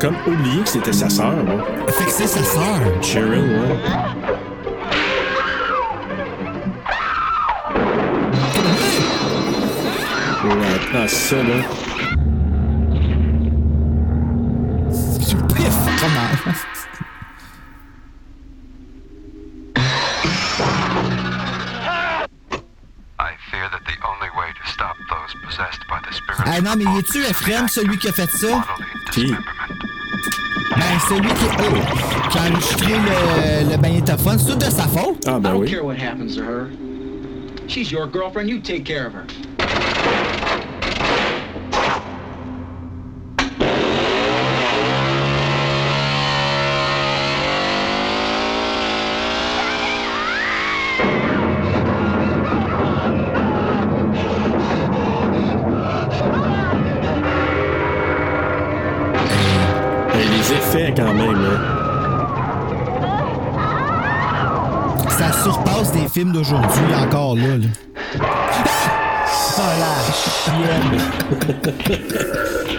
Comme oublié que c'était sa sœur, moi. Fait que c'est sa sœur. Cheryl, ouais. Ouais, ah, ça, là. Pif! Comment? I fear that the only way to stop those possessed by the spirits Ah non, mais es-tu Oak Ephraim, celui qui a fait ça? Qui? Ben, celui qui, oh, qui a enregistré le, le magnétophone, c'est tout de sa faute. Ah, I ben don't oui. care what happens to her. She's your girlfriend. You take care of her. Films d'aujourd'hui encore là. là. Ah, la chienne.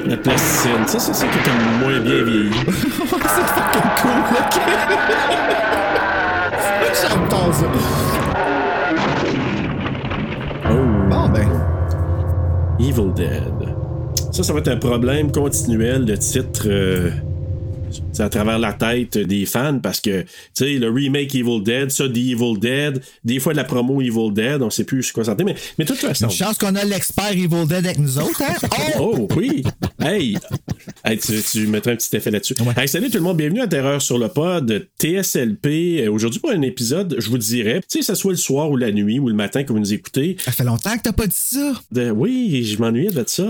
La plasticine. Ça, c'est ça qui est comme moins bien vieilli. c'est fucking cool, ok? J'adore ça. Oh. Bon, ben. Evil Dead. Ça, ça va être un problème continuel de titre euh, à travers la tête des fans parce que, tu sais, le remake Evil Dead, ça, The Evil Dead, des fois de la promo Evil Dead, on sait plus sur quoi santé, mais, mais de toute façon. Une chance qu'on a l'expert Evil Dead avec nous autres, hein? Oh! Oh oui! Hey! Hey, tu, tu mettrais un petit effet là-dessus. Hey, salut tout le monde, bienvenue à Terreur sur le pod, TSLP. Euh, Aujourd'hui, pour un épisode, je vous dirais, tu sais, que ce soit le soir ou la nuit ou le matin que vous nous écoutez. Ça fait longtemps que t'as pas dit ça. de- oui, je m'ennuyais de ça.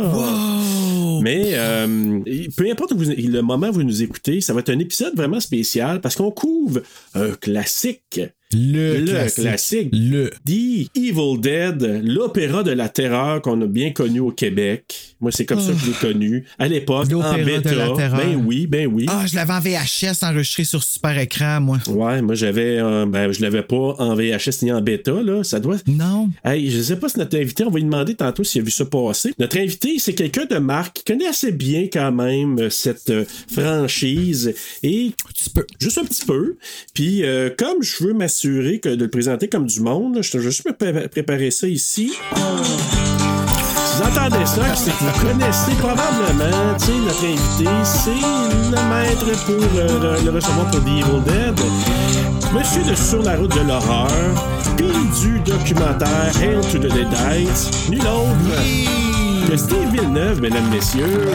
Mais euh, peu importe vous- le moment où vous nous écoutez, ça va être un épisode vraiment spécial parce qu'on couvre un classique. Le, classique. classique. Le. The Evil Dead, l'opéra de la terreur qu'on a bien connu au Québec. Moi, c'est comme ça que je l'ai connu. À l'époque, en L'opéra de bêta. la terreur. Ben oui, ben oui. Ah, je l'avais en VHS enregistré sur super écran, moi. Ouais, moi j'avais, euh, ben je l'avais pas en VHS ni en bêta là. Ça doit. Non. Hey, je sais pas si notre invité, on va lui demander tantôt s'il a vu ça passer. Notre invité, c'est quelqu'un de marque qui connaît assez bien quand même cette euh, franchise et Un petit peu. juste un petit peu. Puis euh, comme je veux m'assurer que de le présenter comme du monde, je vais juste préparer ça ici. Vous entendez ça, c'est que vous connaissez probablement, notre invité, c'est le maître pour le, le recevoir pour The Evil Dead. Monsieur de Sur la route de l'horreur, puis du documentaire Hail to the Deadites, nul autre Steve Villeneuve, mesdames, messieurs.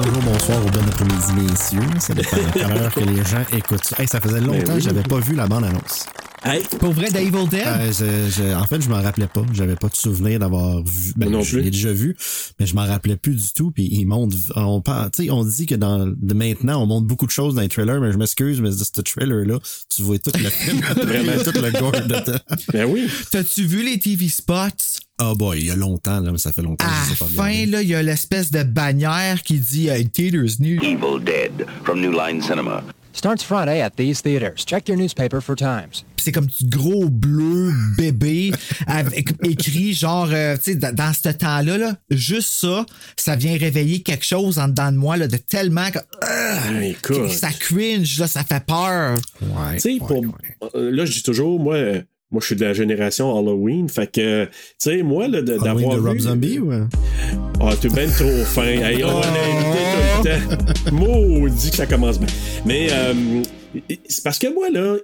Bonjour, bonsoir ou bon après-midi, messieurs. Ça dépend de quelle heure que les gens écoutent ça. Hey, ça faisait longtemps Ben oui. que j'avais pas vu la bande-annonce. Hey, Pour vrai, d'Evil Dead? Euh, je- je- en fait, je m'en rappelais pas. J'avais pas de souvenir d'avoir vu. Ben, non je plus. l'ai déjà vu, mais je m'en rappelais plus du tout. Puis ils montrent. On, parle- tu sais, on dit que dans de maintenant, on montre beaucoup de choses dans les trailers, mais je m'excuse, mais de ce trailer-là, tu vois tout le film. Vraiment tout le gore dedans. ben oui. T'as-tu vu les TV spots? Ah boy, il y a longtemps, là, mais ça fait longtemps que je la pas fin, là, il y a l'espèce de bannière qui dit euh, Theaters New. Evil Dead from New Line Cinema. Starts Friday at these theaters. Check your newspaper for times. Puis c'est comme du gros bleu bébé avec écrit genre euh, tu sais dans, dans ce temps-là là, juste ça, ça vient réveiller quelque chose en dedans de moi là, de tellement que Ah, écoute. ça cringe là, ça fait peur. Ouais. Tu sais, ouais, pour. ouais. euh, Là, je dis toujours, moi. Moi, je suis de la génération Halloween. Fait que, tu sais, moi, là, d'avoir. de Rob vu- Zombie euh? Ah, t'es ben trop fin. Hey, on a invité tout le temps. Maudit que ça commence bien. Mais, euh, c'est parce que moi, là,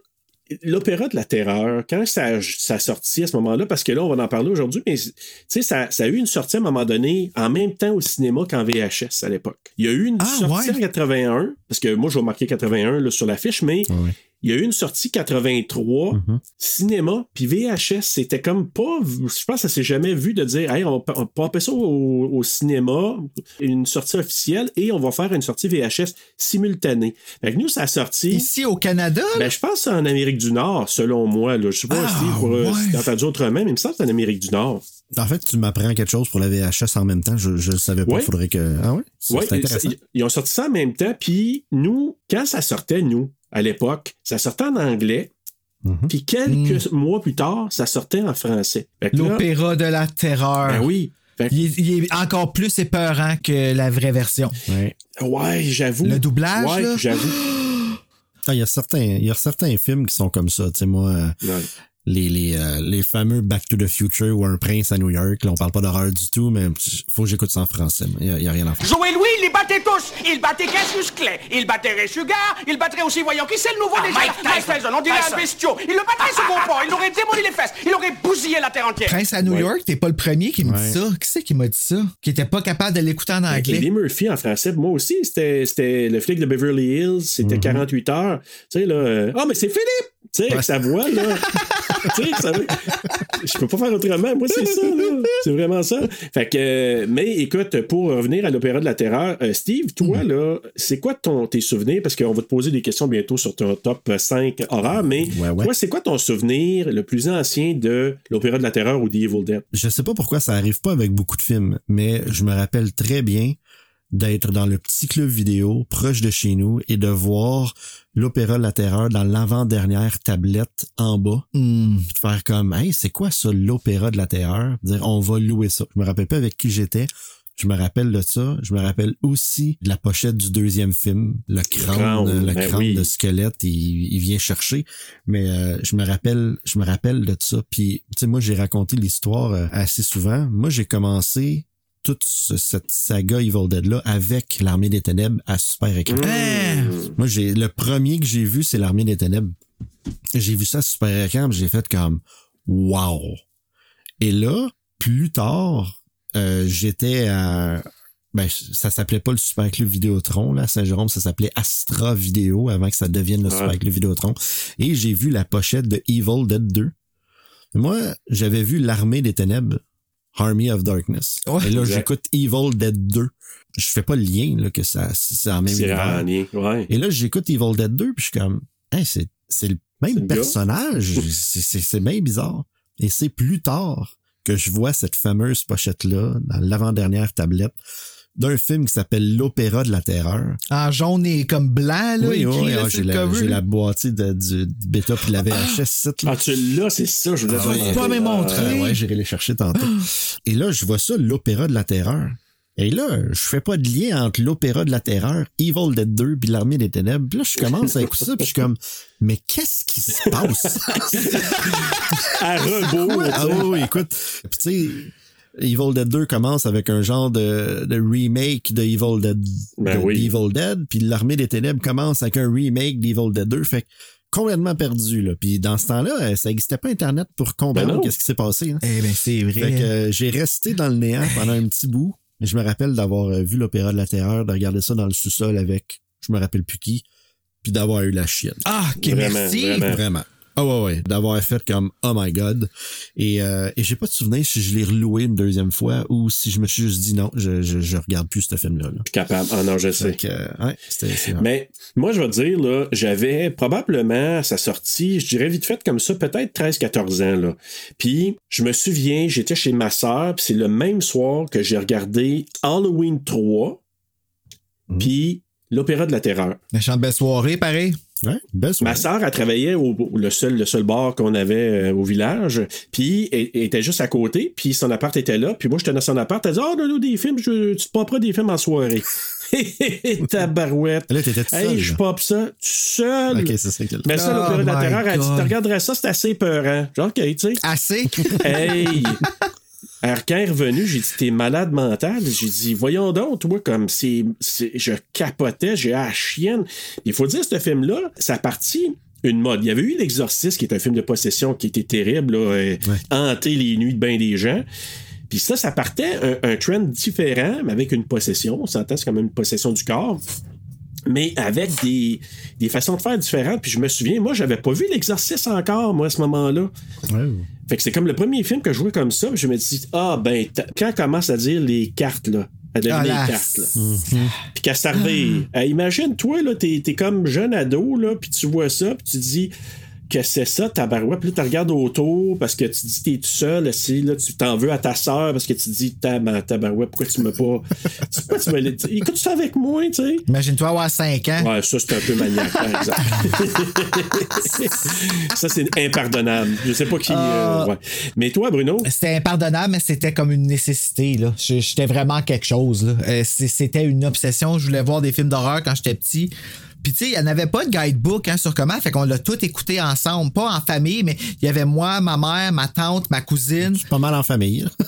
l'opéra de la terreur, quand ça, ça a sorti à ce moment-là, parce que là, on va en parler aujourd'hui, mais tu sais, ça, ça a eu une sortie à un moment donné, en même temps au cinéma qu'en VHS à l'époque. Il y a eu une Ah, sortie ouais? en 81, parce que moi, je vais marquer 81 là, sur l'affiche, mais Ouais. Il y a eu une sortie 83, Mhm. cinéma, puis VHS, c'était comme pas. Je pense que ça s'est jamais vu de dire, hey, on va pomper ça au, au cinéma, une sortie officielle, et on va faire une sortie VHS simultanée. Fait que nous, ça a sorti. Ici au Canada? Ben, je pense que c'est en Amérique du Nord, selon moi. Là. Je sais pas Ah, pour, euh, ouais. si entendu autrement, mais il me semble que c'est en Amérique du Nord. En fait, tu m'apprends quelque chose pour la VHS en même temps. Je ne savais pas. Ouais. faudrait que. Ah ouais? Intéressant. ils- ils ont sorti ça en même temps. Puis nous, quand ça sortait, nous, à l'époque, ça sortait en anglais. Mhm. Puis quelques mois plus tard, ça sortait en français. L'opéra de la terreur. ben oui. Que- il, est, il est encore plus épeurant que la vraie version. Ouais. ouais, j'avoue. Le doublage, Ouais, j'avoue. Ah, Il y, a certains, il y a certains films qui sont comme ça. Tu sais, moi, euh, Ouais. Les, les, euh, les fameux Back to the Future ou Un prince à New York, là, on parle pas d'horreur du tout, mais faut que j'écoute ça en français. Il y, a- il y a rien à faire. Joe et Louis, ils les battaient tous. Ils battaient Cassius Clay. Ils battaient Ray Sugar. Ils battraient aussi, voyons, qui c'est le nouveau déjà? Mike Tyson. On dirait Tyson. un bestiau. Ils le battraient sur mon pont. Ils l'auraient démoli les fesses. Ils auraient bousillé la terre entière. Prince à New Ouais. York, t'es pas le premier qui me Ouais. dit ça. Qui c'est qui m'a dit ça? Qui était pas capable de l'écouter en anglais. Eddie Murphy en français, moi aussi, c'était c'était le flic de Beverly Hills, c'était 48 heures. Tu sais, là. euh, Ah, mais c'est Philippe! Tu sais, avec sa voix, là. tu sais, ça veut- Je peux pas faire autrement. Moi, c'est ça, là. C'est vraiment ça. Fait que, euh, mais écoute, pour revenir à l'Opéra de la Terreur, euh, Steve, toi, là, c'est quoi ton, tes souvenirs? Parce qu'on va te poser des questions bientôt sur ton top 5 horreur, mais Ouais, ouais. toi, c'est quoi ton souvenir le plus ancien de l'Opéra de la Terreur ou The Evil Dead? Je sais pas pourquoi ça arrive pas avec beaucoup de films, mais je me rappelle très bien d'être dans le petit club vidéo proche de chez nous et de voir l'Opéra de la Terreur dans l'avant-dernière tablette en bas. Hmm. Puis de faire comme, hey, c'est quoi ça, l'Opéra de la Terreur? Dire, on va louer ça. Je me rappelle pas avec qui j'étais. Je me rappelle de ça. Je me rappelle aussi de la pochette du deuxième film, le crâne, crâne, euh, le ben crâne oui. de squelette, il, il vient chercher. Mais euh, je me rappelle, je me rappelle de ça. Puis, tu sais, moi, j'ai raconté l'histoire euh, assez souvent. Moi, j'ai commencé toute ce- cette saga Evil Dead là avec l'armée des ténèbres à super écran. Hein? Moi, j'ai le premier que j'ai vu, c'est l'armée des ténèbres. J'ai vu ça sur super écran, j'ai fait comme wow. Et là, plus tard, euh, j'étais à ben, ça s'appelait pas le Super Club Vidéotron, là, à Saint-Jérôme, ça s'appelait Astra Vidéo avant que ça devienne le Ouais. Super Club Vidéotron. Et j'ai vu la pochette de Evil Dead 2. Moi, j'avais vu l'Armée des Ténèbres, Army of Darkness. Ouais. Et là, j'écoute Evil Dead 2. Je fais pas le lien, là, que ça, c'est en même lien, ouais. Et là, j'écoute Evil Dead 2, puis je suis comme, hey, c'est, c'est le C'est le même personnage? c'est, c'est, c'est bien bizarre. Et c'est plus tard que je vois cette fameuse pochette-là, dans l'avant-dernière tablette, d'un film qui s'appelle L'Opéra de la Terreur. En jaune et comme blanc, là, oui, oui, là, ah, j'ai, la, boîtier de, du, du bêta puis de la VHS site, là. Ah, tu l'as, c'est ça, je voulais Ah, ouais. pas me montrer. Euh, ouais, j'irai les chercher tantôt. Et là, je vois ça, l'Opéra de la Terreur. Et là, je fais pas de lien entre l'Opéra de la Terreur, Evil Dead 2 puis l'Armée des Ténèbres. Puis là, je commence à écouter ça, puis je suis comme, mais qu'est-ce qui se passe? À rebours, ah oui, écoute. Puis tu sais, Evil Dead 2 commence avec un genre de, de remake de Evil Dead, Ben de- oui. d'Evil Dead, puis l'Armée des Ténèbres commence avec un remake d'Evil Dead 2. Fait que complètement perdu, là. Puis dans ce temps-là, euh, ça n'existait pas Internet pour Ben comprendre non. qu'est-ce qui s'est passé. hein. Eh ben, c'est vrai. Fait que euh, j'ai resté dans le néant pendant un petit bout. Mais je me rappelle d'avoir euh, vu l'Opéra de la Terreur, de regarder ça dans le sous-sol avec, je me rappelle plus qui, puis d'avoir eu la chienne. Ah, ok, Vraiment, merci. vraiment. Vraiment. Ah ouais, ouais. D'avoir fait comme Oh my God. Et, euh, et j'ai pas de souvenir si je l'ai reloué une deuxième fois ou si je me suis juste dit non, je, je, je regarde plus ce film-là. là. Capable. Ah non, je sais. Que, euh, ouais, c'était. Mais moi, je vais te dire, là, j'avais probablement à sa sortie, je dirais vite fait comme ça, peut-être 13-14 ans. Là. Puis, je me souviens, j'étais chez ma sœur, puis c'est le même soir que j'ai regardé Halloween 3, Mhm. puis l'Opéra de la Terreur. Méchante belle soirée, pareil? Ouais. Ma sœur, elle travaillait au, le seul le seul bar qu'on avait euh, au village, puis elle, elle était juste à côté, puis son appart était là, puis moi j'étais dans son appart, elle dit "Ah, oh, des films, je, tu te pas des films en soirée." Tabarouette. Là, t'étais tout Hey, seul. je pop ça tout seul. C'est Mais ça, Oh l'opéra de la terreur, elle dit, tu regarderais ça, c'est assez peurant. Genre, OK, tu sais. Assez? Hey! Alors, quand est revenue, j'ai dit, t'es malade mental. J'ai dit, voyons donc, toi, comme c'est, je capotais, j'ai à la chienne. Il faut dire, ce film-là, ça partit une mode. Il y avait eu L'Exorciste, qui est un film de possession qui était terrible, là, euh, hanter les nuits de bain des gens. Puis ça, ça partait un, un trend différent, mais avec une possession. On s'entend, c'est quand même une possession du corps. Mais avec des, des façons de faire différentes. Puis je me souviens, moi, j'avais pas vu L'Exorciste encore, moi, à ce moment-là. Fait que c'est comme le premier film que je jouais comme ça. puis je me dis, ah, ben, quand commence à dire les cartes, là, à donner Ah, les cartes, là. Puis qu'à servir. Euh, imagine, toi, là, t'es, t'es comme jeune ado, là, puis tu vois ça, puis tu dis que c'est ça, ta barouette. Puis là, tu regardes autour parce que tu dis t'es tout seul. Si, là, tu t'en veux à ta soeur parce que tu dis ta, barouette, pourquoi tu m'as pas? Pourquoi tu me Écoute ça avec moi, tu sais. Imagine-toi avoir 5 ans. Ouais, ça, c'est un peu maniaque, par exemple. ça, c'est impardonnable. Je sais pas qui. euh, ouais. Mais toi, Bruno? C'était impardonnable, mais c'était comme une nécessité. là. J'étais vraiment quelque chose. là. Euh, C'était une obsession. Je voulais voir des films d'horreur quand j'étais petit. Puis tu sais, il n'y en avait pas de guidebook hein, sur comment, fait qu'on l'a tout écouté ensemble, pas en famille, mais il y avait moi, ma mère, ma tante, ma cousine. Pas mal en famille.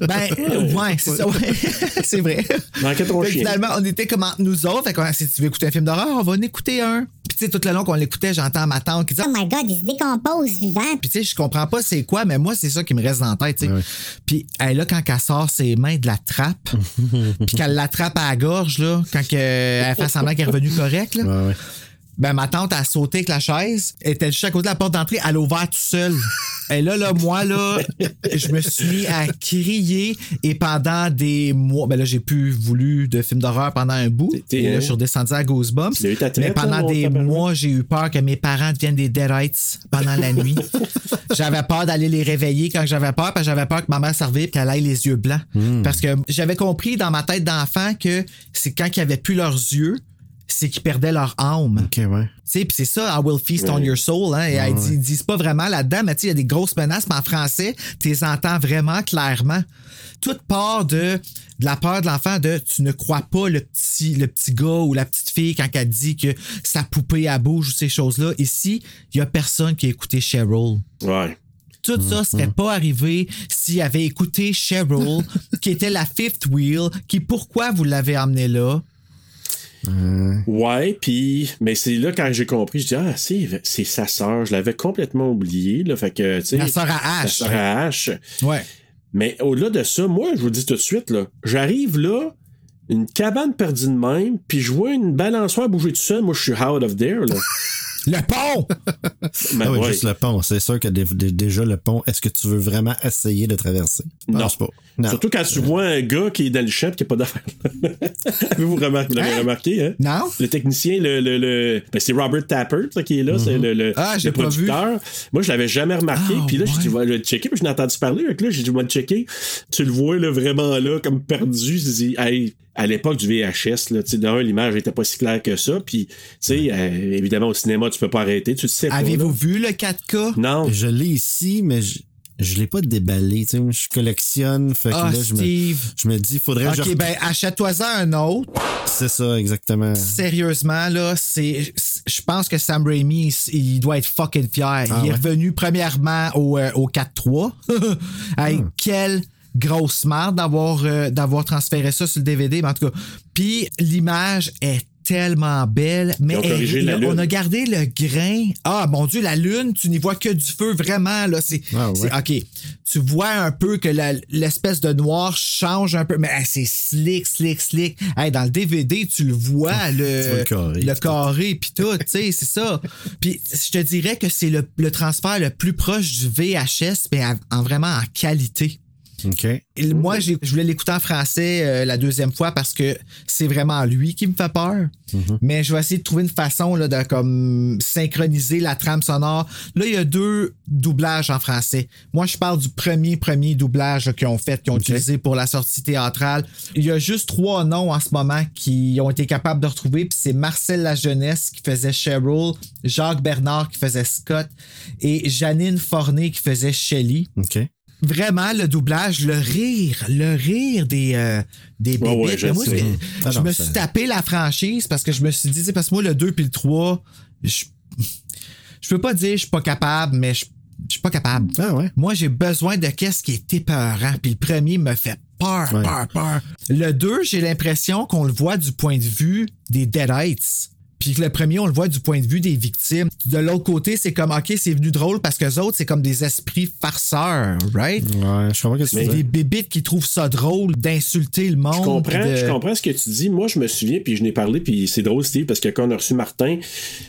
Ben, ouais, c'est ça, ouais. c'est vrai. Manquait ton Fait. Finalement, on était comme entre nous autres. Fait que si tu veux écouter un film d'horreur, on va en écouter un. Puis tu sais, tout le long qu'on l'écoutait, j'entends ma tante qui dit Oh my god, il se décompose vivant. puis tu sais, je comprends pas c'est quoi, mais moi, c'est ça qui me reste dans la tête, tu sais. Puis elle, là, quand elle sort ses mains de la trappe, puis qu'elle l'attrape à la gorge, là, quand elle fait semblant qu'elle est revenue correcte, là, ben ma tante a sauté avec la chaise, elle était juste à côté de la porte d'entrée, elle a ouvert tout seul. Et là, là, moi, là, je me suis mis à crier et pendant des mois, ben là, j'ai plus voulu de films d'horreur pendant un bout. Et là, je suis redescendu à ta Mais traite, pendant des mois, j'ai eu peur que mes parents deviennent des deadites pendant la nuit. j'avais peur d'aller les réveiller quand j'avais peur, parce que j'avais peur que ma mère s'arrive et qu'elle aille les yeux blancs. Parce que j'avais compris dans ma tête d'enfant que c'est quand ils avaient plus leurs yeux, c'est qu'ils perdaient leur âme. OK, ouais. Tu sais, puis c'est ça, I will feast on your soul. Hein, et Ouais, ils ouais. disent- ils disent pas vraiment là-dedans, mais tu sais, il y a des grosses menaces, mais en français, tu les entends vraiment clairement. Toute part de, de la peur de l'enfant de tu ne crois pas le petit, le petit gars ou la petite fille quand elle dit que sa poupée elle bouge ou ces choses-là. Ici, il y a personne qui a écouté Cheryl. Ouais. Tout ça serait pas arrivé s'il avait écouté Cheryl, qui était la fifth wheel, qui pourquoi vous l'avez emmené là? Ouais, puis mais c'est là quand j'ai compris, je dis ah c'est c'est sa sœur, je l'avais complètement oublié là, fait que tu La sœur à Ash. La sœur à Ash. Ouais. Mais au-delà de ça, moi je vous dis tout de suite là, j'arrive là une cabane perdue de même, puis je vois une balançoire bouger tout seul, moi je suis out of there là. Le pont! Mais Ah oui, ouais. juste le pont. C'est sûr que dé- dé- déjà le pont, est-ce que tu veux vraiment essayer de traverser? Je pense Non. pas. Non. Surtout quand tu vois un gars qui est dans le champ et qui n'a pas d'affaires. Avez-vous remarqué, vous l'avez Hein? remarqué, hein? Non. Le technicien, le, le, le- ben, c'est Robert Tappert ça, qui est là, c'est le, le, Ah, le pas producteur. Moi, je l'avais jamais remarqué. Ah, puis là, j'ai dit, ouais. je vais le checker. Puis je l'ai entendu parler. Donc là, j'ai dit, je vais le checker. Tu le vois là, vraiment là, comme perdu. J'ai dit, hey, à l'époque du VHS, là, tu sais, d'un, l'image n'était pas si claire que ça. Puis, tu sais, euh, évidemment, au cinéma, tu peux pas arrêter. Tu le sais. Avez-vous vu le 4K? Non. Je l'ai ici, mais je, je l'ai pas déballé. Tu sais, je collectionne. Fait que Ah, là, je me, Steve. je me dis, faudrait que je Ok, ben achète-toi-en un autre. C'est ça, exactement. Sérieusement, là, c'est. Je pense que Sam Raimi, il doit être fucking fier. il est revenu premièrement au, euh, au 4-3. hey, quelle grosse merde d'avoir euh, d'avoir transféré ça sur le DVD, mais en tout cas. Puis l'image est tellement belle, mais elle- on a gardé le grain. Ah mon dieu, la lune, tu n'y vois que du feu vraiment là. C'est, Ah ouais. c'est- ok. Tu vois un peu que la- l'espèce de noir change un peu, mais hey, c'est slick, slick, slick. Hey, dans le DVD, tu le vois le, Tu vois le carré, le tout. carré puis tout, tu sais, c'est ça. Puis je te dirais que c'est le, le transfert le plus proche du VHS, mais en, en vraiment en qualité. Et moi, je voulais l'écouter en français euh, la deuxième fois parce que c'est vraiment lui qui me fait peur. Mais je vais essayer de trouver une façon là, de comme synchroniser la trame sonore. Là, il y a deux doublages en français. Moi, je parle du premier, premier doublage qu'ils ont fait, qu'ils ont utilisé pour la sortie théâtrale. Il y a juste trois noms en ce moment qui ont été capables de retrouver. Puis c'est Marcel Lajeunesse qui faisait Cheryl, Jacques Bernard qui faisait Scott et Janine Forney qui faisait Shelly OK. Vraiment le doublage, le rire, le rire des, euh, des ouais, je moi, Ah je non, me suis tapé la franchise parce que je me suis dit, parce que moi, le 2 puis le 3, je, je peux pas dire je suis pas capable, mais je, je suis pas capable. Ah ouais. Moi, j'ai besoin de qu'est-ce qui est épeurant. Puis le premier me fait peur, Ouais. peur, peur. Le 2, j'ai l'impression qu'on le voit du point de vue des Deadites. Puis que le premier, on le voit du point de vue des victimes. De l'autre côté, c'est comme, OK, c'est venu drôle parce que les autres, c'est comme des esprits farceurs, right? Ouais, je comprends ce que tu C'est veux des bébites qui trouvent ça drôle d'insulter le monde. Je comprends, de- je comprends ce que tu dis. Moi, je me souviens, puis je n'ai parlé, puis c'est drôle, Steve, parce que quand on a reçu Martin,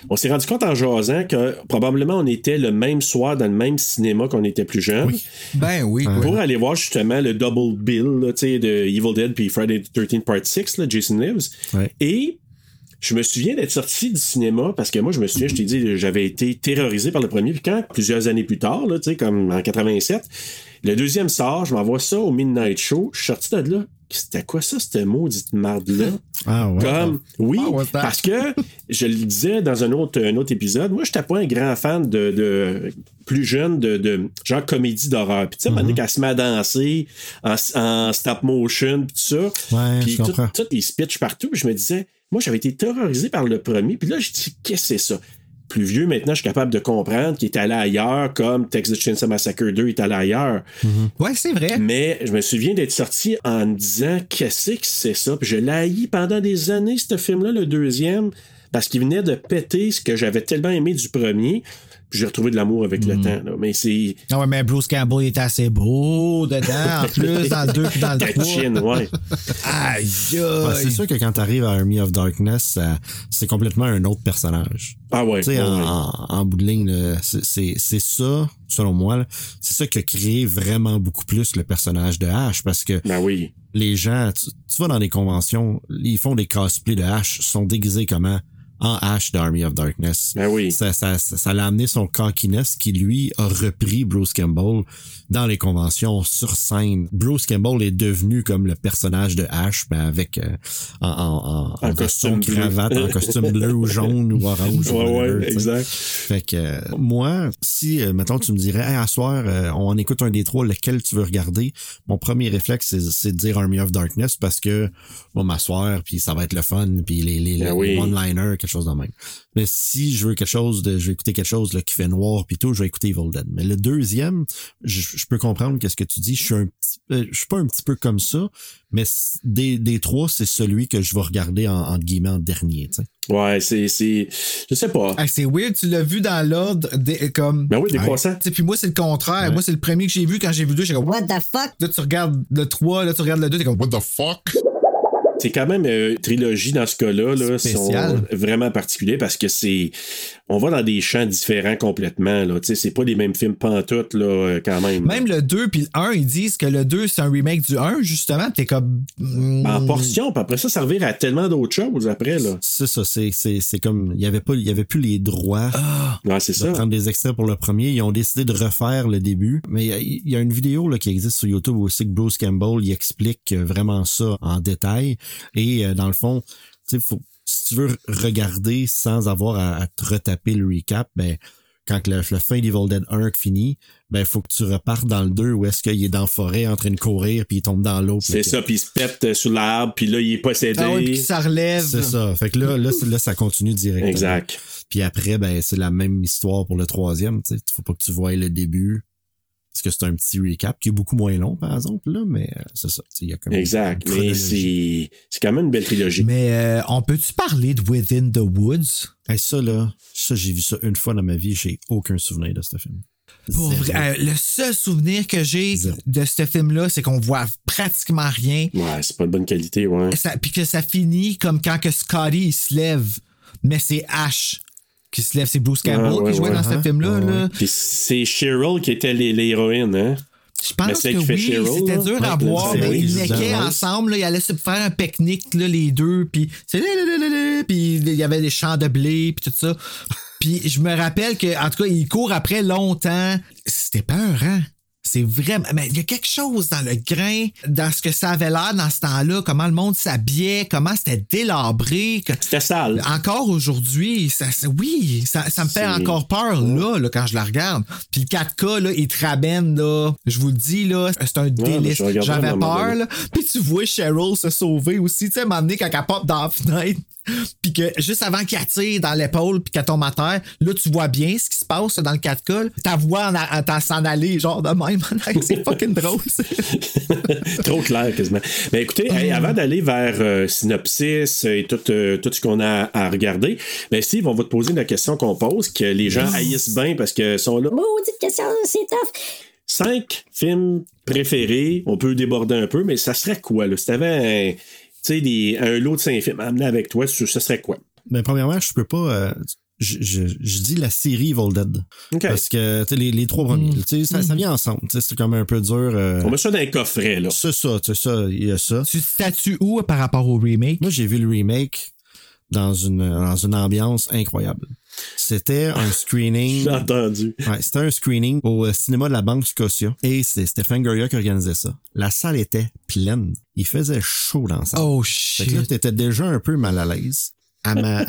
on s'est rendu compte en jasant que probablement on était le même soir dans le même cinéma qu'on était plus jeune. Ben oui. quoi. Pour aller voir justement le double bill là, tu sais, de Evil Dead puis Friday the 13th Part 6, là, Jason Lives. Ouais. Et je me souviens d'être sorti du cinéma parce que moi, je me souviens, je t'ai dit, j'avais été terrorisé par le premier. Puis quand, plusieurs années plus tard, là, tu sais, comme en 87, le deuxième sort, je m'envoie ça au Midnight Show. Je suis sorti de là. C'était quoi ça, cette maudite marde-là? Ah ouais. Comme, oui, Ah, parce que je le disais dans un autre, un autre épisode, moi, j'étais pas un grand fan de, de plus jeune de, de genre comédie d'horreur. Puis tu sais, qu'elle se met à danser en, en stop motion, puis tout ça. Ouais, puis je ils se pitchent partout. Puis je me disais, moi, j'avais été terrorisé par le premier. Puis là, je dis, qu'est-ce que c'est ça? Plus vieux, maintenant, je suis capable de comprendre qu'il est allé ailleurs, comme Texas Chainsaw Massacre 2 est allé ailleurs. Ouais, c'est vrai. Mais je me souviens d'être sorti en me disant qu'est-ce que c'est ça? Puis je l'ai haï pendant des années, ce film-là, le deuxième, parce qu'il venait de péter ce que j'avais tellement aimé du premier. Puis j'ai retrouvé de l'amour avec le temps. là. Mais c'est. Ah ouais, mais Bruce Campbell il était assez beau dedans, en plus, dans le 2 puis dans le 3. Chin, ouais. Aïe, Ouais, c'est sûr que quand t'arrives à Army of Darkness, ça- c'est complètement un autre personnage. Ah ouais. Tu sais, ouais, en, ouais. en- en bout de ligne, c'est- c'est c'est ça, selon moi, là, c'est ça qui a créé vraiment beaucoup plus le personnage de Ash, parce que Ben oui. les gens, tu, tu vas dans des conventions, ils font des cosplays de Ash, sont déguisés comment? En Ash d'Army of Darkness. Ben oui. Ça, ça, ça, ça l'a amené son cockiness qui, lui, a repris Bruce Campbell dans les conventions sur scène. Bruce Campbell est devenu comme le personnage de Ash, mais avec euh, en, en, en, costume cravate, en costume bleu ou jaune ou orange. ou Ouais, whatever, ouais, exact. Fait que euh, moi, si euh, mettons tu me dirais hey, à soir, euh, on écoute un des trois, lequel tu veux regarder, mon premier réflexe c'est, c'est de dire Army of Darkness parce que on va m'asseoir puis ça va être le fun puis les les, Ben les oui. one-liners quelque chose de même. Mais si je veux quelque chose de je vais écouter quelque chose là, qui fait noir puis tout, je vais écouter Evil Dead. Mais le deuxième, je, je peux comprendre qu'est-ce que tu dis, je suis un petit euh, je suis pas un petit peu comme ça, mais des, des trois, c'est celui que je vais regarder en, entre guillemets en dernier, tu sais. Ouais, c'est. c'est- Je sais pas. Ah, c'est weird, tu l'as vu dans l'ordre des- comme. Ben oui, des croissants. Tu sais, Puis moi, c'est le contraire. Ouais. Moi, c'est le premier que j'ai vu. Quand j'ai vu 2, j'ai comme, What the fuck? Là, tu regardes le 3, là, tu regardes le 2, t'es comme, what the fuck? C'est quand même euh, une trilogie dans ce cas-là, là, sont vraiment particulier parce que c'est. On va dans des champs différents complètement, là. Tu sais, c'est pas les mêmes films pantoute, là, euh, quand même. Même le 2 puis le 1, ils disent que le 2, c'est un remake du 1, justement. T'es comme. mm, En portion, puis après ça, ça revient à tellement d'autres choses après, là. C'est ça, c'est, c'est, c'est comme, il y avait pas, il y avait plus les droits Ouais, c'est de ça. prendre des extraits pour le premier. Ils ont décidé de refaire le début. Mais il y a- il y, a une vidéo là, qui existe sur YouTube aussi que Bruce Campbell, il explique euh, vraiment ça en détail. Et euh, dans le fond, tu sais, faut, si tu veux regarder sans avoir à, à te retaper le recap, ben, quand le, le fin d'Evil Dead 1 finit, ben, faut que tu repartes dans le 2 où est-ce qu'il est dans la forêt en train de courir puis il tombe dans l'eau. C'est ça, puis il se pète euh, sur l'arbre, puis là, il est possédé. Ah puis ça relève. C'est ça. Fait que là, là, c'est- là, ça continue directement. Exact. Puis après, ben, c'est la même histoire pour le troisième. Tu sais, faut pas que tu voies le début. Parce que c'est un petit recap qui est beaucoup moins long, par exemple, là, mais euh, c'est ça. Y a comme Exact. une Mais c'est c'est quand même une belle trilogie. Mais euh, on peut-tu parler de Within the Woods? Hey, ça, là, ça, j'ai vu ça une fois dans ma vie. J'ai aucun souvenir de ce film. Pour vrai, euh, le seul souvenir que j'ai de ce film-là, c'est qu'on voit pratiquement rien. Ouais, c'est pas de bonne qualité, ouais. Ça- Puis que ça finit comme quand que Scotty il se lève, mais c'est Ash qui se lève. C'est Bruce Campbell ouais, qui jouait dans ce film-là. Là. Puis c'est Cheryl qui était l'hé- l'héroïne, hein? Je pense que fait oui, c'était dur à Ouais, voir, c'est mais ils neckaient ensemble, là, ils allaient se faire un pique-nique, les deux, puis il y avait des champs de blé, puis tout ça. Puis je me rappelle que, en tout cas, ils courent après longtemps. C'était peur, hein? C'est vraiment. Mais il y a quelque chose dans le grain, dans ce que ça avait l'air dans ce temps-là, comment le monde s'habillait, comment c'était délabré. que- C'était sale. encore aujourd'hui, ça, oui, ça, ça me fait encore peur là, là, quand je la regarde. Puis le 4K, là, il te ramène, là, je vous le dis, là, c'est un délice. J'avais peur, là. Puis tu vois Cheryl se sauver aussi, tu sais, m'amener quand elle pop dans la fenêtre. Puis que juste avant qu'il attire dans l'épaule puis qu'elle tombe à terre, là, tu vois bien ce qui se passe dans le 4 col. Ta voix en, s'en aller, genre de même. c'est fucking drôle. Trop clair, quasiment. Mais écoutez, hey, avant d'aller vers euh, synopsis et tout, euh, tout ce qu'on a à regarder, ben Steve, on va te poser la question qu'on pose, que les gens haïssent bien parce que sont là. Maudite question, c'est tough. Cinq films préférés, on peut déborder un peu, mais ça serait quoi, là? Si t'avais un, tu sais, des- un lot de cinq films à amener avec toi, ça serait quoi? Ben, premièrement, je peux pas. euh, je, je, je dis la série Evil Dead. OK. Parce que tu sais, les, les trois premiers, tu sais, ça, ça vient ensemble. tu sais, C'est comme un peu dur. euh, On met ça dans un coffret, là. C'est ça, c'est ça, il y a ça. tu te statues où par rapport au remake? Moi, j'ai vu le remake dans une, dans une ambiance incroyable. C'était un screening. J'ai entendu. Ouais, c'était un screening au euh, cinéma de la Banque Scotia et c'est Stéphane Goya qui organisait ça. La salle était pleine. Il faisait chaud dans la salle. Oh Fait que là, shit. t'étais déjà un peu mal à l'aise. À ma,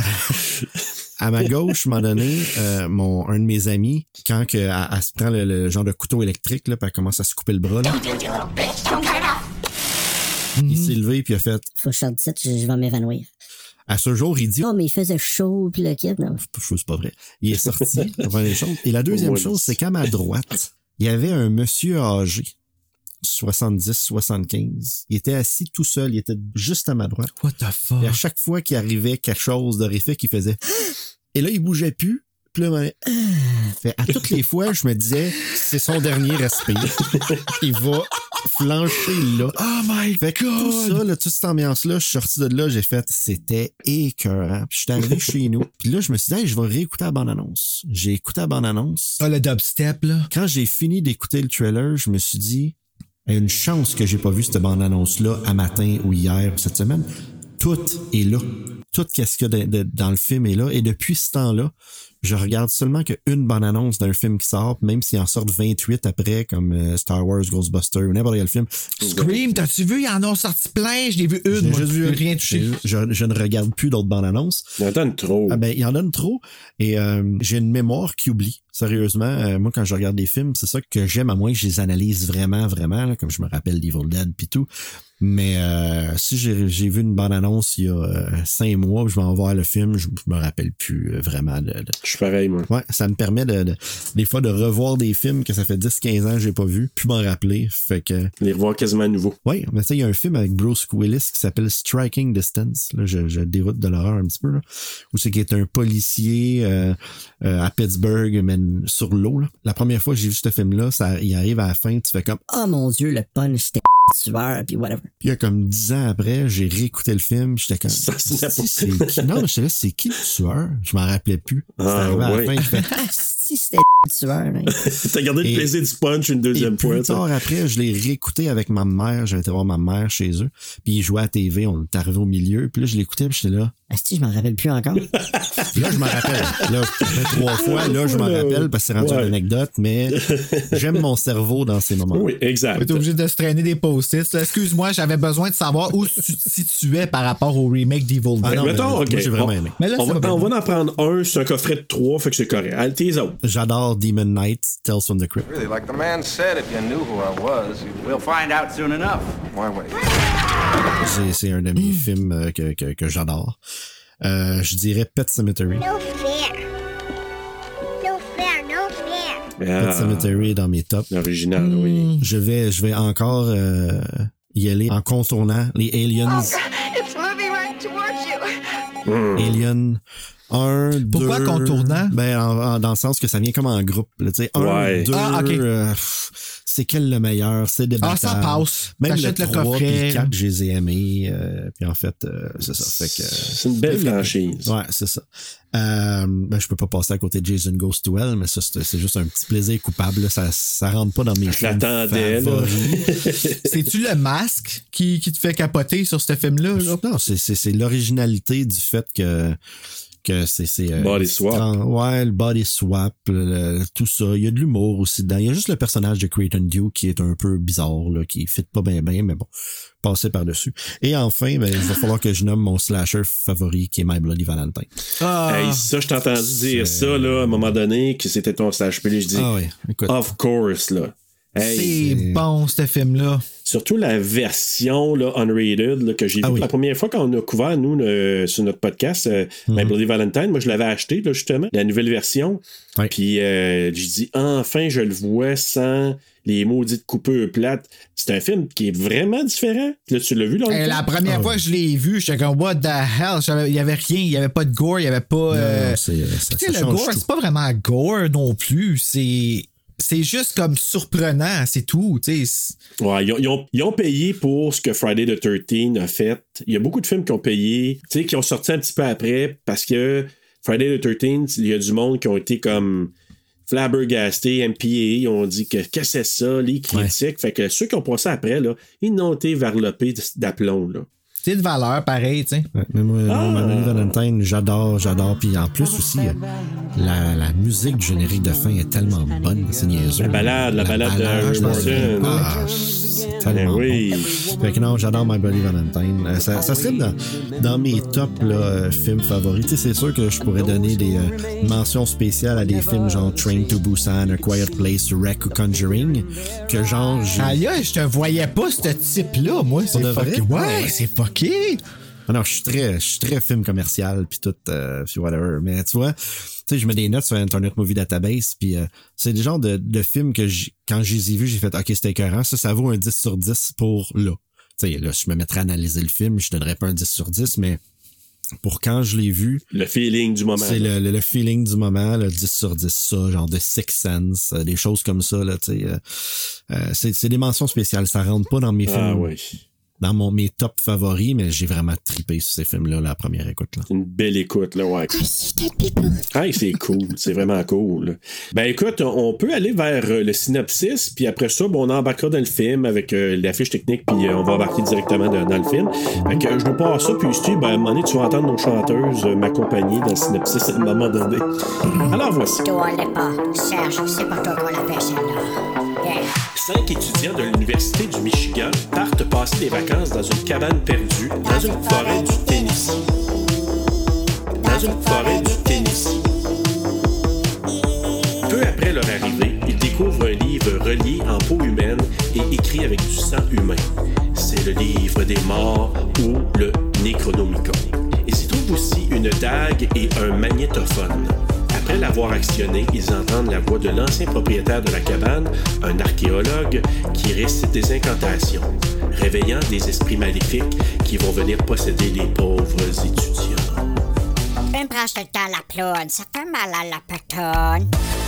à ma gauche, à un moment donné, euh, mon, un de mes amis, quand que, elle, elle se prend le, le genre de couteau électrique, là, puis elle commence à se couper le bras, là, il s'est levé puis il a fait, Faut que je sorte je vais m'évanouir. À ce jour, il dit, Oh, mais il faisait chaud, puis le kid, non? c'est pas vrai. Il est sorti, la première chose. Et la deuxième chose, c'est qu'à ma droite, il y avait un monsieur âgé, 70, 75. Il était assis tout seul, il était juste à ma droite. What the fuck? Et à chaque fois qu'il arrivait quelque chose d'horrifique, il faisait. Et là, il bougeait plus. Puis là, fait, à toutes les fois, je me disais, c'est son dernier respire. il va flancher là. Oh my Fait que tout ça, là, toute cette ambiance-là, je suis sorti de là, j'ai fait, c'était écœurant. Puis je suis arrivé chez nous. Puis là, je me suis dit, Hey, je vais réécouter la bande-annonce. J'ai écouté la bande-annonce. Ah, le dubstep, là. Quand j'ai fini d'écouter le trailer, je me suis dit, il y a une chance que j'ai pas vu cette bande-annonce-là à matin ou hier ou cette semaine. Tout est là. Tout ce qu'il y a de- de- dans le film est là. Et depuis ce temps-là, je regarde seulement qu'une bande-annonce d'un film qui sort, même s'il en sort 28 après, comme euh, Star Wars, Ghostbusters ou n'importe quel film. Scream, t'as-tu vu? Ils en ont sorti plein. Je l'ai vu une. J'ai Moi, juste je rien touché. Je, je ne regarde plus d'autres bandes annonces. Il en donne trop. Ah ben, il en donne trop. Et euh, j'ai une mémoire qui oublie. Sérieusement, euh, moi, quand je regarde des films, c'est ça que j'aime, à moins que je les analyse vraiment, vraiment, là, comme je me rappelle d'Evil Dead puis tout. Mais euh, si j'ai j'ai vu une bande-annonce il y a euh, cinq mois, je vais en voir le film, je, je me rappelle plus euh, vraiment de, de- Je suis pareil, moi. Ouais, ça me permet de, de- des fois de revoir des films que ça fait 10-15 ans que j'ai pas vu, puis m'en rappeler. Fait que Les revoir quasiment à nouveau. oui, mais tu sais, il y a un film avec Bruce Willis qui s'appelle Striking Distance. Là, je, je déroute de l'horreur un petit peu, là. Où c'est qu'il est un policier euh, euh, à Pittsburgh, mais sur l'eau. là. La première fois que j'ai vu ce film-là, ça, il arrive à la fin, tu fais comme Oh mon dieu, le punch, c'était tueur, puis whatever. Puis il y a comme dix ans après, j'ai réécouté le film, j'étais comme Ça, c'est c'est? Non, mais j'étais là, c'est qui le tueur? Je m'en rappelais plus. C'est Ah, arrivé à ouais. la fin, je fais Ah, si, c'était tueur, hein. T'as gardé le Et- plaisir du punch une Et deuxième plus fois. sais. tard après, je l'ai réécouté avec ma mère. J'avais été voir ma mère chez eux. Puis il jouait à la TV. On est arrivé au milieu. Puis là, je l'écoutais. Puis j'étais là. Ah, si, je m'en rappelle plus encore. Là, je m'en rappelle. Là, fait trois fois. Là, je m'en rappelle parce que c'est rendu Ouais. une anecdote. Mais j'aime mon cerveau dans ces moments. Oui, exact. T'es obligé de se traîner des post-its. Excuse-moi, j'avais besoin de savoir où tu te situais par rapport au remake d'Evil Dead. Ah non, Mettons, mais ok. moi, j'ai vraiment on, aimé. Mais là, on va, va on va en prendre un, c'est un coffret de trois, fait que c'est correct. Allez, tes autres. J'adore Demon Knight, Tales from the Crypt. Really, like the man said, if you knew who I was, We'll find out soon enough. Why wait? C'est, c'est un de mes films euh, que, que, que j'adore. Euh, je dirais Pet Cemetery. No fair. Pet Cemetery est dans mes tops. L'original, oui. Je vais, je vais encore euh, y aller en contournant les Aliens. It's moving right towards you. Hmm. Alien 1, 2... Pourquoi contournant? Ben, en- en- dans le sens que ça vient comme en groupe. là, Tu sais, 1, Ouais. 2, Ah, ok. euh, c'est quel le meilleur? C'est Ah, débattable. ça passe. Même le T'achètes le 3 puis coffret. le 4, je les ai aimés. euh, puis en fait, euh, c'est ça. Fait que, C'est une belle franchise. Ouais, c'est ça. Euh, ben, je peux pas passer à côté de Jason Goes to Hell, mais ça, c'est c'est juste un petit plaisir coupable. là. Ça, ça rentre pas dans mes Je films l'attendais. C'est-tu le masque qui, qui te fait capoter sur ce film-là? là? Non, c'est, c'est, c'est l'originalité du fait que que c'est c'est euh, Body swap. ouais le body swap le- le- tout ça. Il y a de l'humour aussi dedans. Il y a juste le personnage de Creighton Duke qui est un peu bizarre là qui fit pas bien bien mais bon passer par dessus et enfin ben, il va falloir que je nomme mon slasher favori qui est My Bloody Valentine. Ah, Hey, ça, je t'ai entendu dire ça, là, à un moment donné, que c'était ton slash Puis Je dis, ah ouais écoute. of course, là. Hey, c'est bon, ce film-là. Surtout la version là, unrated là, que j'ai Ah vue oui. la première fois quand on a couvert, nous, le- sur notre podcast, euh, Mhm. My Bloody Valentine. Moi, je l'avais acheté, là, justement, la nouvelle version. Puis euh, j'ai dit, enfin, je le vois sans les maudites coupures plates. C'est un film qui est vraiment différent. Là, tu l'as vu, là? Euh, la première Ah fois que je l'ai vu, j'étais comme, what the hell? Il y avait rien, il y avait pas de gore, il y avait pas. euh, Non, euh, ça, ça le gore, c'est pas vraiment gore non plus. C'est. C'est juste comme surprenant, c'est tout. tu sais. Ouais, ils ont, ils ont- ils ont payé pour ce que Friday the 13 a fait. Il y a beaucoup de films qui ont payé, qui ont sorti un petit peu après parce que Friday the 13, il y a du monde qui ont été comme flabbergastés, MPA, ils ont dit que que c'est ça, les critiques. Fait que ceux qui ont passé après, là, ils n'ont été varlopés d'aplomb. C'est de valeur, pareil, tu sais. Ouais, mais moi, Ah! Bloody Valentine, j'adore, j'adore. Puis en plus aussi, euh, la, la musique du générique de fin est tellement bonne, c'est niaiseux. La balade, la balade de Harry je pense que- Morton. Ah, c'est tellement Ben oui. bon. Fait que non, j'adore My Bloody Valentine. Euh, ça, ça serait dans, dans mes top là, euh, films favoris. Tu sais, c'est sûr que je pourrais donner des euh, mentions spéciales à des films genre Train to Busan, A Quiet Place, Wreck ou Conjuring. Que genre, j'ai- Aïe, je te voyais pas, ce type-là, moi. C'est de vrai? fucké. Ouais, c'est fucké. Ah non, je suis très, je suis très film commercial puis tout, euh, puis whatever. Mais tu vois, tu sais, je mets des notes sur Internet Movie Database puis euh, c'est des genres de, de films que quand je les ai vus, j'ai fait, ok, c'était écœurant. Ça, ça vaut un 10 sur 10 pour là. Tu sais, là, je me mettrais à analyser le film, je donnerais pas un 10 sur 10, mais pour quand je l'ai vu, Le feeling du moment. c'est le, le, le feeling du moment, le 10 sur 10, ça, genre de Six Sense, euh, des choses comme ça, là, tu sais. c'est c'est des mentions spéciales, ça rentre pas dans mes films Ah oui. Dans mon, mes top favoris, mais j'ai vraiment trippé sur ces films-là, la première écoute. Là. Une belle écoute, là, ouais. Hey, c'est cool, c'est vraiment cool. Ben écoute, on peut aller vers euh, le synopsis, puis après ça, bon, on embarquera dans le film avec euh, la fiche technique, puis euh, on va embarquer directement dans, dans le film. Fait que euh, je nous passe ça, puis Stu, ben, à un moment donné, tu vas entendre nos chanteuses euh, m'accompagner dans le synopsis à un moment donné. Alors voici. Toi, l'est pas. Serge, c'est pas toi qu'on l'appelle celle-là. Yeah. Cinq étudiants de l'Université du Michigan partent passer des vacances dans une cabane perdue dans une forêt du Tennessee. Dans une forêt du Tennessee. Peu après leur arrivée, ils découvrent un livre relié en peau humaine et écrit avec du sang humain. C'est le livre des morts ou le Necronomicon. Ils y trouvent aussi une dague et un magnétophone. Après l'avoir actionné, ils entendent la voix de l'ancien propriétaire de la cabane, un archéologue, qui récite des incantations, réveillant des esprits maléfiques qui vont venir posséder les pauvres étudiants. Branche mal à la.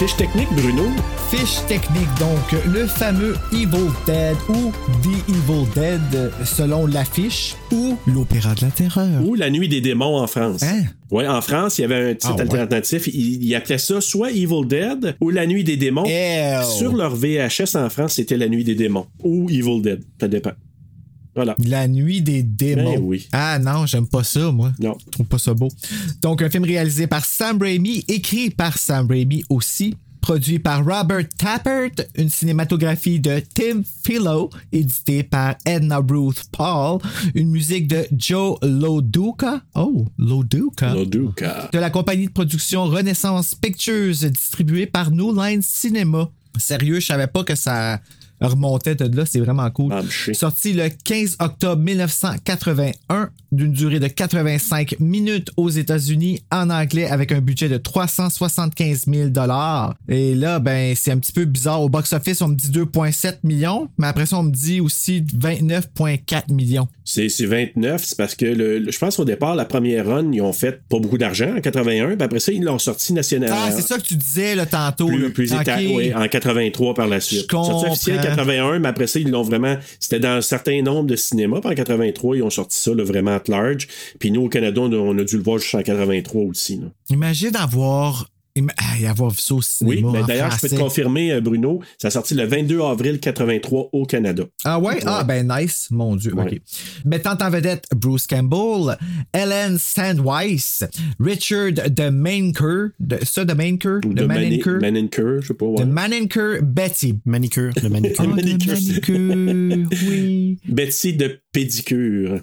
Fiche technique, Bruno? Fiche technique, donc le fameux Evil Dead ou The Evil Dead selon l'affiche ou l'Opéra de la Terreur. Ou La Nuit des démons en France. Hein? Ouais, en France, il y avait un titre Ah, ouais? alternatif. Ils, ils appelaient ça soit Evil Dead ou La Nuit des démons. Ew. Sur leur VHS en France, c'était La Nuit des démons ou Evil Dead. Ça dépend. Voilà. La nuit des démons. Ben oui. Ah non, j'aime pas ça, moi. Non. Je trouve pas ça beau. Donc, un film réalisé par Sam Raimi, écrit par Sam Raimi aussi, produit par Robert Tappert, une cinématographie de Tim Philo, édité par Edna Ruth Paul, une musique de Joe Loduca. Oh, Loduca. Loduca. De la compagnie de production Renaissance Pictures, distribuée par New Line Cinema. Sérieux, je savais pas que ça remontait de là, c'est vraiment cool. Sorti le 15 octobre 1981, d'une durée de 85 minutes aux États-Unis en anglais avec un budget de 375 000 Et là, ben, c'est un petit peu bizarre. Au box-office, on me dit 2,7 millions, mais après ça, on me dit aussi 29,4 millions. C'est c'est 29, c'est parce que le, le- je pense qu'au départ, la première run, ils ont fait pas beaucoup d'argent en 81, puis après ça, ils l'ont sorti national. Ah, c'est ça que tu disais là, tantôt. plus, là. plus Ok. éta- oui, en 83 par la suite. Sorti officiel comprends. 81, mais après ça, ils l'ont vraiment. C'était dans un certain nombre de cinémas. Puis en 83, ils ont sorti ça là, vraiment at large. Puis nous, au Canada, on a, on a dû le voir jusqu'en 83 aussi. là. Imagine avoir, ah, avoir vu ça au Oui, mais d'ailleurs, je peux te confirmer, euh, Bruno, ça a sorti le 22 avril 83 au Canada. Ah ouais? Ah ben nice, mon Dieu. OK. Mettant en vedette Bruce Campbell, Ellen Sandweiss, Richard de Mainker, de, ça de Mainker, de, de Mani- Maninker, Maninker, je sais pas. ouais. de Maninker Betty. Manicure, le. Ah, Manicure, oui. Betty de pédicure.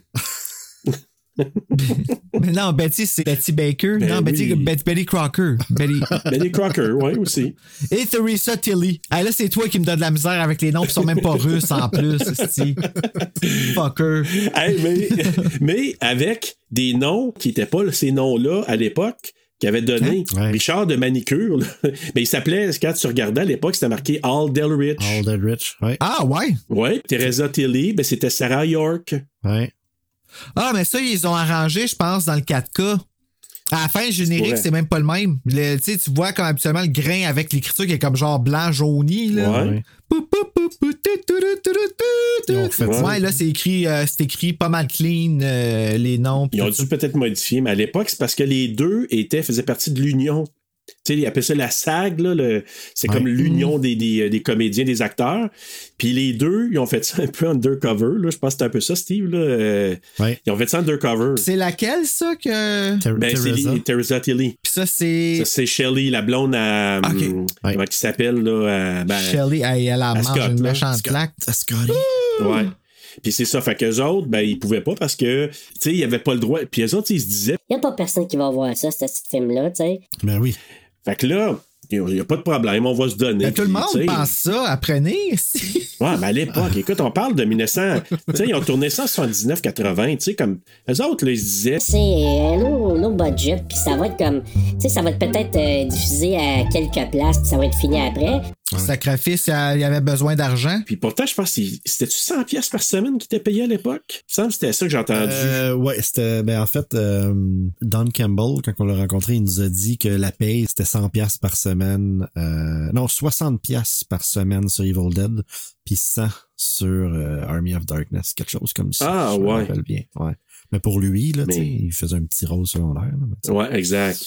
Mais non, Betty, c'est Betty Baker. Ben non, Betty, oui. Betty, Betty Crocker. Betty. Betty Crocker, oui, aussi. Et Theresa Tilly. Ah, là, c'est toi qui me donne de la misère avec les noms, qui sont même pas russes en plus. Fucker. Hey, mais, mais avec des noms qui n'étaient pas ces noms-là à l'époque, qui avait donné Hein? Richard de Manicure. là. Ben, il s'appelait, quand tu regardais à l'époque, c'était marqué Al Delrich. All Dead Rich, ouais. Ah, ouais? Ouais. Teresa Tilly, ben, c'était Sarah York. Ouais. Ah, mais ça, ils ont arrangé, je pense, dans le 4K. À la fin, le générique, c'est même pas le même. Le- Tu vois comme habituellement le grain avec l'écriture qui est comme genre blanc jauni. Là. Ouais. Ouais, là, c'est écrit, euh, c'est écrit pas mal clean, euh, les noms. Ils ont dû peut-être modifier, mais à l'époque, c'est parce que les deux étaient, faisaient partie de l'union. Tu sais, ils appelaient ça la SAG, là, le- c'est Ouais. comme l'union des, des, des comédiens, des acteurs. Puis les deux, ils ont fait ça un peu undercover, là. Je pense que c'était un peu ça, Steve, là. Euh, Ouais. Ils ont fait ça undercover. C'est laquelle, ça, que. Ter- Ben, c'est Teresa. Tilly. Puis ça, c'est. Ça, c'est Shelley, la blonde à. Hum, Ouais. Comment qui s'appelle, là? à- ben, Shelley, elle, elle a Scott, une méchante Scott. claque. Scotty. Ouais. Puis c'est ça, fait qu'eux autres, ben, ils pouvaient pas parce que, tu sais, ils avaient pas le droit. Puis eux autres, ils se disaient, Y a pas personne qui va voir ça, ce film-là, tu sais. Ben oui. fait que là, il n'y a pas de problème, on va se donner. Ben, tout le monde pense ça, apprenez. Ouais, mais à l'époque, écoute, on parle de 1900. tu sais, ils ont tourné ça en 79-80, tu sais, comme. Eux autres, là, ils se disaient. C'est un low, low budget, puis ça va être comme. Tu sais, ça va être peut-être euh, diffusé à quelques places, puis ça va être fini après. Sacrifice, il y avait besoin d'argent. Puis pourtant, je pense que c'était-tu 100 pièces par semaine qui étaient payées à l'époque? Que c'était ça que j'ai entendu. Euh, ouais, c'était ben en fait euh, Don Campbell quand on l'a rencontré, il nous a dit que la paye c'était 100 pièces par semaine euh, non, 60 pièces par semaine sur Evil Dead puis 100 sur euh, Army of Darkness, quelque chose comme ça. Ah, je me ouais. rappelle bien. Ouais. Mais pour lui là, Mais- il faisait un petit rôle secondaire. là. Ouais, exact.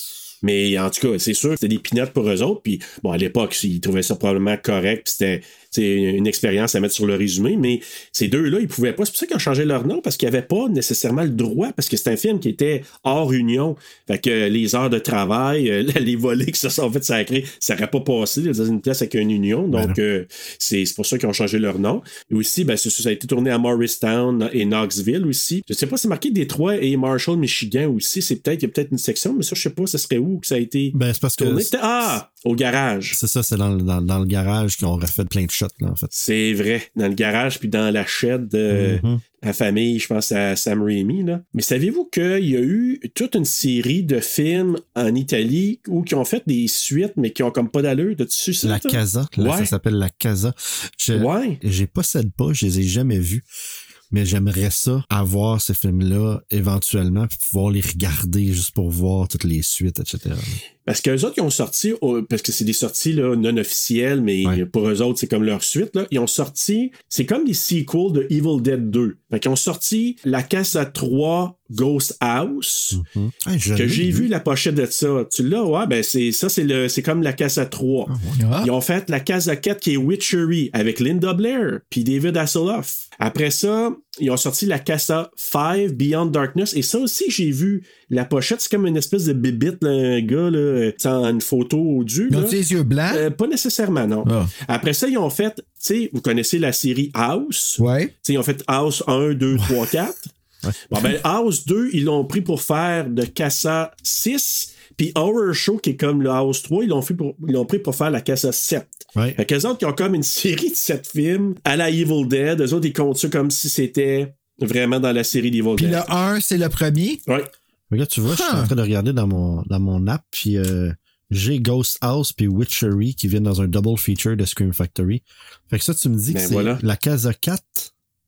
Mais en tout cas, c'est sûr c'était des pinottes pour eux autres. Puis, bon, à l'époque, ils trouvaient ça probablement correct. C'était c'est une expérience à mettre sur le résumé. Mais ces deux-là, ils pouvaient pas. C'est pour ça qu'ils ont changé leur nom parce qu'ils n'avaient pas nécessairement le droit. Parce que c'est un film qui était hors union. Fait que les heures de travail, euh, les volets qui se sont fait sacrés, ça n'aurait pas passé dans une place avec une union. Donc, euh, c'est c'est pour ça qu'ils ont changé leur nom. Et aussi, ben, c'est ça, ça a été tourné à Morristown et Knoxville aussi. Je sais pas, c'est marqué Détroit et Marshall, Michigan aussi. C'est peut-être, il y a peut-être une section, mais ça, je sais pas, ça serait où que ça a été Ben c'est parce que tourné. C'était- Ah! Au garage. c'est ça, c'est dans, le- dans, dans le garage qu'on refait plein de shots là en fait. C'est vrai. Dans le garage, puis dans la shed de Mhm. la famille, je pense à Sam Raimi. Là. Mais savez-vous qu'il y a eu toute une série de films en Italie où qui ont fait des suites, mais qui ont comme pas d'allure? T'as-tu ça? La? Casa, là, Ouais. ça s'appelle la Casa. Je, Ouais. j'ai possède pas, je les ai jamais vus. Mais j'aimerais ça, avoir ces films-là éventuellement, puis pouvoir les regarder juste pour voir toutes les suites, etc. Parce qu'eux autres, ils ont sorti, parce que c'est des sorties là, non officielles, mais Ouais. pour eux autres, c'est comme leur suite. Là, ils ont sorti, c'est comme des sequels de Evil Dead 2. Fait qu'ils ont sorti La Casa 3 Ghost House. Je que j'ai vu la pochette de ça. Tu l'as, ouais, ben c'est ça, c'est le c'est comme la Casa 3. Ah. Ils ont fait la Casa 4 qui est Witchery avec Linda Blair puis David Hasselhoff. Après ça, ils ont sorti la Casa 5 Beyond Darkness. Et ça aussi, j'ai vu la pochette. C'est comme une espèce de bibite, là, un gars, là, une photo au dieu. Ils ont les yeux blancs? Euh, pas nécessairement, non. Ah. Après ça, ils ont fait, tu sais, vous connaissez la série House? Ouais. Tu sais, ils ont fait House 1, 2, 3, 4. Bon, ben, House 2, ils l'ont pris pour faire de Casa 6. Puis Horror Show, qui est comme le House 3, ils l'ont, fait pour, ils l'ont pris pour faire la Casa 7. Ouais. Fait qu'eux autres, qui ont comme une série de 7 films à la Evil Dead. Eux autres, ils comptent ça comme si c'était vraiment dans la série d'Evil Puis Dead. le 1, c'est le premier? Ouais. Regarde, tu vois, je suis en train de regarder dans mon, dans mon app, puis euh, j'ai Ghost House puis Witchery qui viennent dans un double feature de Scream Factory. Fait que ça, tu me dis Ben que c'est voilà. la Casa 4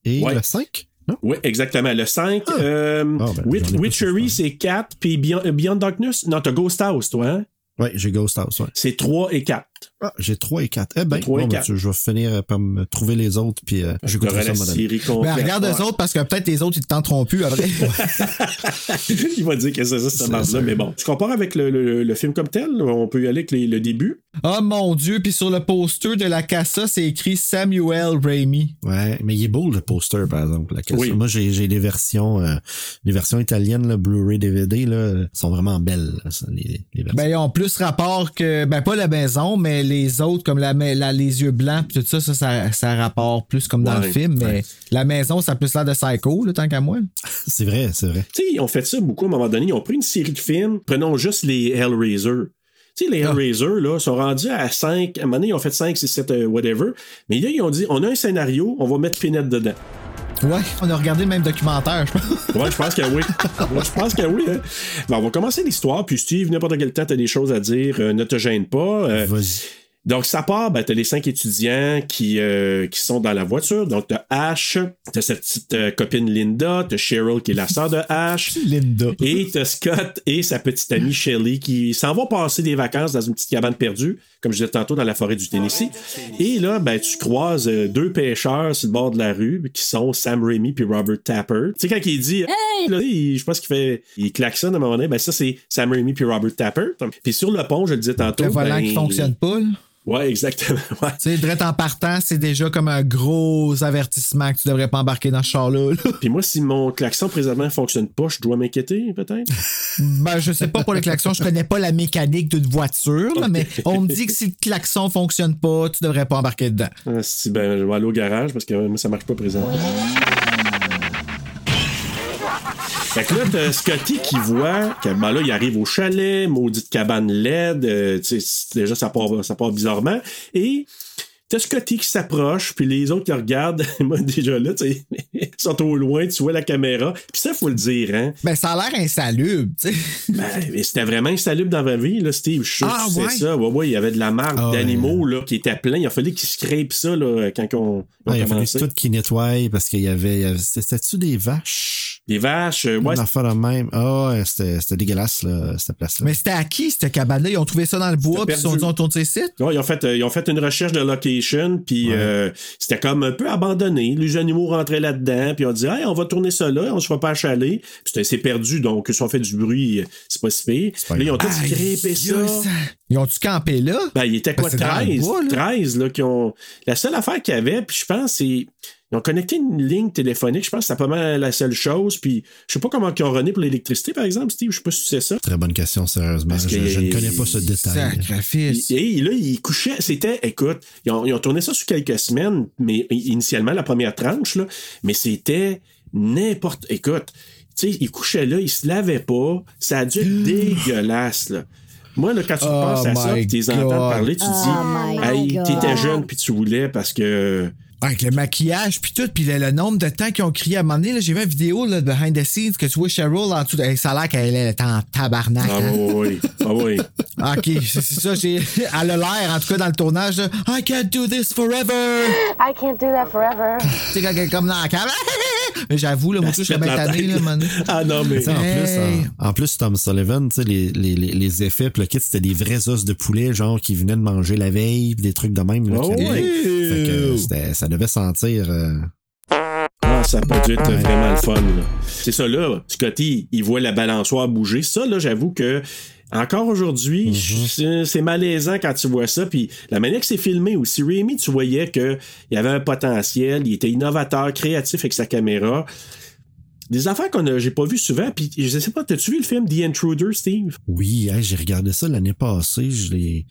et Ouais. le 5? Non? Oui, exactement. Le 5, euh, Ah, ben, Witchery, c'est 4, puis Beyond, Beyond Darkness, non, t'as Ghost House, toi, hein? Ouais, j'ai Ghost House, ouais. C'est 3 et 4. Ah, j'ai 3 et 4. Eh ben, Trois et ben, je vais finir par me trouver les autres, puis euh, j'écouterai auras ça la série Ben, regarde eux autres parce que peut-être les autres, ils te tenteront plus après. Il va dire que c'est ça, cette sûr. Mais bon, tu compares avec le, le- le film comme tel, on peut y aller avec les- le début. oh mon Dieu, puis sur le poster de la Casa, c'est écrit Samuel Raimi. Ouais, mais il est beau le poster, par exemple. La Casa. Oui. Moi, j'ai les versions, euh, les versions italiennes, là, Blu-ray, DVD, là, sont vraiment belles, là, les, les versions. Ben, ils ont plus rapport que, ben, pas la maison, mais les autres, comme la, la- les yeux blancs, pis tout ça, ça, ça, ça a rapport plus comme dans Ouais, le film, mais ouais. la maison, ça a plus l'air de Psycho, là, tant qu'à moi. c'est vrai, c'est vrai. Tu sais, ils ont fait ça beaucoup à un moment donné. Ils ont pris une série de films. Prenons juste les Hellraiser. Tu sais, les Hellraiser, là, sont rendus à 5. À un moment donné, ils ont fait 5, 6, 7, euh, whatever. Mais là, ils ont dit, on a un scénario, on va mettre Pinette dedans. Ouais, on a regardé le même documentaire, je pense. Ouais, je pense que oui. Moi, je pense que oui. hein. Ben, on va commencer l'histoire, puis Steve, n'importe quel temps, t'as des choses à dire, euh, ne te gêne pas. Euh, Vas-y. Donc, ça part, ben, t'as les cinq étudiants qui, euh, qui sont dans la voiture. Donc, t'as Ash, t'as sa petite euh, copine Linda, t'as Cheryl qui est la sœur de Ash. Linda. Et t'as Scott et sa petite amie Shelly qui s'en vont passer des vacances dans une petite cabane perdue, comme je disais tantôt, dans la forêt du Tennessee. Et là, ben, tu croises euh, deux pêcheurs sur le bord de la rue qui sont Sam Raimi puis Robert Tapper. Tu sais, quand il dit Hey! Là, il- je pense qu'il fait. Il klaxonne à un moment donné. Ben, ça, c'est Sam Raimi puis Robert Tapper. Puis sur le pont, je le disais tantôt. Le volant ben, qui fonctionne pas, là. Ouais, exactement. Ouais. Tu sais, en partant, c'est déjà comme un gros avertissement que tu devrais pas embarquer dans ce char-là. là. Puis moi, si mon klaxon présentement fonctionne pas, je dois m'inquiéter, peut-être? Ben, je sais pas pour les klaxons, je connais pas la mécanique d'une voiture, là, mais on me dit que si le klaxon fonctionne pas, tu devrais pas embarquer dedans. Ah, si, ben, je vais aller au garage parce que moi, ça marche pas présentement. Fait que là, t'as Scotty qui voit que ben là, il arrive au chalet, maudite cabane LED, euh, tu sais, c'est- déjà ça part, ça part bizarrement. Et t'as Scotty qui s'approche, puis les autres qui regardent, moi déjà là, tu sais, ils sont au loin, tu vois la caméra. Puis ça, faut le dire, hein. Ben, ça a l'air insalubre, tu sais. Ben, c'était vraiment insalubre dans ma vie, là, Steve. Je suis Ah, ouais? ça. Ouais, ouais, il y avait de la marque Ah, d'animaux, là, qui était plein. Il a fallu qu'ils scrapent ça, là, quand on, on Ouais, il a fallu tout qui nettoie parce qu'il y avait. avait- C'était-tu des vaches? Des vaches, euh, ouais, Une affaire même. Ah, ouais, c'était c'était dégueulasse, là, cette place-là. Mais c'était à qui, cette cabane-là? Ils ont trouvé ça dans le bois, puis ils se sont perdu. dit, on tourne ces sites? Ouais, ils, ont fait, euh, ils ont fait une recherche de location, puis euh, c'était comme un peu abandonné. Les animaux rentraient là-dedans, puis on dit hey, on va tourner ça là, on se fera pas achaler. Puis c'est perdu, donc si on fait du bruit, c'est pas si pire. pas Là, ils ont tous scrapé ça. Ça- Ils ont-tu campé là? Ben, il était quoi, Ben, c'est dans le 13? bois, là. 13, là, qui ont. La seule affaire qu'il y avait, puis je pense, c'est. Ils ont connecté une ligne téléphonique, je pense que c'est pas mal la seule chose. Puis je sais pas comment ils ont rené pour l'électricité, par exemple, Steve, je sais pas si c'est ça. Très bonne question, sérieusement. Parce Je, que- je ne connais pas ce détail. Sacrifice. Et, et là, ils couchaient. C'était, écoute, ils ont, ils ont tourné ça sur quelques semaines, mais initialement, la première tranche, là, mais c'était n'importe. Écoute, tu sais, ils couchaient là, ils se lavaient pas. Ça a dû être dégueulasse, là. Moi, là, quand tu Oh penses à ça, tu les entends parler, tu te Oh dis, my hey, t'étais jeune, puis tu voulais parce que. Avec le maquillage, puis tout, puis le, le nombre de temps qu'ils ont crié à un moment donné, j'ai vu une vidéo là, de behind the scenes que tu vois Cheryl en dessous. de- hey, ça a l'air qu'elle est en tabarnak. Ah hein. oui, oui, ah oui. OK, c'est c'est ça. j'ai- Elle a l'air, en tout cas, dans le tournage, là, I can't do this forever. I can't do that forever. Tu sais, quand elle est comme dans la cave. Mais j'avoue, là, moi, je suis bien tanné, là, man. Ah non, mais. Tu sais, en, Hey. plus, en, en plus, Tom Sullivan, tu sais, les, les, les, les effets, puis le kit, c'était des vrais os de poulet, genre, qui venaient de manger la veille, des trucs de même. Là, Oh, qui- ouais. Fait que c'était- ça devait sentir. euh, Ah, ça a pas dû être vraiment le fun. là. C'est ça, là. Scotty, il voit la balançoire bouger. Ça, là, j'avoue que. Encore aujourd'hui, c'est- c'est malaisant quand tu vois ça. Puis la manière que c'est filmé aussi, Raimi, tu voyais qu'il y avait un potentiel, il était innovateur, créatif avec sa caméra. Des affaires qu'on a, j'ai pas vu souvent. Puis je sais pas, t'as-tu vu le film The Intruder, Steve? Oui, j'ai regardé ça l'année passée. Je l'ai.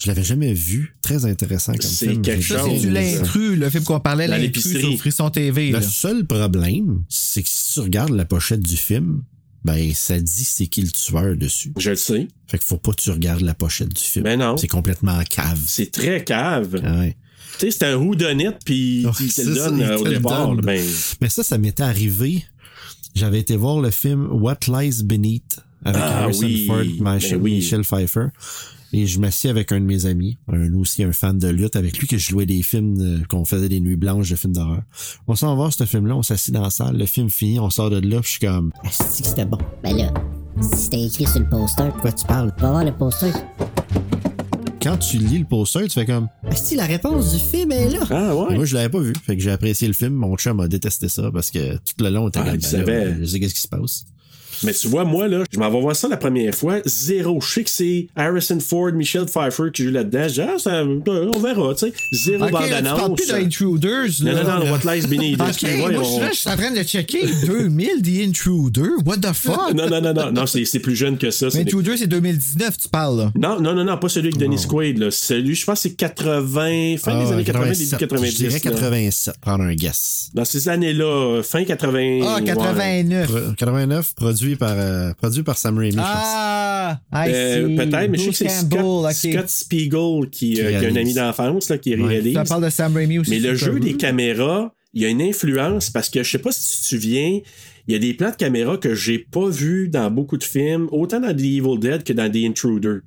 Je l'avais jamais vu. Très intéressant comme C'est film. quelque J'ai Ça, chose. c'est l'intrus, le film qu'on parlait, l'intrus sur Frisson TV. Le là? seul problème, c'est que si tu regardes la pochette du film, ben ça dit c'est qui le tueur dessus. Je le sais. Fait qu'il faut pas que tu regardes la pochette du film. Ben non. C'est complètement cave. C'est très cave. Ah ouais. Tu sais, c'est un whodunit, puis il te c'est le donne euh, au départ. donne. Ben, Mais ça, ça m'était arrivé. J'avais été voir le film What Lies Beneath avec Ah Harrison oui, Ford, ben Michel, oui. Michel Pfeiffer. Et je m'assis avec un de mes amis, un aussi un fan de lutte, avec lui que je jouais des films, euh, qu'on faisait des nuits blanches de films d'horreur. On s'en va voir ce film-là, on s'assit dans la salle, le film finit, on sort de là, puis je suis comme, Asti que c'était bon. Ben là, si c'était écrit sur le poster, pourquoi tu parles? Va voir le poster. quand tu lis le poster, tu fais comme, Asti, la réponse du film est là. ah ouais. moi je l'avais pas vu. Fait que j'ai apprécié le film, mon chum a détesté ça parce que tout le long, on était Ah, comme, il ben je sais qu'est-ce qui se passe. Mais tu vois, moi, là, je m'en vais voir ça la première fois. Zéro. Je sais que c'est Harrison Ford, Michel Pfeiffer qui joue là-dedans. Je dis, ah, ça, on verra, tu sais. Zéro Ok, tu bande-annonce. parles plus d'Intruders. Non, là. non, non, What Lies Beneath. Ok, Excuse-moi, moi, je on- suis là, je suis en train de checker 2000 The Intruder. What the fuck? Non, non, non, non, non, c'est c'est plus jeune que ça. Intruder, c'est 2019, tu parles, là. Non, non, non, non, pas celui avec Dennis Quaid, là. Celui, je pense, que c'est 80, fin des Ah, années 80, début 87. 90. Je dirais là. 87, prendre un guess. Dans ces années-là, euh, fin 80. Ah, ouais. 89. Pro- 89, produit par, euh, produit par Sam Raimi, je pense. Ah, Euh. Peut-être, mais je sais que c'est Scott, Spiegel qui, Qui euh, qui a un ami d'enfance là, qui Ouais. réalise. Ça parle de Sam Raimi aussi. Mais le jeu des caméras, il y a une influence parce que je sais pas si tu te souviens, il y a des plans de caméra que j'ai pas vus dans beaucoup de films, autant dans The Evil Dead que dans The Intruder.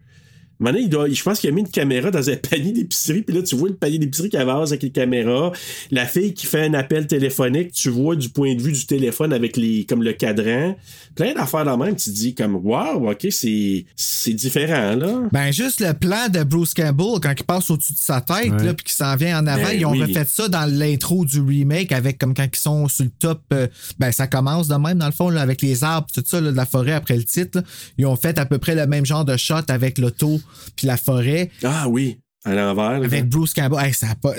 Maintenant, il doit, je pense qu'il a mis une caméra dans un panier d'épicerie, puis là, tu vois le panier d'épicerie qui avance avec les caméras. La fille qui fait un appel téléphonique, tu vois du point de vue du téléphone avec les, comme le cadran. Plein d'affaires dans le même, tu te dis comme, wow, ok, c'est, c'est différent, là. Ben, juste le plan de Bruce Campbell, quand il passe au-dessus de sa tête, Ouais. là, puis qu'il s'en vient en avant, Ben ils ont oui. refait ça dans l'intro du remake avec comme quand ils sont sur le top. euh, ben, ça commence de même, dans le fond, là, avec les arbres, tout ça, là, de la forêt après le titre. là. Ils ont fait à peu près le même genre de shot avec l'auto puis la forêt. Ah oui, à l'envers. là. Avec Bruce Campbell. Hey, ça pas...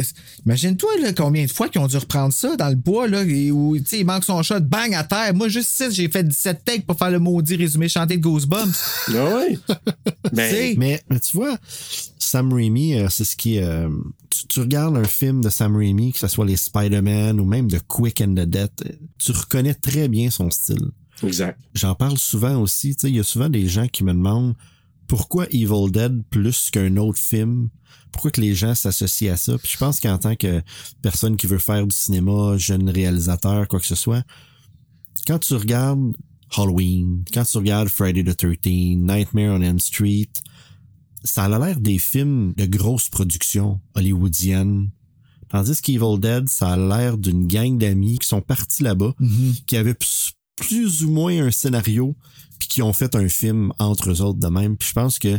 Imagine-toi combien de fois qu'ils ont dû reprendre ça dans le bois, là, et où tu sais, il manque son shot, bang à terre. Moi, juste ici, j'ai fait 17 takes pour faire le maudit résumé chanté de Ghostbumps. Ah ouais. ben, Mais, mais tu vois, Sam Raimi, euh, c'est ce qui est... euh, tu, tu regardes un film de Sam Raimi, que ce soit les Spider-Man ou même de Quick and the Dead, euh, tu reconnais très bien son style. exact. J'en parle souvent aussi. Tu sais, il y a souvent des gens qui me demandent pourquoi Evil Dead plus qu'un autre film? Pourquoi que les gens s'associent à ça? Puis je pense qu'en tant que personne qui veut faire du cinéma, jeune réalisateur, quoi que ce soit, quand tu regardes Halloween, quand tu regardes Friday the 13 Nightmare on Elm Street, ça a l'air des films de grosse production hollywoodienne. Tandis qu'Evil Dead, ça a l'air d'une gang d'amis qui sont partis là-bas, qui avaient plus, ou moins un scénario, puis qui ont fait un film entre eux autres de même. Puis je pense que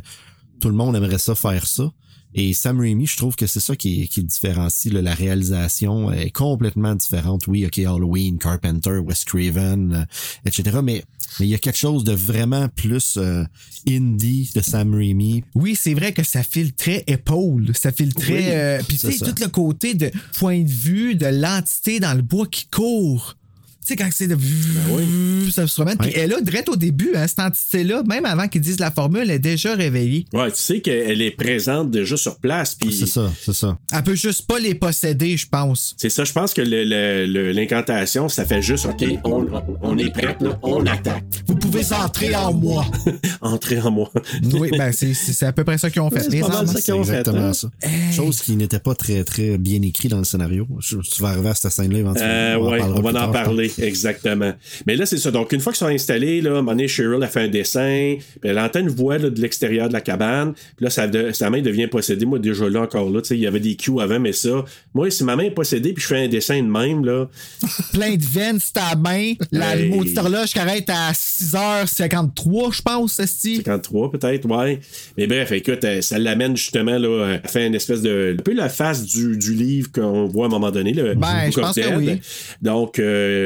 tout le monde aimerait ça faire ça. Et Sam Raimi, je trouve que c'est ça qui, qui le différencie. là. La réalisation est complètement différente. Oui, OK, Halloween, Carpenter, Wes Craven, euh, etc. Mais mais il y a quelque chose de vraiment plus euh, indie de Sam Raimi. Oui, c'est vrai que ça file très épaule. Ça file très. Oui, euh, Puis tu sais, tout le côté de point de vue de l'entité dans le bois qui court. Tu sais, quand c'est de. Ça se promène. Puis elle est là, direct au début, hein, cette entité-là, même avant qu'ils disent la formule, elle est déjà réveillée. Ouais, tu sais qu'elle est présente déjà sur place. Puis C'est ça, c'est ça. Elle peut juste pas les posséder, je pense. C'est ça, je pense que le- le- le- l'incantation, ça fait juste, OK, on, on est prêt, là, on attaque. Vous pouvez entrer en moi. Entrer en moi. oui, ben c'est c'est- c'est à peu près ça qu'ils ont fait. C'est. Exactement hein? ça. Chose qui n'était pas très, très bien écrit dans le scénario. Tu vas arriver à cette scène-là éventuellement. Euh, ouais, on va en tard, parler, exactement. Mais là, c'est ça. Donc, une fois qu'ils sont installés, là, à un moment donné, Cheryl a fait un dessin, puis elle entend une voix là, de l'extérieur de la cabane, puis là, sa, de- sa main devient possédée. Moi, déjà là, encore là, tu sais, il y avait des cues avant, mais ça, moi, si ma main est possédée, puis je fais un dessin de même, là, Plein de veines, c'est ta main. La Hey. maudite horloge qui arrête à 6h53, je pense, Esti. 53 peut-être, ouais. Mais bref, écoute, euh, ça l'amène justement là, euh, à faire une espèce de. un peu la face du, du livre qu'on voit à un moment donné. Le Ben, je pense que oui. Donc, euh,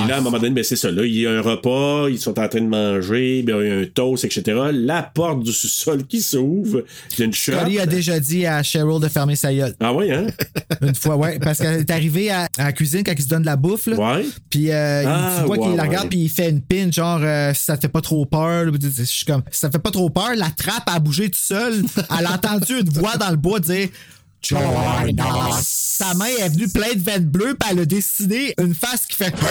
Puis là, à un moment donné, ben, c'est ça. Là, il y a un repas, ils sont en train de manger, ben, il y a un toast, etc. La porte du sous-sol qui s'ouvre d'une shot. Cody a déjà dit à Cheryl de fermer sa gueule. Ah oui, hein? Une fois, ouais. Parce qu'elle est arrivée à, à la cuisine quand il se donne de la bouffe. Là. Ouais. Puis euh, il- Ah, tu vois qu'il la regarde puis il fait une pin, genre euh, si ça te fait pas trop peur. Je suis comme, si ça te fait pas trop peur, la trappe a bougé tout seul. Elle a entendu une voix dans le bois dire Join us. Sa main est venue pleine de veines bleues, puis elle a dessiné une face qui fait.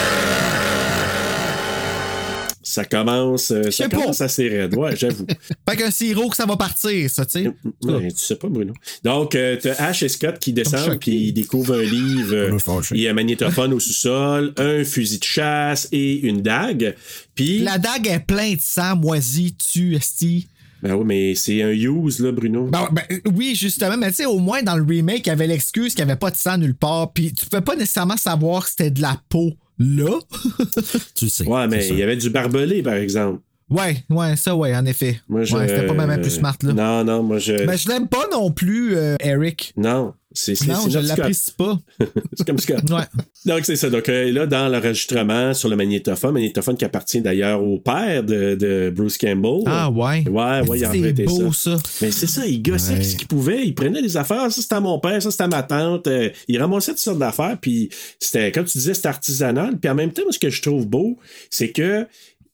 Ça commence, euh, ça pas. commence assez raide. Ouais, j'avoue. Fait qu'un sirop que ça va partir, ça, tu sais. Ouais, tu sais pas, Bruno. Donc, euh, t'as Ash et Scott qui descendent, puis ils découvrent un livre. euh. Il y a un magnétophone au sous-sol, un fusil de chasse et une dague. Puis. La dague est pleine de sang, moisi, tu, esti. Ben oui, mais c'est un use, là, Bruno. Ben, ben, oui, justement, mais tu sais, au moins dans le remake, il y avait l'excuse qu'il n'y avait pas de sang nulle part, puis tu pouvais pas nécessairement savoir que c'était de la peau là. Tu le sais. ouais, mais il y avait du barbelé, par exemple. ouais, ouais, ça, ouais, en effet. Moi, je. Ouais, c'était pas même plus smart, là. Non, non, moi, je. Mais je l'aime pas non plus, euh, Eric. Non, c'est c'est- Non, c'est je Scott. l'apprécie pas. c'est comme Scott. Ouais. Donc, c'est ça. Donc, euh, là, dans l'enregistrement sur le magnétophone, magnétophone qui appartient d'ailleurs au père de, de Bruce Campbell. Ah, ouais. Ouais, ouais, il a C'est emprunté beau, ça. ça. Mais c'est ça, il gossait Ouais. ce qu'il pouvait. Il prenait des affaires. Ça, c'était à mon père, ça, c'était à ma tante. Euh, il ramassait toutes sortes d'affaires. Puis, c'était, comme tu disais, c'était artisanal. Puis, en même temps, ce que je trouve beau, c'est que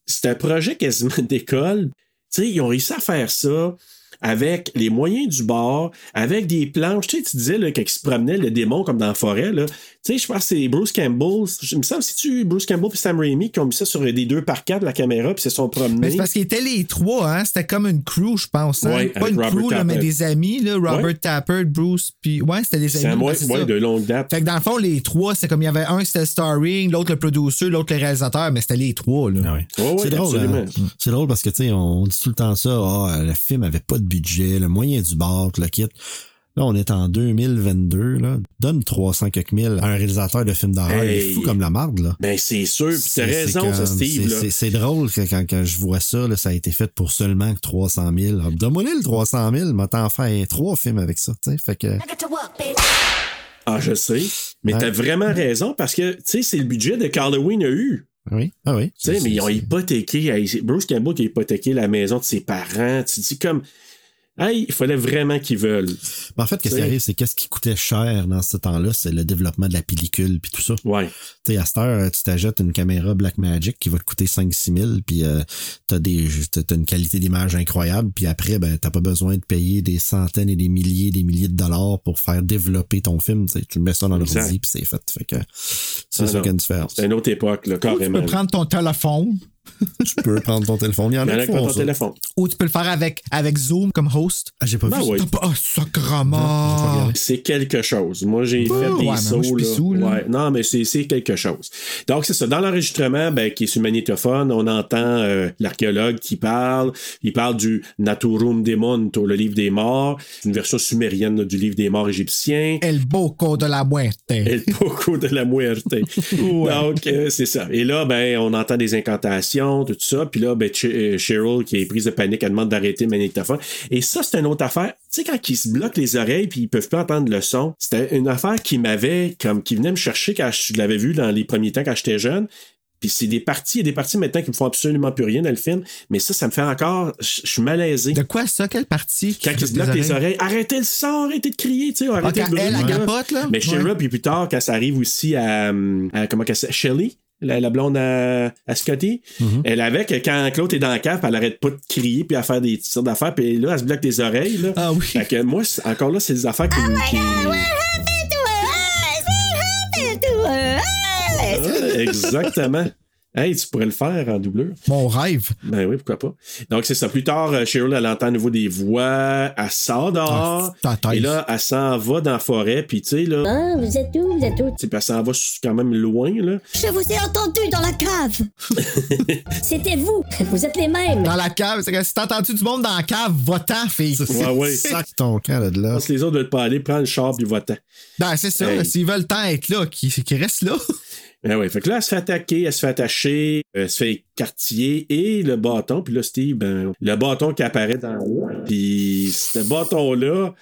c'est un projet quasiment d'école. Tu sais, ils ont réussi à faire ça avec les moyens du bord, avec des planches. Tu sais, tu disais ils se promenaient le démon comme dans la forêt. Là. Tu sais, je pense que c'est Bruce Campbell. Je me semble, si tu Bruce Campbell et Sam Raimi qui ont mis ça sur des deux par quatre de la caméra puis se sont Mais promenés. c'est parce qu'ils étaient les trois, hein. C'était comme une crew, je pense. Hein? Ouais, pas une Robert crew, là, mais des amis, là. Robert Ouais. Tapper, Bruce, puis. Ouais, c'était des amis. C'est à moi, ouais, ça. de longue date. Fait que dans le fond, les trois, c'est comme il y avait un, c'était le starring, l'autre le producer, l'autre le réalisateur, mais c'était les trois, là. Ah ouais. Ouais, ouais, c'est drôle. hein. C'est drôle parce que tu sais, on dit tout le temps ça. Ah, le film avait pas de budget, le moyen du bord, tout le kit. Là, on est en 2022. Là. Donne 300 quelques mille à un réalisateur de film d'horreur. Il est fou comme la marde. Là. Ben, c'est sûr. Puis t'as C'est- raison, c'est ça, Steve. c'est- là. c'est- C'est drôle que quand, quand je vois ça, là, ça a été fait pour seulement que 300 000. Ah, Donne-moi le 300 000, m'a t'en fait trois films avec ça. tu sais. Fait que, Ah, je sais. Mais Ouais. t'as vraiment raison parce que, tu sais, c'est le budget de qu'Halloween a eu. oui, ah oui. Tu sais, mais ils ont C'est- hypothéqué. Bruce Campbell qui a hypothéqué la maison de ses parents. Tu dis comme. Hey, il fallait vraiment qu'ils veulent. Mais En fait, qu'est-ce qui arrive, c'est qu'est-ce qui coûtait cher dans ce temps-là, c'est le développement de la pellicule puis tout ça. Ouais. Tu sais, à cette heure, tu t'achètes une caméra Blackmagic qui va te coûter 5-6 000, puis euh, t'as des, t'as une qualité d'image incroyable, puis après, ben, t'as pas besoin de payer des centaines et des milliers, des milliers de dollars pour faire développer ton film. Tu tu mets ça dans l'ordi, puis c'est fait. Fait que c'est Ah ça non. qui a une différence. C'est une autre époque, là, Tu carrément. peux prendre ton téléphone, tu peux prendre ton téléphone. Il y en a qui font ont ton ça. téléphone. ou tu peux le faire avec, avec Zoom comme host. Ah, j'ai pas Ben vu oui. Ah, sacrement! C'est quelque chose. Moi, j'ai fait des ouais, mais moi, sauts. là. sous, là. Ouais, non, mais c'est c'est quelque chose. Donc, c'est ça. Dans l'enregistrement, ben, qui est sur le magnétophone, on entend euh, l'archéologue qui parle. Il parle du Naturum Demonto, le livre des morts. une version sumérienne là, du livre des morts égyptiens. El Boco de la Muerte. El poco de la muerte. Donc, euh, c'est ça. Et là, ben, on entend des incantations, tout ça. Puis là, ben, euh, Cheryl, qui est prise de panique, elle demande d'arrêter le magnétophone. Et ça, c'est une autre affaire. Tu sais, quand ils se bloquent les oreilles puis ils peuvent plus entendre le son, c'était une affaire qui m'avait, comme, qui venait me chercher quand je l'avais vu dans les premiers temps quand j'étais jeune. Puis c'est des parties, il y a des parties maintenant qui me font absolument plus rien dans le film. Mais ça, ça me fait encore, je suis malaisé. De quoi ça? Quelle partie? Quand ils se bloquent les oreilles, arrêtez le son, arrêtez de crier, tu sais, arrêtez Ah, le quand bruit. elle, là. capote, là? Mais. Cheryl, puis plus tard, quand ça arrive aussi à, à comment qu'elle s'appelle, Shelly, la, la blonde à, à Scotty, Mm-hmm. elle avait que quand Claude est dans le cave, elle arrête pas de crier, puis à faire des sortes d'affaires, puis là, elle se bloque les oreilles, là. Ah oui. Fait que moi, encore là, c'est des affaires qui... qui- Ah, exactement. Hey, tu pourrais le faire en doubleur. Mon rêve. Ben oui, pourquoi pas. Donc, c'est ça. Plus tard, euh, Cheryl, elle entend à nouveau des voix. Elle sort dehors. Ah, ta tête. et là, elle s'en va dans la forêt. Puis, tu sais, là, Ah, vous êtes où? Vous êtes où? puis elle s'en va quand même loin, là. Je vous ai entendu dans la cave. C'était vous. Vous êtes les mêmes. Dans la cave. C'est que si t'as entendu du monde dans la cave, va-t'en, fille. Ouais, ouais. Sac ton camp là de là. Parce que les autres veulent pas aller, prendre le char, puis va-t'en. Ben, c'est ça. Hey. S'ils veulent tant être là, qu'ils qu'ils restent là. Ben ouais. Fait que là, elle se fait attaquer, elle se fait attacher, elle se fait écartiller et le bâton. Puis là, Steve, ben, le bâton qui apparaît dans le. Puis ce bâton-là,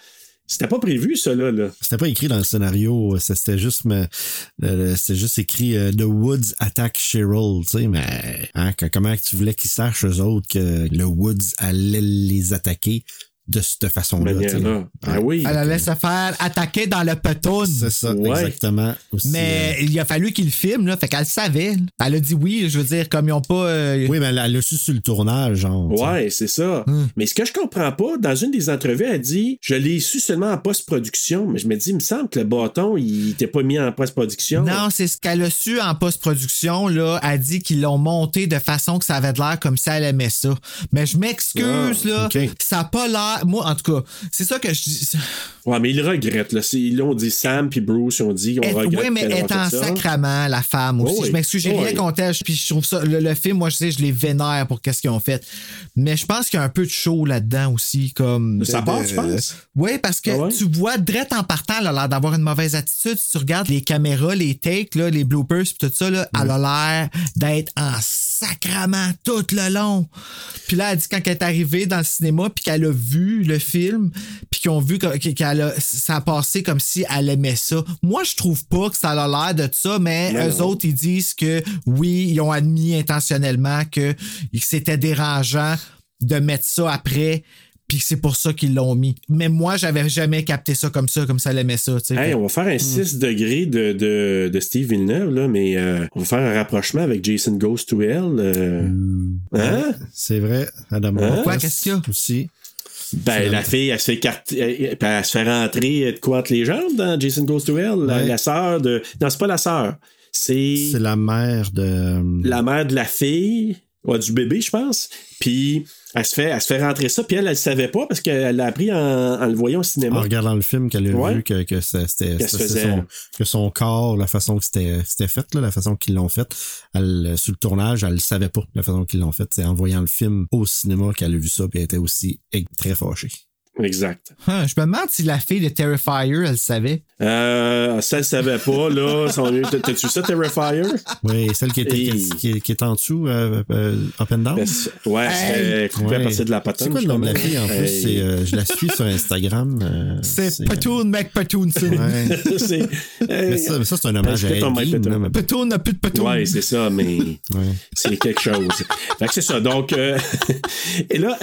C'était pas prévu, ça, là. C'était pas écrit dans le scénario, c'était juste euh, c'était juste écrit euh, The Woods attack Cheryl, tu sais, mais hein, que- comment tu voulais qu'ils sachent eux autres que le Woods allait les attaquer? De cette façon-là. Ah oui. Elle allait se faire attaquer dans le peton. C'est ça, Ouais. exactement. Aussi, Mais il a fallu qu'il filme, là. Fait qu'elle le savait. Elle a dit oui, je veux dire, comme ils ont pas. euh, euh, Oui, mais elle l'a su sur le tournage, genre. Ouais, c'est ça. Hum. Mais ce que je comprends pas, dans une des entrevues, elle dit Je l'ai su seulement en post-production. Mais je me dis, il me semble que le bâton, il était pas mis en post-production. Non, c'est ce qu'elle a su en post-production, là. Elle dit qu'ils l'ont monté de façon que ça avait de l'air comme si elle aimait ça. Mais je m'excuse, Ah, là. Ça a pas l'air. Moi, en tout cas, c'est ça que je dis. Ouais, mais il regrette. Là. Ils l'ont dit, Sam puis Bruce, ils ont dit, on regrette. Oui, mais elle est en ça. sacrament, la femme aussi. Oui. Je m'excuse, j'ai rien contre elle. Puis je trouve ça, le, le film, moi, je sais, je les vénère pour qu'est-ce qu'ils ont fait. Mais je pense qu'il y a un peu de show là-dedans aussi, comme. De sa part, tu penses? Oui, parce que Ah ouais? tu vois, Drette en partant, elle a l'air d'avoir une mauvaise attitude. Si tu regardes les caméras, les takes, là, les bloopers, puis tout ça, là, elle a l'air d'être en sacrament tout le long. Puis là, elle dit quand elle est arrivée dans le cinéma, puis qu'elle a vu le film, puis qu'ils ont vu que- qu'elle a, ça a passé comme si elle aimait ça. Moi, je trouve pas que ça a l'air de ça, mais Non, eux non. autres, ils disent que oui, ils ont admis intentionnellement que c'était dérangeant de mettre ça après. Puis c'est pour ça qu'ils l'ont mis. Mais moi, j'avais jamais capté ça comme ça, comme ça elle aimait ça. Hey, on va faire un 6 degrés de, de, de Steve Villeneuve, là, mais euh, on va faire un rapprochement avec Jason Goes to Hell. euh, Hein? C'est vrai, Adam Hein? Quoi, qu'est-ce qu'il y a? aussi. Ben, la fille, elle se fait euh, puis elle se fait rentrer de quoi entre les jambes dans Jason Goes to Hell. La, Ouais. la sœur de. Non, c'est pas la sœur. C'est C'est la mère de. la mère de la fille, ouais, du bébé, je pense. Puis elle se fait, elle se fait rentrer ça, puis elle, elle le savait pas parce qu'elle l'a appris en, en le voyant au cinéma. En regardant le film qu'elle a Ouais. vu que, que c'était son, que son corps, la façon que c'était fait, là, la façon qu'ils l'ont fait, elle, sur le tournage, elle le savait pas, la façon qu'ils l'ont fait. C'est en voyant le film au cinéma qu'elle a vu ça, puis elle était aussi très fâchée. Exact. Hein, je me demande si la fille de Terrifier, elle savait. Euh, ça, elle savait pas, là. T'as-tu ça, Terrifier? Oui, celle qui, était, Et- qui, qui- qui est en dessous, euh, euh, up and down. Ben, c'est- ouais, à Ouais. partir de la patente. C'est quoi le nom de la fille en plus? Hey. C'est, euh, je la suis sur Instagram. euh, C'est Patoon McPatoonson. Ouais. C'est- Mais ça, mais ça, c'est un hommage à Ben, mais- Patoon n'a plus de Patoon. Ouais, c'est ça, mais Ouais. c'est quelque chose. Fait que c'est ça. Donc, euh, et là,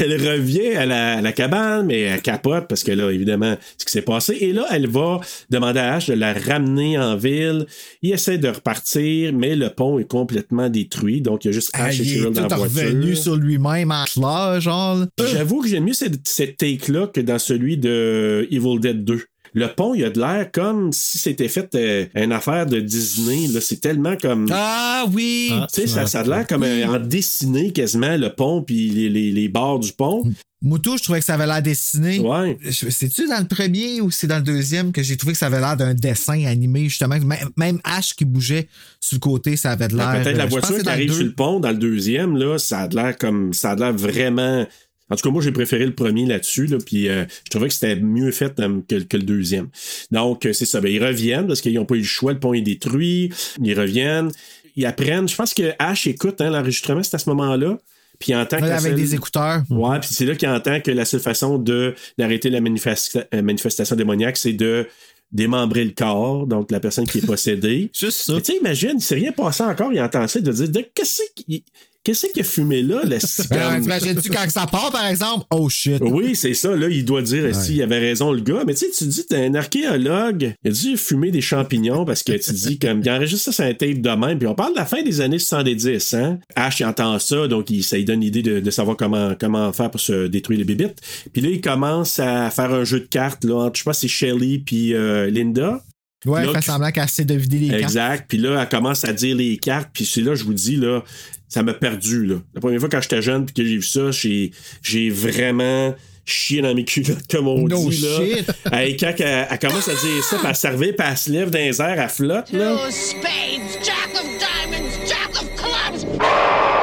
elle revient à la, à la cabane, mais elle capote parce que là, évidemment, ce qui s'est passé. Et là, elle va demander à Ash de la ramener en ville. Il essaie de repartir, mais le pont est complètement détruit. Donc, il y a juste Ah, Ash et il est Cheryl dans la voiture. revenu sur lui-même en là, genre. J'avoue que j'aime mieux cette, cette take-là que dans celui de Evil Dead 2. Le pont, il a de l'air comme si c'était fait euh, une affaire de Disney. Là. C'est tellement comme. Ah oui! Ah, tu sais, ça, ça a de l'air comme euh, en dessiné quasiment, le pont puis les, les, les bords du pont. Moutou, je trouvais que ça avait l'air dessiné. Ouais. C'est-tu dans le premier ou c'est dans le deuxième que j'ai trouvé que ça avait l'air d'un dessin animé, justement? Même, même H qui bougeait sur le côté, ça avait de l'air. Ben, Peut-être la euh, voiture qui arrive deux. sur le pont dans le deuxième, là, ça a de l'air comme. Ça a de l'air vraiment. En tout cas, moi, j'ai préféré le premier là-dessus, là, puis euh, je trouvais que c'était mieux fait euh, que, que le deuxième. Donc, euh, c'est ça. Ben, ils reviennent parce qu'ils n'ont pas eu le choix, le pont est détruit. Ils reviennent. Ils apprennent. Je pense que Ash écoute hein, l'enregistrement, c'est à ce moment-là. Puis il entend que Ouais, la avec seule- des écouteurs. Ouais, puis c'est là qu'il entend que la seule façon de d'arrêter la manifesta- manifestation démoniaque, c'est de démembrer le corps, donc la personne qui est possédée. Juste ça. Tu sais, imagine, il s'est rien passé encore, il entend ça, doit dire de- qu'est-ce qui. Qu'est-ce qu'il a fumé là? Ben, comme- T'imagines-tu quand ça part, par exemple? Oh shit. oui, c'est ça. Là, il doit dire si il avait raison, le gars. Mais tu sais, tu dis, t'es un archéologue. Il a dû fumer des champignons parce que tu dis, comme, il enregistre ça sur un tape de même. Puis on parle de la fin des années 70, hein. Ash, il entend ça, donc il, ça lui donne l'idée de, de savoir comment, comment faire pour se détruire les bébites. Puis là, il commence à faire un jeu de cartes, là, entre, je sais pas, si c'est Shelly puis euh, Linda. Ouais, Là, fait semblant qu'elle sait de vider les cartes. Exact. Puis là, elle commence à dire les cartes. Puis c'est là, je vous dis, là, ça m'a perdu. Là. La première fois quand j'étais jeune puis que j'ai vu ça, j'ai, j'ai vraiment chié dans mes culottes, comme on No dit. Là. shit. Hey, quand elle, elle commence à dire ça, puis elle servait, puis elle se lève dans les airs, elle flotte. Là. Two spades, jack of diamonds, jack of clubs.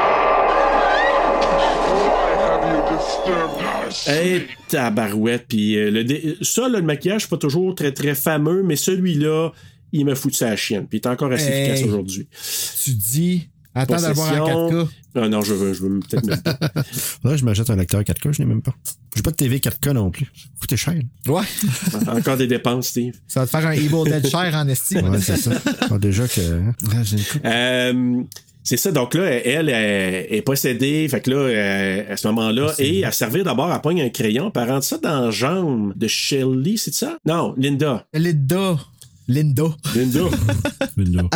Hey, tabarouette. Puis euh, le dé- ça, là, le maquillage, c'est pas toujours très, très fameux, mais celui-là, il m'a foutu sa chienne. Puis il est encore assez Hey. efficace aujourd'hui. Tu dis Attends de le voir en 4K. Ah non, je veux, je veux peut-être même pas. Que je m'achète un lecteur 4K, je n'ai même pas. J'ai pas de TV 4K non plus. Ça coûte cher. Ouais. Encore des dépenses, Steve. Ça va te faire un Evil Dead cher en estime. Ouais, c'est ça. Déjà que. J'ai une coupe. Euh, c'est ça, donc là, elle, elle est possédée, fait que là, euh, à ce moment-là, et à servir d'abord, elle pogne un crayon, puis elle rentre ça dans la jambe de Shelly, c'est ça? Non, Linda. Linda. Linda. Linda. Linda.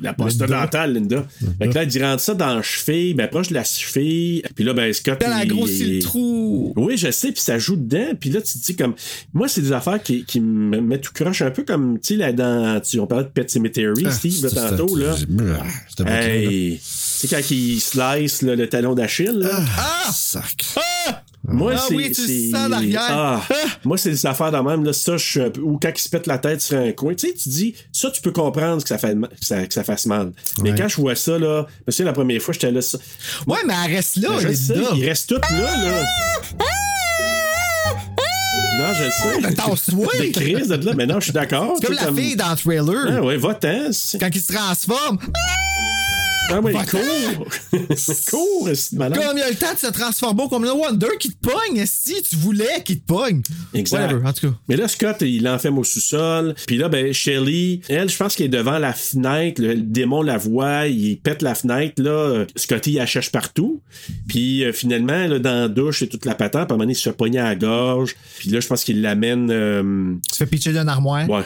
La poste dentale, Linda. Fait que là, elle rentre ça dans la cheville, ben proche de la cheville. Puis là, ben Scott. Elle a il- grossi le trou. Oui, je sais, puis ça joue dedans. Puis là, tu te dis comme. Moi, c'est des affaires qui, qui me mettent tout croche un peu comme, tu sais, là, dans. Tu, on parlait de Pet Cemetery, Ah, Steve, tantôt, là. Ah, Hey! Tu sais, quand il slice là, le talon d'Achille, là. Ah! Sac. Moi, Ah c'est. oui, tu sens derrière. Ah, moi, c'est des affaires de même. Là, ça, je suis un peu- Ou quand il se pète la tête sur un coin. Tu sais, tu dis, ça, tu peux comprendre que ça, fait, que ça, que ça fasse mal. Mais quand je vois ça, là, souviens, la première fois, j'étais là. Ça, Ouais, mais elle reste là, Ben, je sais, il reste tout là, là. Non, je le sais. Attends. Des crises de là. Mais non, je suis d'accord. C'est comme la fille dans le trailer. Ah ouais, va-t'en. Quand il se transforme. Ah Va-t'en. cours. cours, c'est malade. Comme il a le temps de se transformer comme le Wonder qui te pogne, si tu voulais qu'il te pogne. Exact. Whatever, en tout cas. Mais là, Scott, il l'enferme au sous-sol. Puis là, ben, Shelly, elle, je pense qu'elle est devant la fenêtre. Le, démon la voit, il pète la fenêtre. Là, Scotty, il la cherche partout. Puis euh, finalement, là, dans la douche, et toute la patente. Puis à un moment donné, il se fait pogner à la gorge. Puis là, je pense qu'il l'amène. euh, Tu fais pitcher d'une armoire. Ouais,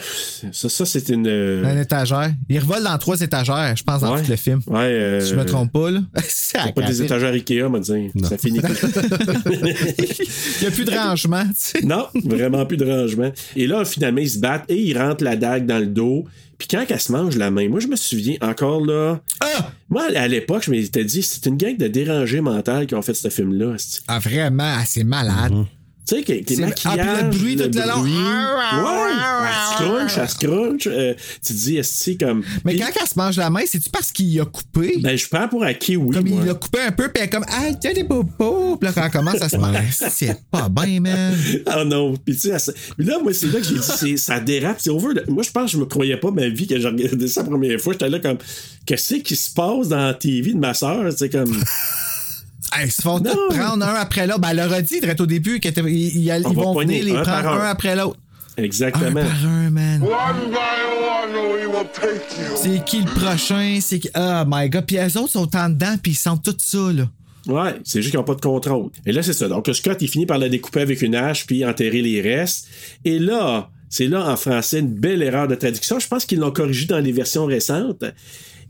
ça, ça c'est une. euh, Un étagère. Il revole dans trois étagères, je pense, dans Ouais. tout le film. Ouais, euh, Si je me trompe pas, là? C'est pas des étagères Ikea, on va dire. Ça finit. Il n'y a plus de rangement, tu sais. non, vraiment plus de rangement. Et là, finalement, ils se battent et ils rentrent la dague dans le dos. Puis quand elle se mange la main, moi, je me souviens encore là. Ah! Moi, à l'époque, je m'étais dit, c'est une gang de dérangés mentaux qui ont fait ce film-là. Ah, vraiment, ah, c'est malade. Tu sais, que les maquillages. ah, le bruit le long. bruit. Ah, Ouais, ah, elle se crunch, elle se crunch. Euh, tu te dis, est-ce que comme. Mais quand elle se mange la main, c'est-tu parce qu'il a coupé? Ben, je prends pour acquis, oui. comme moi. il l'a coupé un peu, puis elle est comme, ah, tiens des bobos. Puis là, quand elle commence à se manger, c'est pas bien, man. Ah non. Puis tu sais, là, moi, c'est là que j'ai dit, c'est- ça dérape, c'est over. Moi, je pense que je me croyais pas ma vie que j'ai regardé ça la première fois. J'étais là comme, qu'est-ce qui se passe dans la TV de ma soeur? C'est comme, Hey, ils se font tous prendre un après l'autre. Ben, elle leur a dit, direct au début, qu'ils vont venir les un par prendre un. un après l'autre. Un exactement. par un, man. C'est qui le prochain? C'est qui... Oh my god. Puis eux autres sont en dedans, puis ils sentent tout ça, là. Ouais, c'est juste qu'ils n'ont pas de contrôle. Et là, c'est ça. Donc, Scott, il finit par la découper avec une hache puis enterrer les restes. Et là, c'est là, en français, une belle erreur de traduction. Je pense qu'ils l'ont corrigé dans les versions récentes.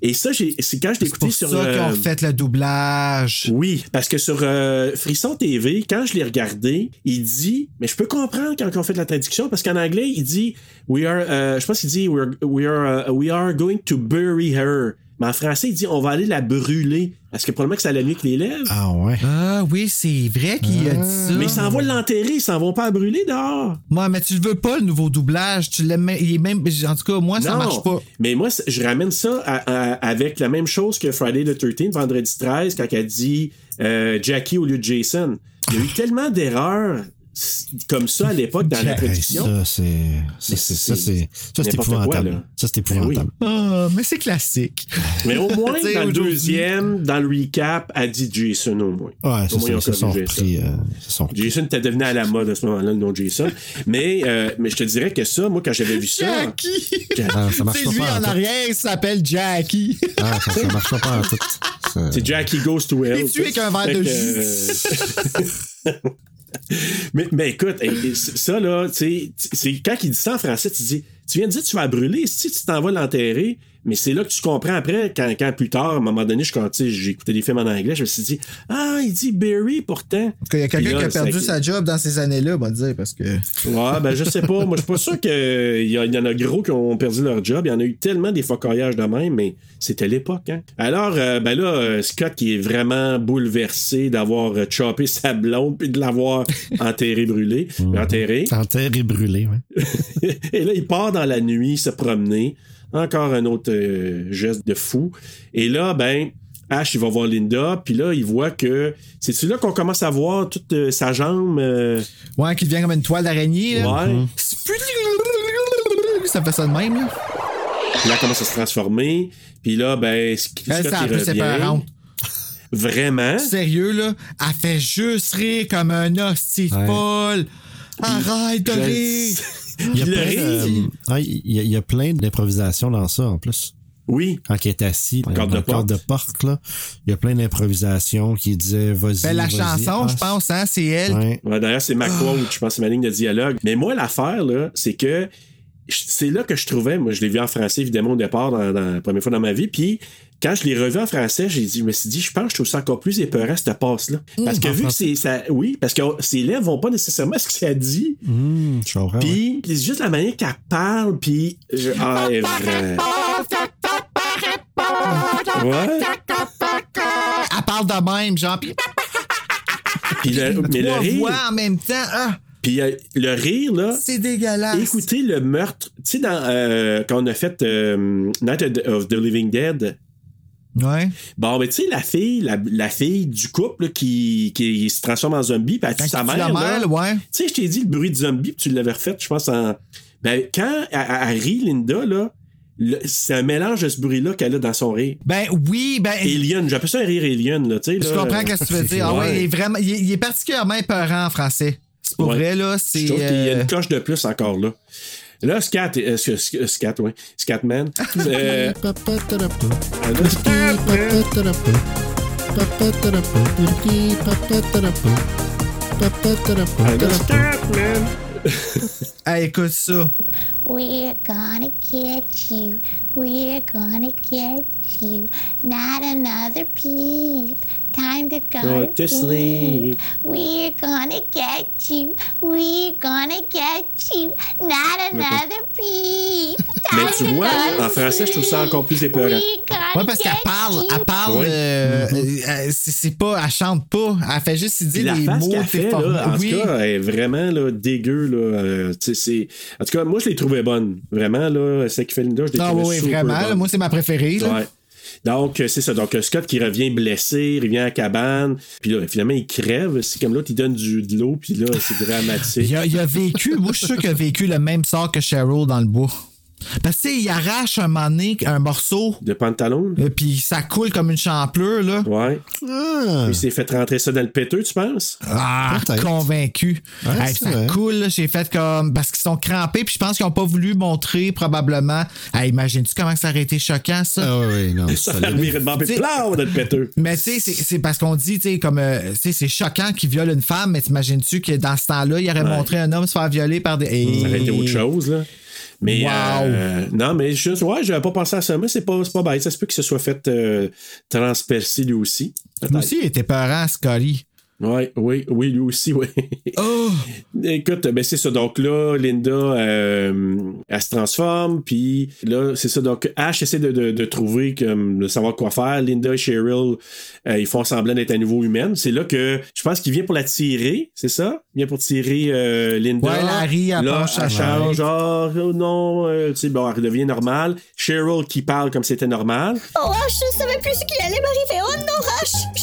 Et ça, c'est quand je l'ai C'est pour ça sur. euh, ont fait le doublage. Oui, parce que sur euh, Frisson TV, quand je l'ai regardé, il dit, mais je peux comprendre quand on fait la traduction, parce qu'en anglais, il dit, we are, euh, je pense qu'il dit, we are, uh, we are going to bury her. Mais en français, il dit, on va aller la brûler. Parce que probablement que ça allait mieux que les lèvres? Ah ouais. Ah oui, c'est vrai qu'il a dit ça. Mais ils s'en vont l'enterrer, ils s'en vont pas la brûler dehors. Moi, mais tu le veux pas, le nouveau doublage. Tu l'aimes, il est même, en tout cas, moi, ça Non. marche pas. Mais moi, je ramène ça à- à- avec la même chose que Friday the 13, vendredi 13, quand elle dit euh, Jackie au lieu de Jason. Il y a eu tellement d'erreurs comme ça à l'époque dans la Hey, traduction. ça, c'est. Ça, c'est. Ça, c'est. Ça, c'est quoi, épouvantable. Ça, c'est Ben oui. épouvantable. Ah, mais c'est classique. Mais au moins, dans le deuxième, dans le recap, elle dit Jason au moins. Ouais, Au ça, moins, ils ont c'est. Ça, sont repris. euh, sont. Jason était devenu à la mode à ce moment-là, le nom Jason. mais, euh, mais je te dirais que ça, moi, quand j'avais vu ça. Jackie! Ah, ça marche C'est pas lui pas en en arrière, il s'appelle Jackie. Ah, ça, ça marche pas en tout. C'est Jackie Goes to Hell. Et tu es qu'un verre de que, euh, mais, mais écoute, ça là, tu sais, quand il dit ça en français, tu dis, tu viens de dire que tu vas brûler, si tu t'en vas l'enterrer, mais c'est là que tu comprends après, quand, quand plus tard, à un moment donné, j'ai écouté des films en anglais, je me suis dit, ah, il dit Barry pourtant. Il y a quelqu'un qui a perdu sa job dans ces années-là, on va dire, parce que. Ouais, ben je sais pas. Moi, je suis pas sûr qu'il y, y en a gros qui ont perdu leur job. Il y en a eu tellement des focaillages de même, mais c'était l'époque. Hein? Alors, euh, ben là, euh, Scott qui est vraiment bouleversé d'avoir euh, choppé sa blonde puis de l'avoir enterré, brûlé. Enterré. Enterré brûlé, ouais. Et là, il part dans la nuit se promener. Encore un autre euh, geste de fou. Et là, ben, Ash, il va voir Linda, puis là, il voit que. C'est là qu'on commence à voir toute euh, sa jambe. euh, Ouais, qui devient comme une toile d'araignée. Ouais. Ça fait ça de même, là. Puis là, elle commence à se transformer. Puis là, ben, Scott, Elle, c'est un peu. Vraiment? Sérieux, là, elle fait juste rire comme un hostie Ouais. folle. Arrête de rire. Il y a Le plein, euh, ouais, il y a- il y a plein d'improvisations dans ça, en plus. Oui. Quand il est assis, dans de porte. de porte, là, il y a plein d'improvisations qui disaient vas-y. Ben, la chanson, Ah, je pense, hein, c'est elle. Ouais. Ouais, D'ailleurs, c'est ma quote, je pense, c'est ma ligne de dialogue. Mais moi, l'affaire, là, c'est que c'est là que je trouvais, moi, je l'ai vu en français, évidemment, au départ, dans, dans la première fois dans ma vie. Puis, quand je l'ai revu en français, j'ai dit, je me suis dit, je pense que je trouve ça encore plus épeurant, cette passe-là. Parce que vu que c'est. Ça, oui, parce que ses lèvres vont pas nécessairement à ce que ça dit. Je comprends. ouais. Puis, c'est juste la manière qu'elle parle, puis. Je, ah, elle est vraie. Ouais. Elle parle de même, genre, pis Puis le, mais le rire. voix en même temps. Ah, Puis euh, le rire, là. c'est dégueulasse. Écoutez le meurtre. Tu sais, dans, euh, quand on a fait euh, Night of the Living Dead, Ouais. bon, mais tu sais, la fille, la, la fille du couple là, qui, qui se transforme en zombie, puis elle tue Quand sa mère. la là. mère, ouais. Tu sais, je t'ai dit le bruit de zombie, puis tu l'avais refait, je pense, en. Ben, quand elle, elle- rit, Linda, là, c'est un mélange de ce bruit-là qu'elle a dans son rire. Ben oui, ben. Alien, j'appelle ça un rire alien, là, tu sais. Je là. comprends ce que tu veux dire. Ah ouais, il est vraiment. Il est, il est particulièrement épeurant en français. C'est pour Ouais. vrai, là. Je C'est. trouve qu'il y a euh, une coche de plus encore là. Là, Scat, euh, Sc- Sc- Scat, oui. Scatman. euh, là, Scatman. Ah, là, Scatman. Ah, écoute ça. We're gonna get you. We're gonna get you. Not another peep. Time to go Go to to sleep. sleep. We're gonna get you. We're gonna get you. Not another peep. Mais tu to vois, go to en français, je trouve ça encore plus épeurant. Ouais, parce qu'elle get parle, you. elle parle, Ouais. euh, euh, c'est c'est pas, elle chante pas, elle fait juste dire la les mots qu'elle fait, là, en Oui. tout cas, elle est vraiment là, dégueu. Là, euh, c'est- en tout cas, moi, je l'ai trouvée bonne. Vraiment, là, celle qui fait Linda, je l'ai Ah trouvée oui, super vraiment. bonne. moi, c'est ma préférée. Là. Ouais. Donc, euh, c'est ça. Donc, euh, Scott qui revient blessé, il revient à la cabane, puis là, finalement, il crève. C'est comme l'autre, il donne du, de l'eau, puis là, c'est dramatique. Il a, il a vécu, moi, je suis sûr qu'il a vécu le même sort que Cheryl dans le bois. Parce que, tu sais, il arrache un moment donné un morceau, De pantalon? et puis ça coule comme une champlure, là. Ouais. Ah, Puis il s'est fait rentrer ça dans le péteux, tu penses? Ah, convaincu. Ouais, Hey, c'est ça vrai. coule, là, j'ai fait comme. Parce qu'ils sont crampés, puis je pense qu'ils n'ont pas voulu montrer, probablement. Hey, Imagines-tu comment ça aurait été choquant, ça? ah oui, non. Ça l'est. virer de dans le péteux. Mais tu sais, c'est- c'est parce qu'on dit, tu sais, comme, euh, tu sais, c'est choquant qu'il viole une femme, mais t'imagines-tu que dans ce temps-là, il aurait montré un homme se faire violer par des. Et- Ça aurait été autre chose, là. Mais Wow. euh, non, mais juste, ouais, j'avais pas pensé à ça, mais c'est pas, c'est pas bête. Ça se peut qu'il se soit fait euh, transpercer lui aussi. Lui aussi, il était peurant, Scotty. Ouais, oui, oui, lui aussi, oui. Oh! Écoute, ben c'est ça. Donc là, Linda, euh, elle se transforme, puis là, c'est ça. Donc Ash essaie de, de, de trouver, comme, de savoir quoi faire. Linda et Cheryl, euh, ils font semblant d'être à nouveau humaines. C'est là que je pense qu'il vient pour la tirer, c'est ça? Il vient pour tirer euh, Linda. Ouais, Larry, elle là, elle change, Larry. genre, oh non, euh, tu sais, bon, elle redevient normale. Cheryl qui parle comme c'était normal. Oh, je savais plus ce qui allait m'arriver. Oh non, Rash,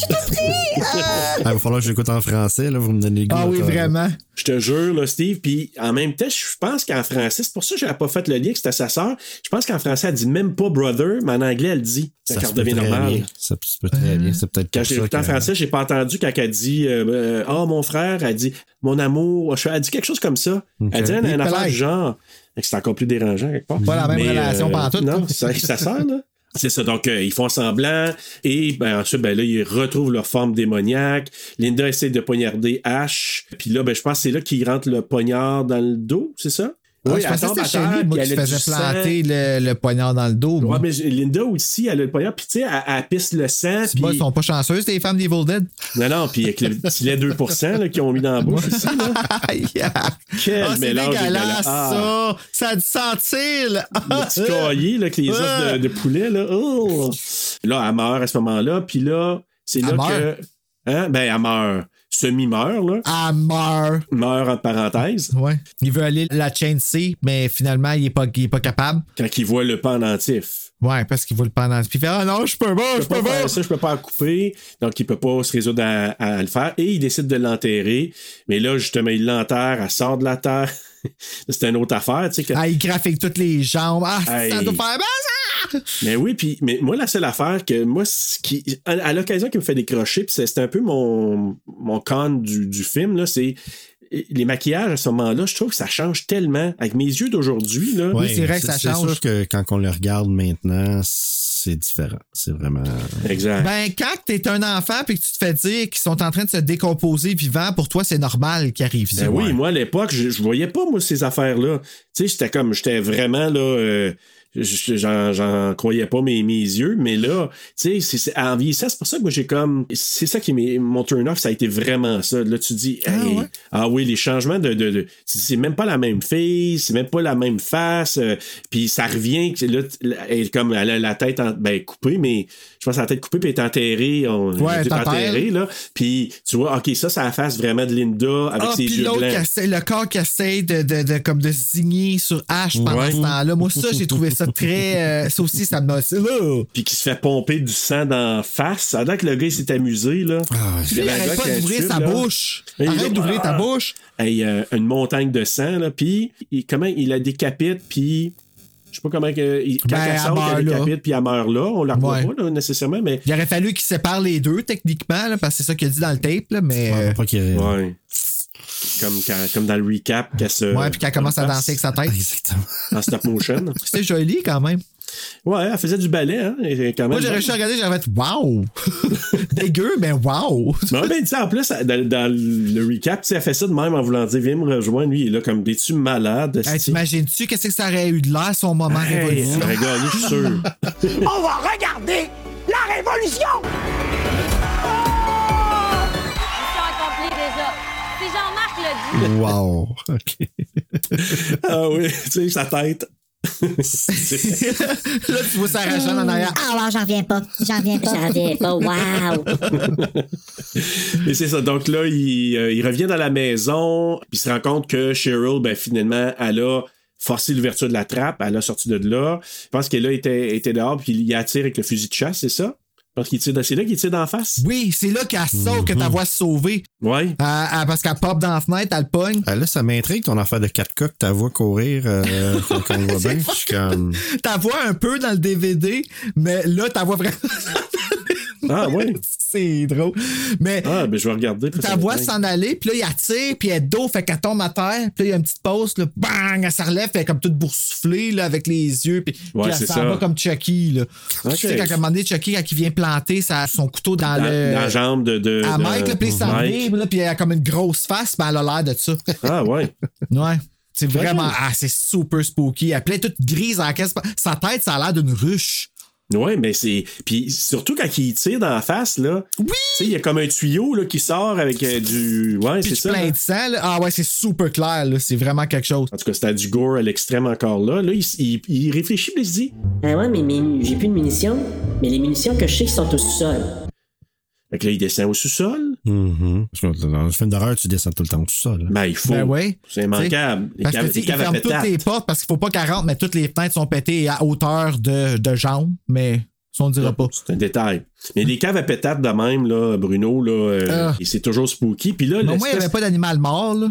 il va falloir que j'écoute en français, là, vous me donnez le goût. Ah oui, vraiment. Je te jure, là, Steve. Puis en même temps, je pense qu'en français, c'est pour ça que j'avais pas fait le lien que c'était sa sœur. Je pense qu'en français, elle dit même pas brother, mais en anglais, elle dit. Ça Quand se elle peut devient très normale. bien. Ça se peut très bien. C'est peut-être Quand j'ai ça écouté en français, j'ai pas entendu quand elle dit euh, euh, Oh, mon frère, elle dit Mon amour. Elle dit quelque chose comme ça. Elle dit une, une affaire du genre. C'est encore plus dérangeant quelque part. Pas la même relation pantoute, Non, quoi. ça, ça sert, là. C'est ça, donc euh, ils font semblant et ben, ensuite ben, là ils retrouvent leur forme démoniaque. Linda essaie de poignarder Ash, puis là ben je pense que c'est là qu'ils rentrent le poignard dans le dos, c'est ça? Oui, je elle pensais que chez lui, moi, qui faisait planter le, le poignard dans le dos. Ouais, mais Linda aussi, elle a le poignard, puis tu sais, elle, elle pisse le sang. C'est pas- Ils sont pas chanceuses, les femmes d'Evil Dead. Non, non, puis avec le petit lait 2% là, qu'ils ont mis dans la bouche aussi. Là. Quel Ah, mélange dégueulasse. Ah. ça. Ça a dû sentir, là. Le petit cahier là, avec les os de, de poulet. Là. Oh! là, elle meurt à ce moment-là, puis là, c'est là que. Hein? Ben, elle meurt. Semi-meurt, là. Elle meurt. Meurt entre parenthèses. Ouais. Il veut aller la chain C, mais finalement, il est pas, il est pas capable. Quand il voit le pendentif. Ouais, parce qu'il voit le pendant. Puis il fait Ah non, je peux pas, Je je peux pas ça, je peux pas en couper. Donc, il peut pas se résoudre à, à le faire. Et il décide de l'enterrer. Mais là, justement, il l'enterre, elle sort de la terre. c'était une autre affaire, tu sais. que- Ah, il graphique toutes les jambes. Ah, Hey. ça doit faire mal, ça! Mais oui, puis mais moi, la seule affaire que moi, ce qui, à, à l'occasion qui me fait décrocher, puis c'est c'est un peu mon, mon con du, du film, là, c'est les maquillages à ce moment-là, je trouve que ça change tellement. Avec mes yeux d'aujourd'hui, là. Ouais, c'est vrai que ça change. sûr que quand on le regarde maintenant, c'est différent. C'est vraiment. Exact. Ben, quand t'es un enfant puis que tu te fais dire qu'ils sont en train de se décomposer vivant, pour toi, c'est normal qu'ils arrivent ça. Ben oui, moi, à l'époque, je, je voyais pas, moi, ces affaires-là. Tu sais, j'étais comme, j'étais vraiment, là, euh, j'en, croyais pas mes, mes yeux, mais là, tu sais, en vieillissant, c'est pour ça que moi, j'ai comme, c'est ça qui m'est, mon turn-off, ça a été vraiment ça. Là, tu dis, hey, ah, oui, les changements de, de, de- c'est même pas la même fille, c'est même pas la même face, euh, puis ça revient, là, elle, est comme, elle a la tête, en- ben, coupée, mais je pense que la tête coupée, puis elle est enterrée, on, Ouais, elle est t'as enterrée, là, puis tu vois, ok, ça, c'est la face vraiment de Linda avec Ah, ses puis yeux l'autre, blancs. essaie- le corps qui essaie de, de, de, comme de se signer sur H pendant Ouais. ce temps-là. Moi, ça, j'ai trouvé ça très. euh, ça aussi, ça là. puis qui se fait pomper du sang d'en face. Ça a l'air que le gars il s'est amusé, là. Puis il arrête pas d'ouvrir sa bouche. Arrête d'ouvrir ta bouche. Hey, euh, une montagne de sang, là. Puis, il- comment il la décapite, puis. Je sais pas comment que. il- Quand Ben, elle sort, elle décapite, puis elle meurt là. On la revoit Ouais. pas, là, nécessairement, mais. Il aurait fallu qu'il sépare les deux, techniquement, là, parce que c'est ça qu'il a dit dans le tape, là, mais. euh, Pas Comme, quand- comme dans le recap, qu'elle se. ouais, puis qu'elle commence à danser avec sa tête. En stop motion. C'était joli quand même. Ouais, elle faisait du ballet, hein. et Quand même Moi, j'aurais juste regardé, j'aurais fait Wow! Dégueu, mais wow! Non, ben, tu sais, en plus, dans, dans le recap, tu elle fait ça de même en voulant dire, viens me rejoindre. Lui, il est là comme des-tu malade. Hey, T'imagines-tu qu'est-ce que ça aurait eu de l'air, son moment Hey, révolution? aurait gagné, je suis sûr. On va regarder la révolution! Wow. OK. ah oui, tu sais, sa tête. là, tu vois Sarah Jeanne en arrière. Ah, ouais, j'en reviens pas. J'en reviens pas. J'en reviens pas. Wow! Et c'est ça. Donc là, il, euh, il revient dans la maison, puis il se rend compte que Cheryl, ben finalement, elle a forcé l'ouverture de la trappe, elle a sorti de là. Je pense qu'elle là était, était dehors, puis il attire avec le fusil de chasse, c'est ça? Pense qu'il tire, c'est là qu'il tire d'en face? Oui, c'est là qu'elle saute, que ta voix se sauver. Ouais. Euh, euh, parce qu'elle pop dans la fenêtre, elle le pogne. Ah, là, ça m'intrigue ton affaire de 4 coques, ta voix courir euh, quand on voit bien. Je suis comme. Ta voix un peu dans le DVD, mais là, ta voix vraiment. Ah ouais. c'est drôle. Mais Ah, ben je vais regarder. ta voix s'en aller, puis là, il attire, puis elle est dos, fait qu'elle tombe à terre, puis là, il y a une petite pause, là, bang, elle se relève, puis elle est comme toute boursouflée, là, avec les yeux, puis, Ouais, puis elle s'en va comme Chucky, là. Tu sais, quand à un moment donné, Chucky, quand il vient planter sa- son couteau dans, dans, le. dans la jambe de. de à de- Mike, là, puis il s'en vient, puis elle a comme une grosse face, mais elle a l'air de ça. Ah ouais. Ouais. C'est vraiment. Ah, c'est super spooky. Elle plaît toute grise en caisse. Sa tête, ça a l'air d'une ruche. Ouais, mais c'est. Puis surtout quand il tire dans la face, là. Oui! Tu sais, il y a comme un tuyau là, qui sort avec euh, du. Ouais, c'est ça. plein là. de sang. là. Ah ouais, c'est super clair. là. C'est vraiment quelque chose. En tout cas, c'était du gore à l'extrême encore là. Là, il, il- il réfléchit, puis il se dit Ah ouais, mais, mais j'ai plus de munitions. Mais les munitions que je sais sont au sous-sol. Fait que là, il descend au sous-sol. Parce que Dans le film d'horreur, tu descends tout le temps tout ça. Là. Ben, il faut. Ben ouais. C'est immanquable. Les Parce que les il ferme toutes les portes parce qu'il faut pas qu'elle rentre, mais toutes les fenêtres sont pétées à hauteur de, de jambes. Mais ça, on dira pas. C'est un détail. Mais les caves à pétate de même, là, Bruno, là, euh, Ah. et c'est toujours spooky. Puis là, Mais au moins, il n'y avait pas d'animal mort. Là.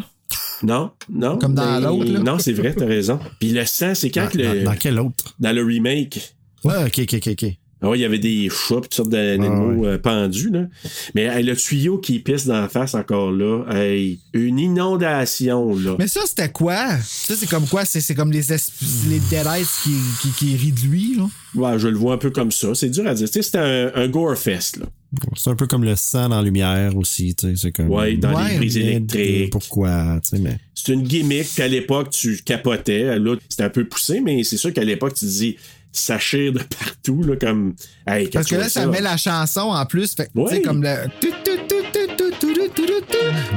Non, non. Comme dans mais- l'autre, là. Non, c'est vrai, t'as raison. Puis le sang, c'est quand Dans, le. dans- dans quel autre? Dans le remake. Ouais, ok, ok, ok, Ah ouais, il y avait des chats, toutes sortes d'animaux euh, pendus, là. Mais hey, le tuyau qui pisse dans la face encore là, hey, une inondation, là. Mais ça, c'était quoi? Ça, c'est comme quoi? C'est c'est comme les, les qui, qui, qui rient de lui. Là? Ouais, je le vois un peu comme ça. C'est dur à dire. Tu sais, c'était un, un gore fest, là. C'est un peu comme le sang dans la lumière aussi, tu sais. C'est comme. Ouais, dans les prises électriques. Pourquoi, tu sais, mais. C'est une gimmick, puis à l'époque, tu capotais. Là, c'était un peu poussé, mais c'est sûr qu'à l'époque, tu te dis, sachir de partout, là, comme. Parce que là, ça, met la chanson en plus. Fait oui. comme le. Puis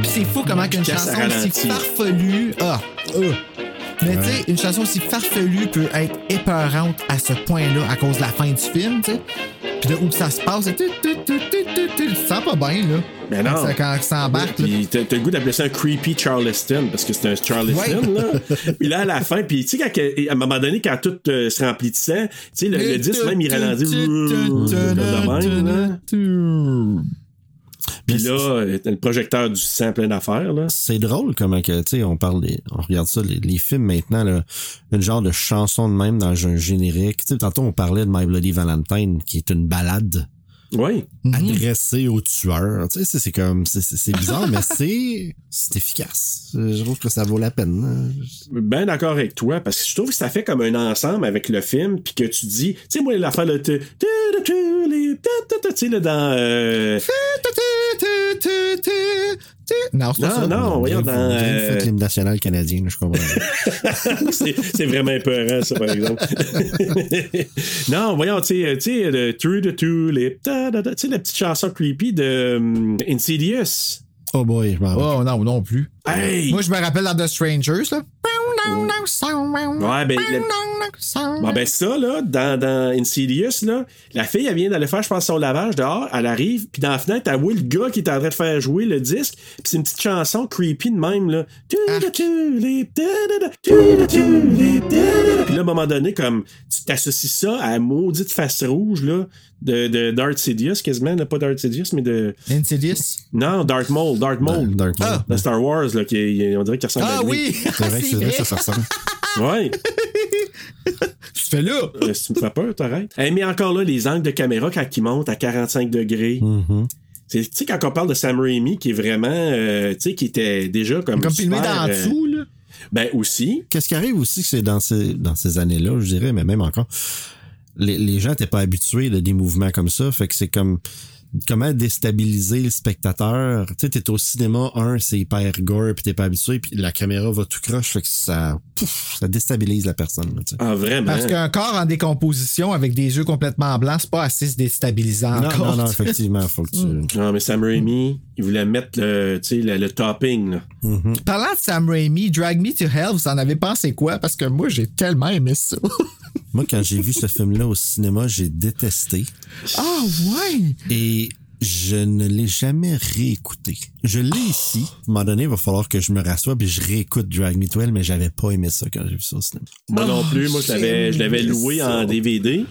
c'est fou comment qu'une chanson aussi farfelue. Ah. Mais tu sais, une chanson aussi farfelue peut être épeurante à ce point-là à cause de la fin du film, tu sais. Puis de où que ça se passe, c'est. tu, sens pas bien, là. Mais non. Ça- Quand ça embarque, là. Puis t'as le goût d'appeler ça un creepy Charleston, parce que c'est un Charleston, Ouais. là. Puis là, à la fin, puis tu sais, à un moment donné, quand tout euh, se remplit de sang, tu sais, le, le disque même, il ralentit. comme de même, là. Puis là, euh, le projecteur du sang, plein d'affaires, là. C'est drôle comment que, tu sais, on parle des, on regarde ça, les, les films maintenant, là, une genre de chanson de même dans un générique. Tu sais, tantôt, on parlait de My Bloody Valentine, qui est une balade Oui. adressée au tueur. Tu sais, c'est- c'est comme, c'est- bizarre, mais c'est, c'est efficace. Je trouve que ça vaut la peine. hein. Ben d'accord avec toi, parce que je trouve que ça fait comme un ensemble avec le film, puis que tu dis, tu sais, moi, l'affaire, là, tu tu sais, là, dans. Euh, Non, c'est Non, non, voyons, dans. euh, faites l'hymne national canadien, je comprends. c'est c'est vraiment épeurant, ça, par exemple. non, voyons, tu sais, tu sais, le Through the Tulip, tu sais, la petite chanson creepy de um, Insidious. oh boy, je m'en rappelle. Oh non, non plus. Hey! Moi, je me rappelle dans The Strangers, là. Ouais, ben, le- Bon, ben ça, là, dans, dans Insidious, là, la fille, elle vient d'aller faire, je pense, son lavage dehors, elle arrive, puis dans la fenêtre, elle voit le gars qui est en train de faire jouer le disque, puis c'est une petite chanson creepy de même, là. Puis là, à un moment donné, comme, tu t'associes ça à la maudite face rouge, là, de, de Darth Sidious, quasiment, là, pas Darth Sidious, mais de... Insidious? Non, Darth Maul, Darth Maul. Dark Maul. De Star Wars, là, qui, on dirait qu'il ressemble Ah à lui. oui! C'est vrai que c'est vrai, ça, ça ressemble. Ouais. Tu fais là. Euh, si tu me fais peur, t'arrêtes. Eh, mais encore là, les angles de caméra quand ils montent à 45 degrés. Mhm. C'est- Tu sais, quand on parle de Sam Raimi, qui est vraiment, euh, tu sais, qui était déjà comme. Comme filmé d'en euh, dessous, là. Ben aussi. Qu'est-ce qui arrive aussi, c'est dans ces, dans ces années-là, je dirais, mais même encore, les, les gens n'étaient pas habitués de des mouvements comme ça, fait que c'est comme comment déstabiliser le spectateur. Tu sais, t'es au cinéma, un, c'est hyper gore, puis t'es pas habitué, puis la caméra va tout croche, fait que ça, pouf, ça déstabilise la personne. là. Ah, vraiment? Parce qu'un corps en décomposition avec des yeux complètement blancs, c'est pas assez déstabilisant Non, encore. non, non, effectivement, faut que tu... Non, mais Sam Raimi, il voulait mettre le, tu sais, le, le topping, là. Mhm. Parlant de Sam Raimi, Drag Me to Hell, vous en avez pensé quoi? Parce que moi, j'ai tellement aimé ça. Moi, quand j'ai vu ce film-là au cinéma, j'ai détesté. Ah ouais! Et je ne l'ai jamais réécouté. Je l'ai ici. À un moment donné, il va falloir que je me rassoie puis je réécoute Drag Me to Hell, mais j'avais pas aimé ça quand j'ai vu ça au cinéma. Moi non Oh, plus. Moi, je l'avais, je l'avais loué ça. en DVD.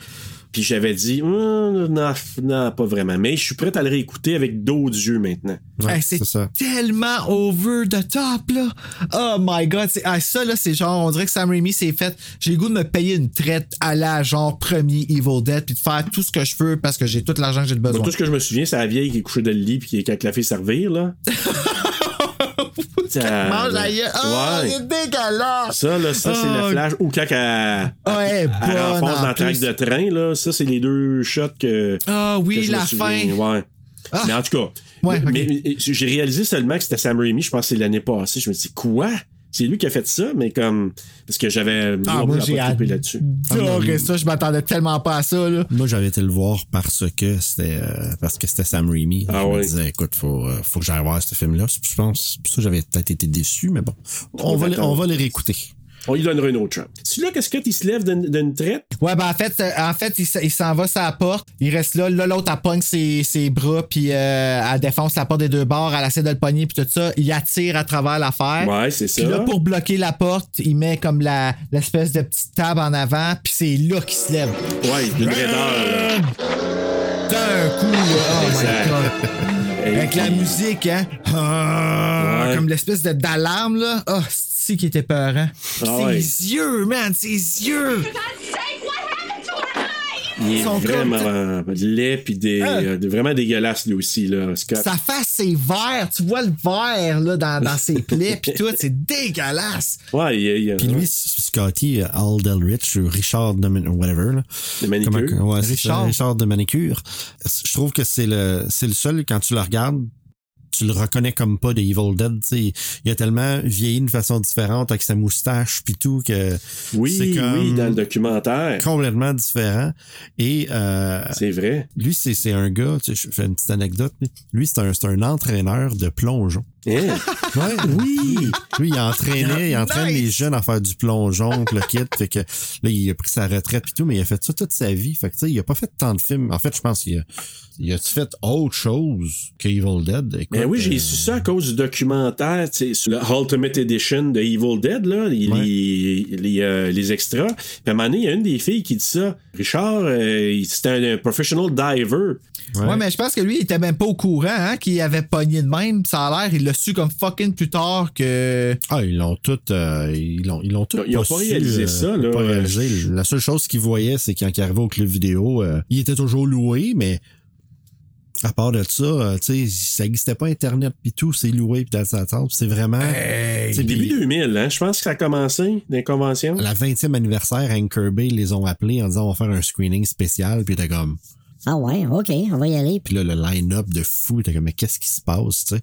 Puis j'avais dit, Hum, non, non, pas vraiment. Mais je suis prêt à le réécouter avec d'autres yeux maintenant. Ouais, Hey, c'est tellement over the top, là. Oh my god. c'est- ah, ça, là, c'est genre, on dirait que Sam Raimi s'est fait. J'ai le goût de me payer une traite à la genre premier Evil Dead puis de faire tout ce que je veux parce que j'ai tout l'argent que j'ai de besoin. Donc, tout ce que je me souviens, c'est la vieille qui est couchée dans le lit puis qui est la fait servir, là. Ça- Mange la gueule. Ouais. c'est dégueulasse. Ça, là, ça, c'est le flash. Ou quand elle, dans track plus. de train, là. Ça, c'est les deux shots que. Ah oui, je la fin. Ouais. Ah. Mais en tout cas, Ouais, mais j'ai réalisé seulement que c'était Sam Raimi, je pense que c'est l'année passée. Je me dis, quoi? C'est lui qui a fait ça, mais comme. Parce que j'avais. Ah, moi, j'ai là-dessus. adoré ça. Je m'attendais tellement pas à ça, là. Moi, j'avais été le voir parce que c'était euh, parce que c'était Sam Raimi. Ah je ouais. me disais, écoute, faut, euh, faut que j'aille voir ce film-là. Je pense, pour ça que j'avais peut-être été déçu, mais bon. On va, on va les réécouter. On lui donnerait une autre chance. Celui-là, qu'est-ce que il se lève d'une traite? Ouais, ben en fait, en fait, il, s'en va sur la porte. Il reste là. Là, l'autre, elle pogne ses, ses bras, puis euh, elle défonce la porte des deux bords. Elle essaie de le pogner, puis tout ça. Il attire à travers l'affaire. Ouais, c'est ça. Puis là, pour bloquer la porte, il met comme la l'espèce de petite table en avant, puis c'est là qu'il se lève. Ouais, d'une raideur. D'un coup, là. Oh my god. Avec la musique, hein? Ah, Ouais. Comme l'espèce de d'alarme, là. Oh, c'est qui était peurant. Puis Ah ses ouais. yeux, man, ses yeux. Il est Son vraiment euh, laid puis des, Hein? euh, vraiment dégueulasse lui aussi là, Scott. Sa face, c'est vert. Tu vois le vert là, dans, dans ses plaies, puis tout. C'est dégueulasse. Ouais, il y a- il y a- Puis lui, Scotty, euh, Al Delrich, ou Richard de whatever, là. De manicure. Comment- ouais, c'est ça, Richard. Richard de manicure. Je trouve que c'est le, c'est le seul, quand tu le regardes, tu le reconnais comme pas de Evil Dead, tu sais. Il a tellement vieilli d'une façon différente avec sa moustache puis tout que oui, c'est comme oui, dans le documentaire. complètement différent. Et euh, C'est vrai. lui, c'est, c'est un gars, tu sais, je fais une petite anecdote. Lui, c'est un, c'est un entraîneur de plongeon. Ouais, oui. Lui, il entraînait, il entraîne Nice. les jeunes à faire du plongeon, le kit. Fait que là, il a pris sa retraite puis tout, mais il a fait ça toute sa vie. Fait que tu sais, il a pas fait tant de films. En fait, je pense qu'il a, il a fait autre chose que Evil Dead? Écoute, Mais oui, j'ai euh, su ça à cause du documentaire, tu sais, sur le Ultimate Edition de Evil Dead, là, les, Ouais. les, les, euh, les extras. Puis à un moment donné, il y a une des filles qui dit ça. Richard, euh, il- c'était un, un professional diver. Ouais. mais je pense que lui, il était même pas au courant hein, qu'il avait pogné de même. Ça a l'air, il l'a su comme fucking plus tard que. Ah, ils l'ont tout, euh, ils l'ont, ils l'ont tout. Ils ont pas su, réalisé euh, ça, ils là. Pas réalisé. La seule chose qu'ils voyaient, c'est quand il arrivait au club vidéo, euh, il était toujours loué, mais à part de ça, euh, tu sais, ça n'existait pas Internet pis tout, c'est loué pis dans sa tente. C'est vraiment. sais, Début puis 2000, hein, je pense que ça a commencé, des conventions. la 20e anniversaire, Hank Kirby les ont appelés en disant on va faire un screening spécial, puis était comme. Ah ouais, OK, on va y aller. Puis là, le line-up de fou, était comme, mais qu'est-ce qui se passe, tu sais?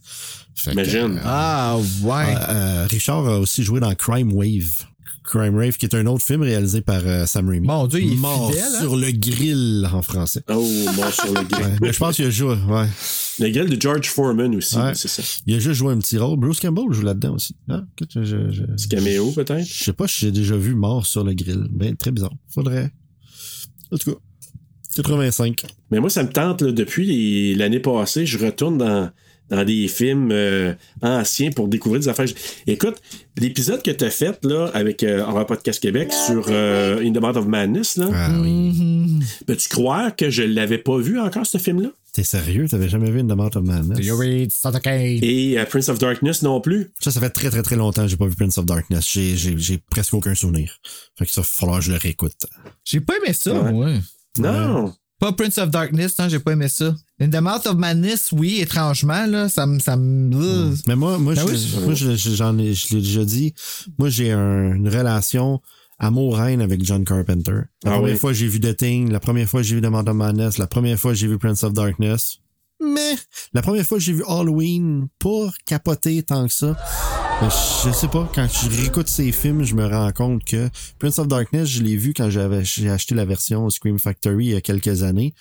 Fait que, Imagine. euh, Ah, ouais. Euh, Richard a aussi joué dans Crime Wave. Crime Wave, qui est un autre film réalisé par euh, Sam Raimi. Mon Dieu, il est Mort fidèle, hein? sur le grill en français. Oh, bon, sur le grill. Ouais, mais je pense qu'il a joué, ouais. Le grill de George Foreman aussi, Ouais. c'est ça. Il a juste joué un petit rôle. Bruce Campbell joue là-dedans aussi. Ah, écoute, je, je, je, Petit caméo, peut-être? je sais pas si j'ai déjà vu Mort sur le grill. Ben, très bizarre. Faudrait. En tout cas, 85. Mais moi, ça me tente, là, depuis l'année passée, je retourne dans, dans des films euh, anciens pour découvrir des affaires. Écoute, l'épisode que tu as fait là, avec euh, Horror Podcast Québec sur euh, In the Mouth of Madness, là, Ah oui. peux-tu croire que je l'avais pas vu encore, ce film-là? T'es sérieux? T'avais jamais vu une demande of Madness? Et euh, Prince of Darkness non plus? Ça, ça fait très très très longtemps que j'ai pas vu Prince of Darkness. J'ai, presque aucun souvenir. Fait que ça, va falloir que je le réécoute. J'ai pas aimé ça, Ouais. moi. Non. Pas Prince of Darkness, non, j'ai pas aimé ça. In the Mouth of Madness, oui, étrangement, là, ça me. Ça me... Mais moi, moi, Ben je, oui, je- moi je- je- j'en ai, je l'ai déjà dit. Moi, j'ai un- une relation amour-haine avec John Carpenter. La Ah première oui. fois que j'ai vu The Thing, la première fois que j'ai vu The Mouth of Madness, la première fois que j'ai vu Prince of Darkness. Mais la première fois que j'ai vu Halloween, pas capoté tant que ça. Mais je sais pas, quand je réécoute ces films, je me rends compte que Prince of Darkness, je l'ai vu quand j'avais j'ai acheté la version Scream Factory il y a quelques années.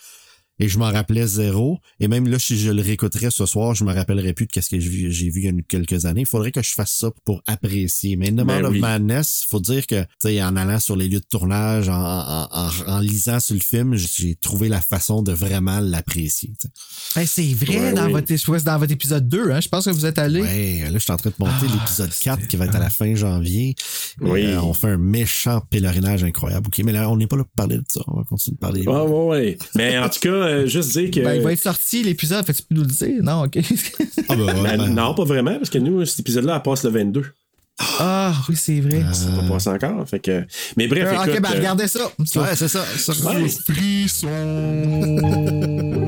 Et je m'en rappelais zéro. Et même là, si je le réécouterais ce soir, je me rappellerais plus de qu'est-ce que j'ai vu, il y a quelques années. Il faudrait que je fasse ça pour apprécier. Mais the Ben of oui. Madness, faut dire que, tu sais, en allant sur les lieux de tournage, en, en, en, en lisant sur le film, j'ai trouvé la façon de vraiment l'apprécier. Ben, c'est vrai, Ouais, dans, oui. votre, je vois, c'est dans votre épisode 2, hein, je pense que vous êtes allé. Ouais, là, je suis en train de monter Ah, l'épisode 4 qui va être à la fin janvier. Et, Oui. euh, on fait un méchant pèlerinage incroyable. OK, mais là, on n'est pas là pour parler de ça. On va continuer de parler. Ouais, ouais, ouais. Mais en tout cas, euh, juste dire que. Ben, il va être sorti, l'épisode, fait que tu peux nous le dire? Non, OK. Ah, ben, ouais, Ben, ben, non, pas vraiment, parce que nous, cet épisode-là, elle passe le 22. ah, oui, c'est vrai. C'est pas passé encore. Fait que... Mais bref, Euh, écoute, ok, ben, euh, regardez ça. Ouais, c'est ça. ça Ouais. Euh,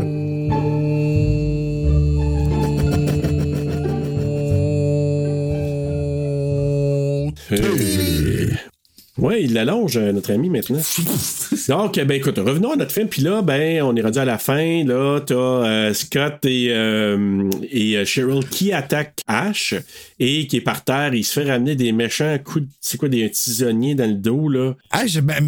Ouais, il l'allonge, euh, notre ami, maintenant. Donc, ben écoute, revenons à notre film. Puis là, ben, on est rendu à la fin. Là, t'as euh, Scott et, euh, et Cheryl qui attaquent Ash et qui est par terre. Il se fait ramener des méchants coups de... C'est quoi, des tisonniers dans le dos, là? Ah, je- ben,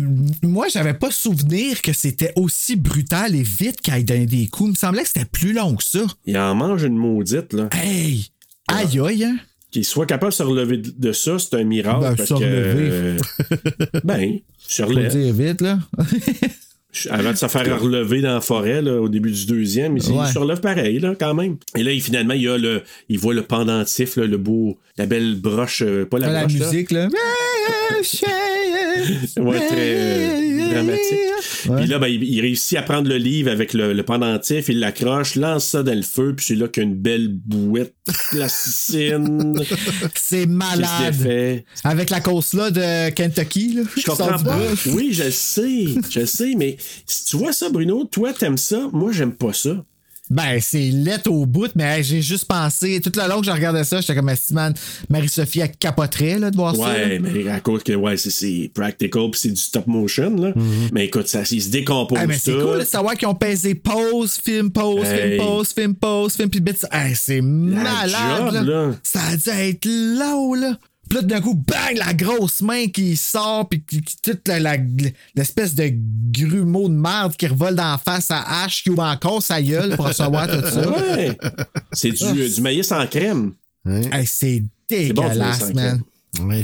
moi, j'avais pas souvenir que c'était aussi brutal et vite qu'il donné des coups. Il me semblait que c'était plus long que ça. Il en mange une maudite, là. Hey! Aïe, aïe, hein? Qu'il soit capable de se relever de ça, c'est un miracle. Ben, parce se que, relever. euh, ben, se Faut dire vite, là. Avant de se faire relever dans la forêt là, au début du deuxième, il, Ouais. se relève pareil là, quand même. Et là, il, finalement, il, a le, il voit le pendentif, là, le beau, la belle broche, euh, pas la, La, broche, musique, là. Ouais, très euh, dramatique. Puis là, ben, il, il réussit à prendre le livre avec le, le pendentif, il l'accroche, lance ça dans le feu, puis c'est là qu'il y a une belle bouette plasticine C'est malade. Avec la cause là de Kentucky, là. Je comprends pas. Oui, je le sais. Je le sais, mais si tu vois ça, Bruno, toi, t'aimes ça. Moi, j'aime pas ça. Ben, c'est lettre au bout, mais hey, j'ai juste pensé, toute la longue que je regardais ça, j'étais comme, man, Marie-Sophie, elle capoterait, là, de voir ça. Ouais, mais à cause que ouais, c'est- practical puis c'est du stop motion. Là. Mais écoute, ça, il se décompose. Ah, mais c'est cool de savoir qu'ils ont pesé pause, film, pause, Hey. film, pause, film, pause, film, puis bit. Hey, c'est malade, job, là. là. Ça a dû être là, là. Puis là, d'un coup, bang, la grosse main qui sort, puis qui, qui- toute la- la- l'espèce de grumeau de merde qui revole dans la face à H, qui ouvre encore sa gueule pour recevoir tout ça. Ouais. C'est du, du maïs en crème. Hey, c'est bon, dégueulasse, man.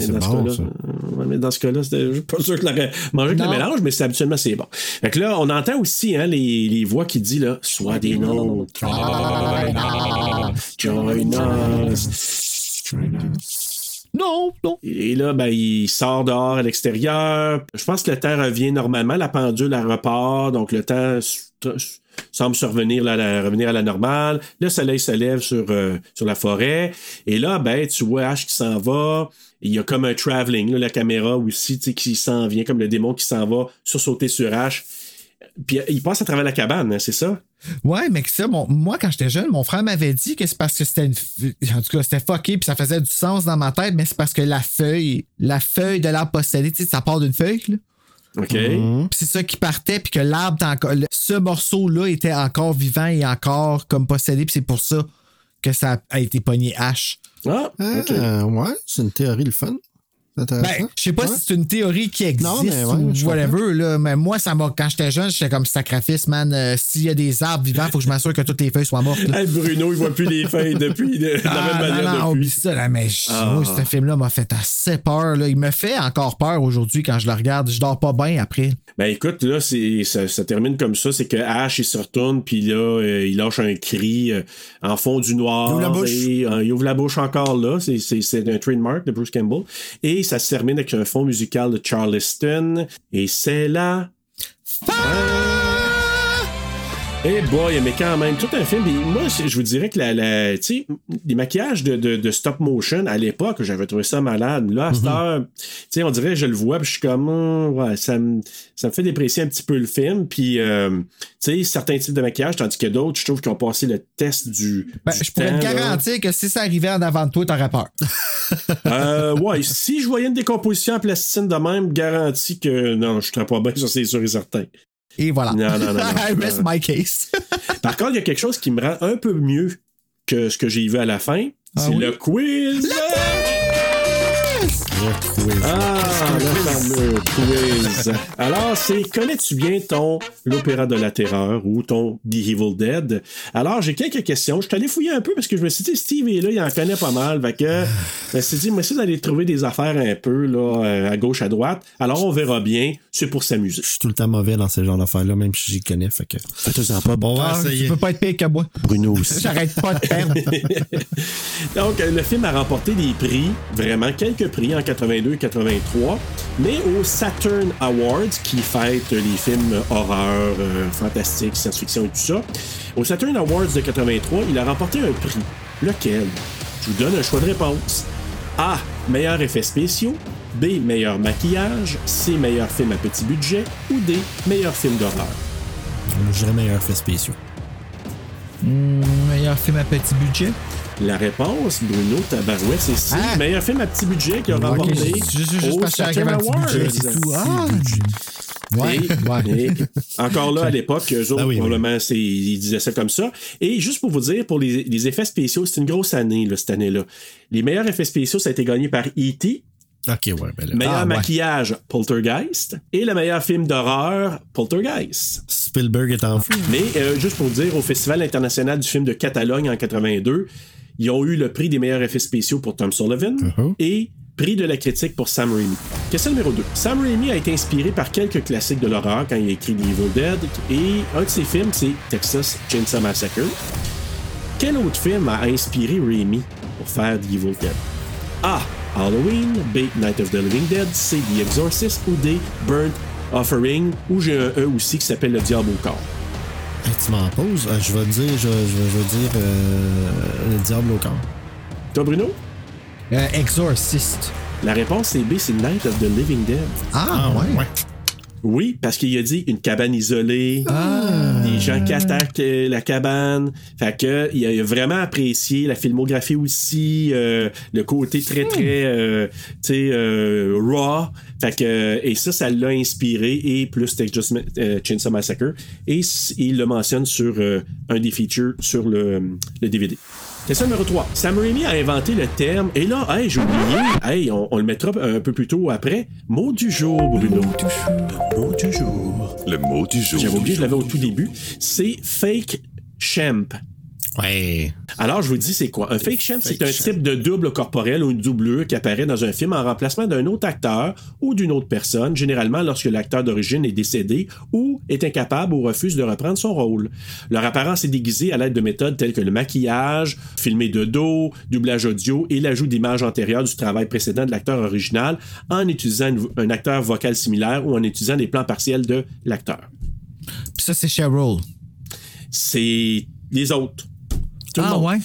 C'est dans ce bon, ça. euh, ouais, mais dans ce cas-là, je suis pas sûr que je l'aurais mangé avec le mélange, mais c'est habituellement c'est bon. Fait que là, on entend aussi hein, les, les voix qui disent là, sois des nôtres. Join us. Non, non. Et là, ben, il sort dehors à l'extérieur. Je pense que le temps revient normalement. La pendule, elle repart. Donc, le temps semble se revenir, la- revenir à la normale. Le soleil se lève sur, euh, sur la forêt. Et là, ben, tu vois Ash qui s'en va. Il y a comme un traveling, la caméra aussi, qui s'en vient, comme le démon qui s'en va sursauter sur Ash. Puis il passe à travers la cabane, hein, c'est ça? Ouais, mais que ça, mon- moi, quand j'étais jeune, mon frère m'avait dit que c'est parce que c'était une. En tout cas, c'était fucké, puis ça faisait du sens dans ma tête, mais c'est parce que la feuille, la feuille de l'arbre possédé, tu sais, ça part d'une feuille, là. OK. Puis c'est ça qui partait, puis que l'arbre, encore- ce morceau-là était encore vivant et encore comme possédé, puis c'est pour ça que ça a été pogné H. Ah, Ah, ouais, c'est une théorie le fun. Ben, je sais pas Ouais. si c'est une théorie qui existe Non, mais ouais, ou whatever, là, mais moi, ça m'a, quand j'étais jeune, j'étais comme sacrifice, man. euh, S'il y a des arbres vivants, faut que je m'assure que toutes les feuilles soient mortes. Hey, Bruno, il voit plus les feuilles depuis, de, de la Ah, même manière non, non, depuis. oublie ça, là, mais Ah. moi, ce film-là m'a fait assez peur. Là. Il me fait encore peur aujourd'hui quand je le regarde. Je dors pas bien après. Ben écoute, là, c'est, ça, ça termine comme ça. C'est que Ash, il se retourne, puis là, euh, il lâche un cri euh, en fond du noir. Il ouvre la bouche. Et, euh, il ouvre la bouche encore là. C'est, c'est, c'est un trademark de Bruce Campbell. Et ça se termine avec un fond musical de Charleston. Et c'est là. Eh boy, mais quand même, tout un film. Et moi, je vous dirais que la, la, les maquillages de, de, de stop motion à l'époque, j'avais trouvé ça malade. Là, à cette heure, tu sais, on dirait, je le vois, puis je suis comme, hum, ouais, ça me, ça me fait déprécier un petit peu le film. Puis, euh, tu sais, certains types de maquillage, tandis que d'autres, je trouve qu'ils ont passé le test du. Ben, du je pourrais te là. garantir que si ça arrivait en avant de toi, t'aurais peur. Euh, ouais, si je voyais une décomposition en plasticine de même, garantie que non, je ne serais pas bien, ça c'est sûr et certain. Et voilà. Non, non, non. I rest my case. Par contre, il y a quelque chose qui me rend un peu mieux que ce que j'ai vu à la fin. Ah c'est oui? le quiz! Ah, le fameux quiz. Alors, c'est connais-tu bien ton L'Opéra de la Terreur ou ton The Evil Dead? Alors, j'ai quelques questions. Je suis allé fouiller un peu parce que je me suis dit, Steve est là, il en connaît pas mal. Fait que, je me suis dit, moi, d'aller trouver des affaires un peu, là, euh, à gauche, à droite. Alors, on verra bien. C'est pour s'amuser. Je suis tout le temps mauvais dans ce genre d'affaires-là, même si j'y connais. Fait que. Faites-en pas. Bon, Ah, tu peux pas être pire que moi. Bruno aussi. J'arrête pas de perdre. Donc, euh, le film a remporté des prix, vraiment quelques prix en 82 et 83, mais au Saturn Awards, qui fête les films horreur, euh, fantastique, science-fiction et tout ça, au Saturn Awards de 83, il a remporté un prix. Lequel? Je vous donne un choix de réponse. A. Meilleur effet spéciaux. B. Meilleur maquillage. C. Meilleur film à petit budget. Ou D. Meilleur film d'horreur. Je dirais meilleur fait spéciaux. Hmm, meilleur film à petit budget. La réponse, Bruno Tabarouette, c'est C. Ah! Meilleur film à petit budget qui a Ok, remporté juste- juste- parce un petit Awards. budget, c'est tout. Ah! Ouais, Et- ouais. et encore là, à l'époque, eux autres, Ah oui, probablement, c'est- ils disaient ça comme ça. Et juste pour vous dire, pour les, les effets spéciaux, c'est une grosse année, là, cette année-là. Les meilleurs effets spéciaux, ça a été gagné par E.T., Ok, ouais, ben là. meilleur Ah, ouais. maquillage, Poltergeist, et le meilleur film d'horreur, Poltergeist. Spielberg est en fou. Mais euh, juste pour dire, au Festival international du film de Catalogne en 82, ils ont eu le prix des meilleurs effets spéciaux pour Tom Sullivan Uh-huh. et prix de la critique pour Sam Raimi. Question numéro 2. Sam Raimi a été inspiré par quelques classiques de l'horreur quand il a écrit The Evil Dead et un de ses films, c'est Texas Chainsaw Massacre. Quel autre film a inspiré Raimi pour faire The Evil Dead? A. Halloween, B. Night of the Living Dead, C. The Exorcist ou D. Burnt Offering, ou j'ai un E aussi qui s'appelle Le Diable au corps. Hey, tu m'en poses. Euh, je vais dire, je, je vais- je vais dire euh, le diable au corps. Toi, Bruno? Euh, Exorcist. La réponse c'est B, c'est Night of the Living Dead. Ah, ouais. Oui, parce qu'il a dit une cabane isolée, des gens qui attaquent euh, la cabane. Fait que il a, il a vraiment apprécié la filmographie aussi, euh, le côté très très euh, tu sais euh, raw. Fait que et ça ça l'a inspiré et plus Texas Ma- euh, Chainsaw Massacre et il le mentionne sur euh, un des features sur le, le DVD. Question numéro 3. Sam Raimi a inventé le terme, et là, hey, j'ai oublié, hey, on, on le mettra un peu plus tôt après. Mot du jour, Bruno. Le mot du jour. Le mot du jour. J'avais oublié, je l'avais au tout début. C'est fake champ. Ouais. Alors, je vous dis, c'est quoi? Un fake champ, c'est un type de double corporel ou une doublure qui apparaît dans un film en remplacement d'un autre acteur ou d'une autre personne, généralement lorsque l'acteur d'origine est décédé ou est incapable ou refuse de reprendre son rôle. Leur apparence est déguisée à l'aide de méthodes telles que le maquillage, filmé de dos, doublage audio et l'ajout d'images antérieures du travail précédent de l'acteur original en utilisant un acteur vocal similaire ou en utilisant des plans partiels de l'acteur. Puis ça, c'est Cheryl. C'est les autres. Tout Ah ouais?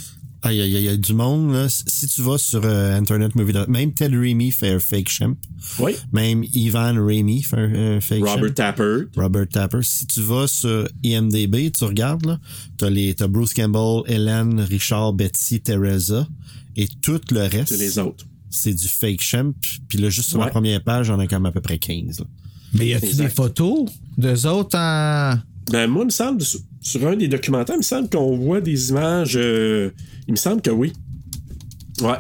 Ah, il y, a- il y a du monde, là. Si tu vas sur euh, Internet Movie, même Ted Raimi fait un fake champ. Oui. Même Ivan Raimi fait un euh, fake Robert champ. Tapper. Robert Tapper. Si tu vas sur IMDB, tu regardes, là, t'as les, t'as Bruce Campbell, Hélène, Richard, Betsy, Teresa, et tout le reste. C'est les autres. C'est du fake champ. Puis là, juste sur Ouais. la première page, on a quand même à peu près 15, là. Mais y a-tu des photos d'eux autres en. Ben, moi, il me semble, sur, un des documentaires, il me semble qu'on voit des images. euh, il me semble que oui. Ouais.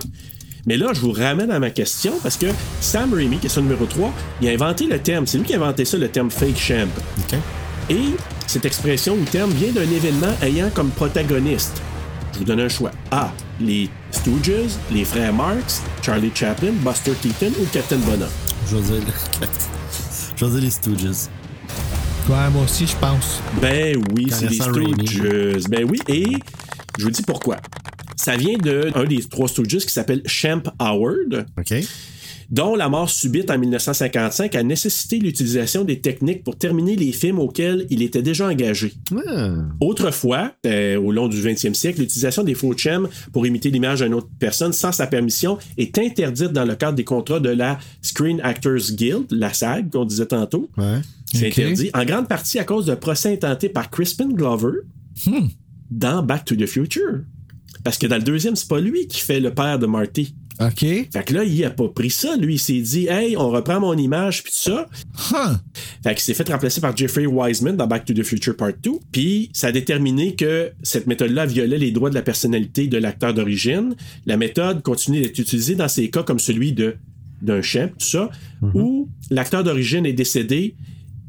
Mais là, je vous ramène à ma question parce que Sam Raimi, question numéro 3, il a inventé le terme. C'est lui qui a inventé ça, le terme fake champ. OK? Et cette expression ou terme vient d'un événement ayant comme protagoniste. Je vous donne un choix. A. Les Stooges, les frères Marx, Charlie Chaplin, Buster Keaton ou Captain Bonham. Je vais dire, je vais dire les Stooges. Ouais, moi aussi, je pense. Ben oui, c'est Raimi. Stooges. Ben oui, et je vous dis pourquoi. Ça vient de un des trois Stooges qui s'appelle Champ Howard, OK? Dont la mort subite en 1955 a nécessité l'utilisation des techniques pour terminer les films auxquels il était déjà engagé. Ah. Autrefois, euh, au long du 20e siècle, l'utilisation des faux chems pour imiter l'image d'une autre personne sans sa permission est interdite dans le cadre des contrats de la Screen Actors Guild, la SAG, qu'on disait tantôt. Ouais. C'est interdit, en grande partie à cause d'un procès intenté par Crispin Glover Hmm. dans Back to the Future. Parce que dans le deuxième, c'est pas lui qui fait le père de Marty. OK. Fait que là, il a pas pris ça. Lui, il s'est dit, hey, on reprend mon image, puis tout ça. Huh. Fait qu'il s'est fait remplacer par Jeffrey Wiseman dans Back to the Future Part 2. Puis ça a déterminé que cette méthode-là violait les droits de la personnalité de l'acteur d'origine. La méthode continue d'être utilisée dans ces cas comme celui de d'un champ, tout ça, où l'acteur d'origine est décédé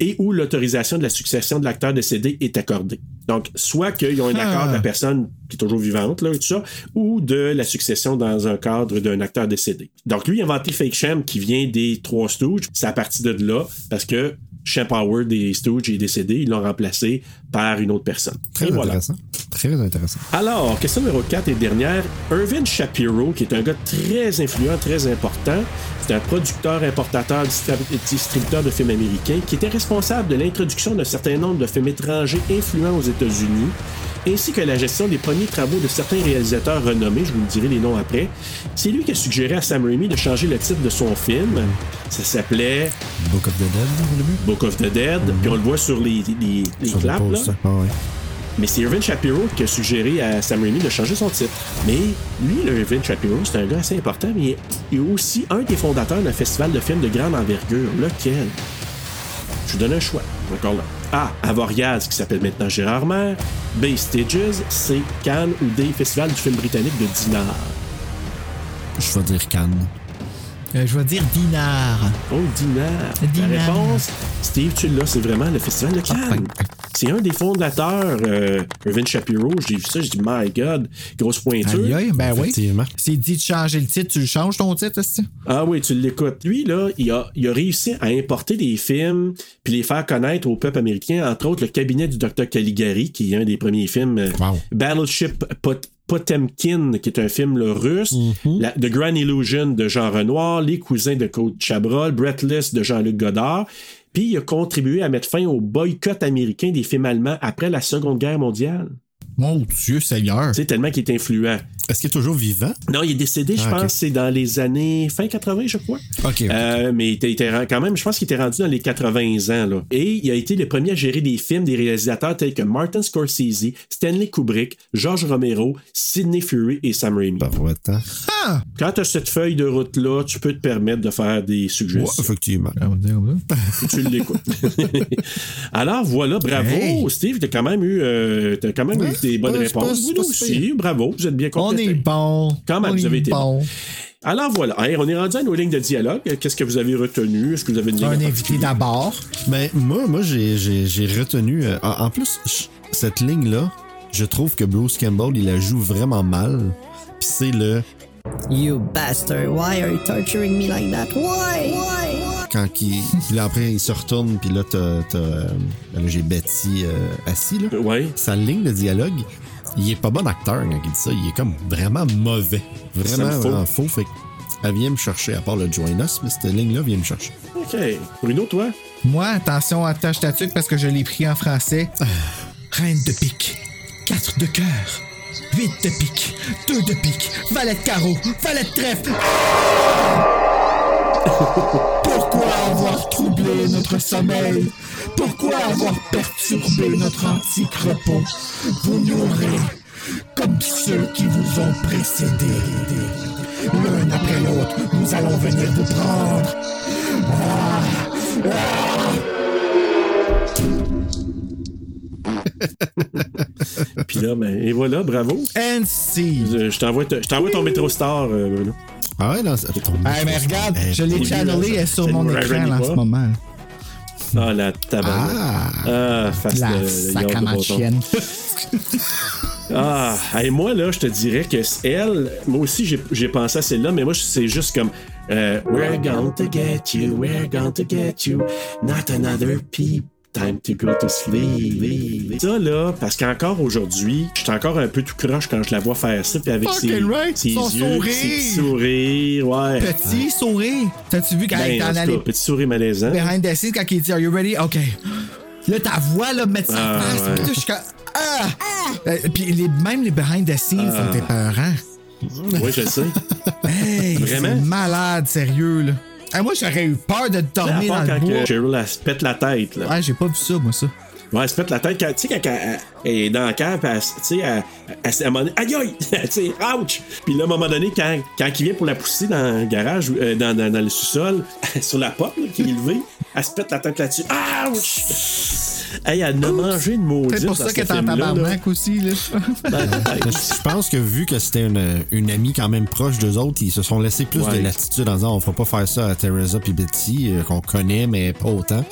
et où l'autorisation de la succession de l'acteur décédé est accordée. Donc, soit qu'ils ont un Ah. accord de la personne qui est toujours vivante, là, et tout ça, ou de la succession dans un cadre d'un acteur décédé. Donc, lui, il a inventé Fake Champ qui vient des trois Stooges. C'est à partir de là, parce que Champ Howard des Stooges est décédé, ils l'ont remplacé par une autre personne. Très voilà. intéressant. Très intéressant. Alors, question numéro 4 et dernière. Irvin Shapiro, qui est un gars très influent, très important, c'est un producteur, importateur, distributeur de films américains qui était responsable de l'introduction d'un certain nombre de films étrangers influents aux États-Unis, ainsi que la gestion des premiers travaux de certains réalisateurs renommés, je vous le dirai les noms après. C'est lui qui a suggéré à Sam Raimi de changer le titre de son film. Ça s'appelait Book of the Dead, au début. Book of the Dead, puis on le voit sur les, les, les Sur le claps, Ah ouais. Mais c'est Irvin Shapiro qui a suggéré à Sam Raimi de changer son titre. Mais lui, le Irvin Shapiro, c'est un gars assez important, mais il est aussi un des fondateurs d'un festival de films de grande envergure. Lequel? Je vous donne un choix. Encore là. A. Avoriaz, qui s'appelle maintenant Gérard Maire. B. Stages. C. Cannes. Ou D. Festival du film britannique de Dinard. Je vais dire Cannes. Euh, je vais dire Dinard. Oh, Dinard. Dinard. La réponse, Steve, tu l'as, c'est vraiment le festival de Cannes. C'est un des fondateurs, euh, Irvin Shapiro. J'ai vu ça, j'ai dit, my God, grosse pointure. Aïe, aïe, ben oui. Effectivement. S'il dit de changer le titre, tu le changes ton titre, est-ce que? Ah oui, tu l'écoutes. Lui, là, il a, il a réussi à importer des films puis les faire connaître au peuple américain, entre autres le cabinet du Dr. Caligari, qui est un des premiers films. euh, Wow. Battleship Pot- Potemkin, qui est un film là, russe. La- The Grand Illusion de Jean Renoir. Les cousins de Claude Chabrol. Breathless de Jean-Luc Godard. Puis il a contribué à mettre fin au boycott américain des films allemands après la Seconde Guerre mondiale. Mon Dieu Seigneur. Tu sais, tellement qu'il est influent. Est-ce qu'il est toujours vivant? Non, il est décédé, je Ah, pense, c'est dans les années fin 80, je crois. OK. Euh, mais il était, il était quand même, je pense qu'il était rendu dans les 80 ans. Là. Et il a été le premier à gérer des films des réalisateurs tels que Martin Scorsese, Stanley Kubrick, George Romero, Sidney Fury et Sam Raimi. Hein? Ah! Quand tu as cette feuille de route-là, tu peux te permettre de faire des Ouais, suggestions. effectivement. Ça. tu l'écoutes. Alors voilà, bravo, Hey. Steve. T'as quand même eu, euh, t'as quand même Ouais, eu des bonnes réponses. Vous aussi, si bravo. Vous êtes bien On complétés. est bon. Quand même, on vous avez été bon. Alors voilà, Hey, on est rendu à nos lignes de dialogue. Qu'est-ce que vous avez retenu? Est-ce que vous avez une ligne Un invité d'abord. Ben, moi, moi j'ai, j'ai, j'ai retenu. euh, en plus, cette ligne-là, je trouve que Bruce Campbell, il la joue vraiment mal. Puis c'est le You bastard, why are you torturing me like that? Why? Why? quand il, après il se retourne puis là t'as, t'as, euh, là j'ai Betty euh, assis là. Ouais. Sa ligne de dialogue, il est pas bon acteur quand il dit ça, il est comme vraiment mauvais, vraiment vraiment faux. Fait elle vient me chercher à part le Join Us, mais cette ligne là vient me chercher. OK. Bruno, toi? Moi, attention, attache ta tuque parce que je l'ai pris en français. Reine de pique, 4 de cœur, 8 de pique, 2 de pique, valet de carreau, valet de trèfle. Pourquoi avoir troublé notre sommeil? Pourquoi avoir perturbé notre antique repos? Vous mourrez comme ceux qui vous ont précédés. L'un après l'autre, nous allons venir vous prendre. Ah, Puis là, ben, et voilà, bravo. And see. Je, t'envoie, ton métro star, euh, Bruno. Ah ouais, c'est- Hey, mais regarde, je l'ai oui, channelé là, elle est sur mon écran là, en ce moment. Ah, la tabarnak. Ah, Ah, face La de- de sac Yard à de ma bâton. chienne. Ah, et moi, là, je te dirais que elle, moi aussi, j'ai, j'ai pensé à celle-là, mais moi, c'est juste comme euh, We're going to get you, we're going to get you, not another peep. Time to go to sleep. Ça, là, parce qu'encore aujourd'hui, je suis encore un peu tout croche quand je la vois faire ça, puis avec ses, right, ses son yeux, sourire. ses sourires, ouais. Petit sourire. T'as-tu vu quand il Ben, est en cas, petit sourire malaisant. behind the scenes quand il dit Are you ready? OK. Là, ta voix, là, mettre sa Ah, face. ouais. Puis là, je suis comme Ah! Euh, Puis les, même les behind the scenes Ah. sont épeurants. Oui, je sais. Hey, Vraiment? malade, sérieux, là. Ah, moi, j'aurais eu peur de dormir dans le bois. Cheryl, elle se pète la tête, là. Ouais, j'ai pas vu ça, moi, ça. Ouais, elle se pète la tête. quand- Tu sais, quand elle, elle est dans le cave, puis elle, se- tu sais, elle, elle, moment donné, aïe aïe! tu sais, ouch! Puis là, à un moment donné, quand, quand il vient pour la pousser dans le garage, euh, dans, dans, dans le sous-sol, sur la porte, là, qui est levée, elle se pète la tête là-dessus. Ouch! Hey, elle a mangé une maudite. C'est pour ça qu'elle est en tabarnak aussi, là. Ben, peut-être. Je pense que vu que c'était une, une amie quand même proche d'eux autres, ils se sont laissés plus Ouais. de latitude en disant on fera pas faire ça à Teresa puis Betty, euh, qu'on connaît, mais pas autant.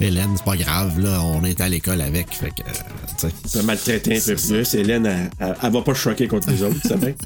Hélène, c'est pas grave, là, on est à l'école avec. Fait que, euh, tu. Ça maltraiter un peu plus. Hélène, elle, elle, elle va pas choquer contre les autres, ça fait.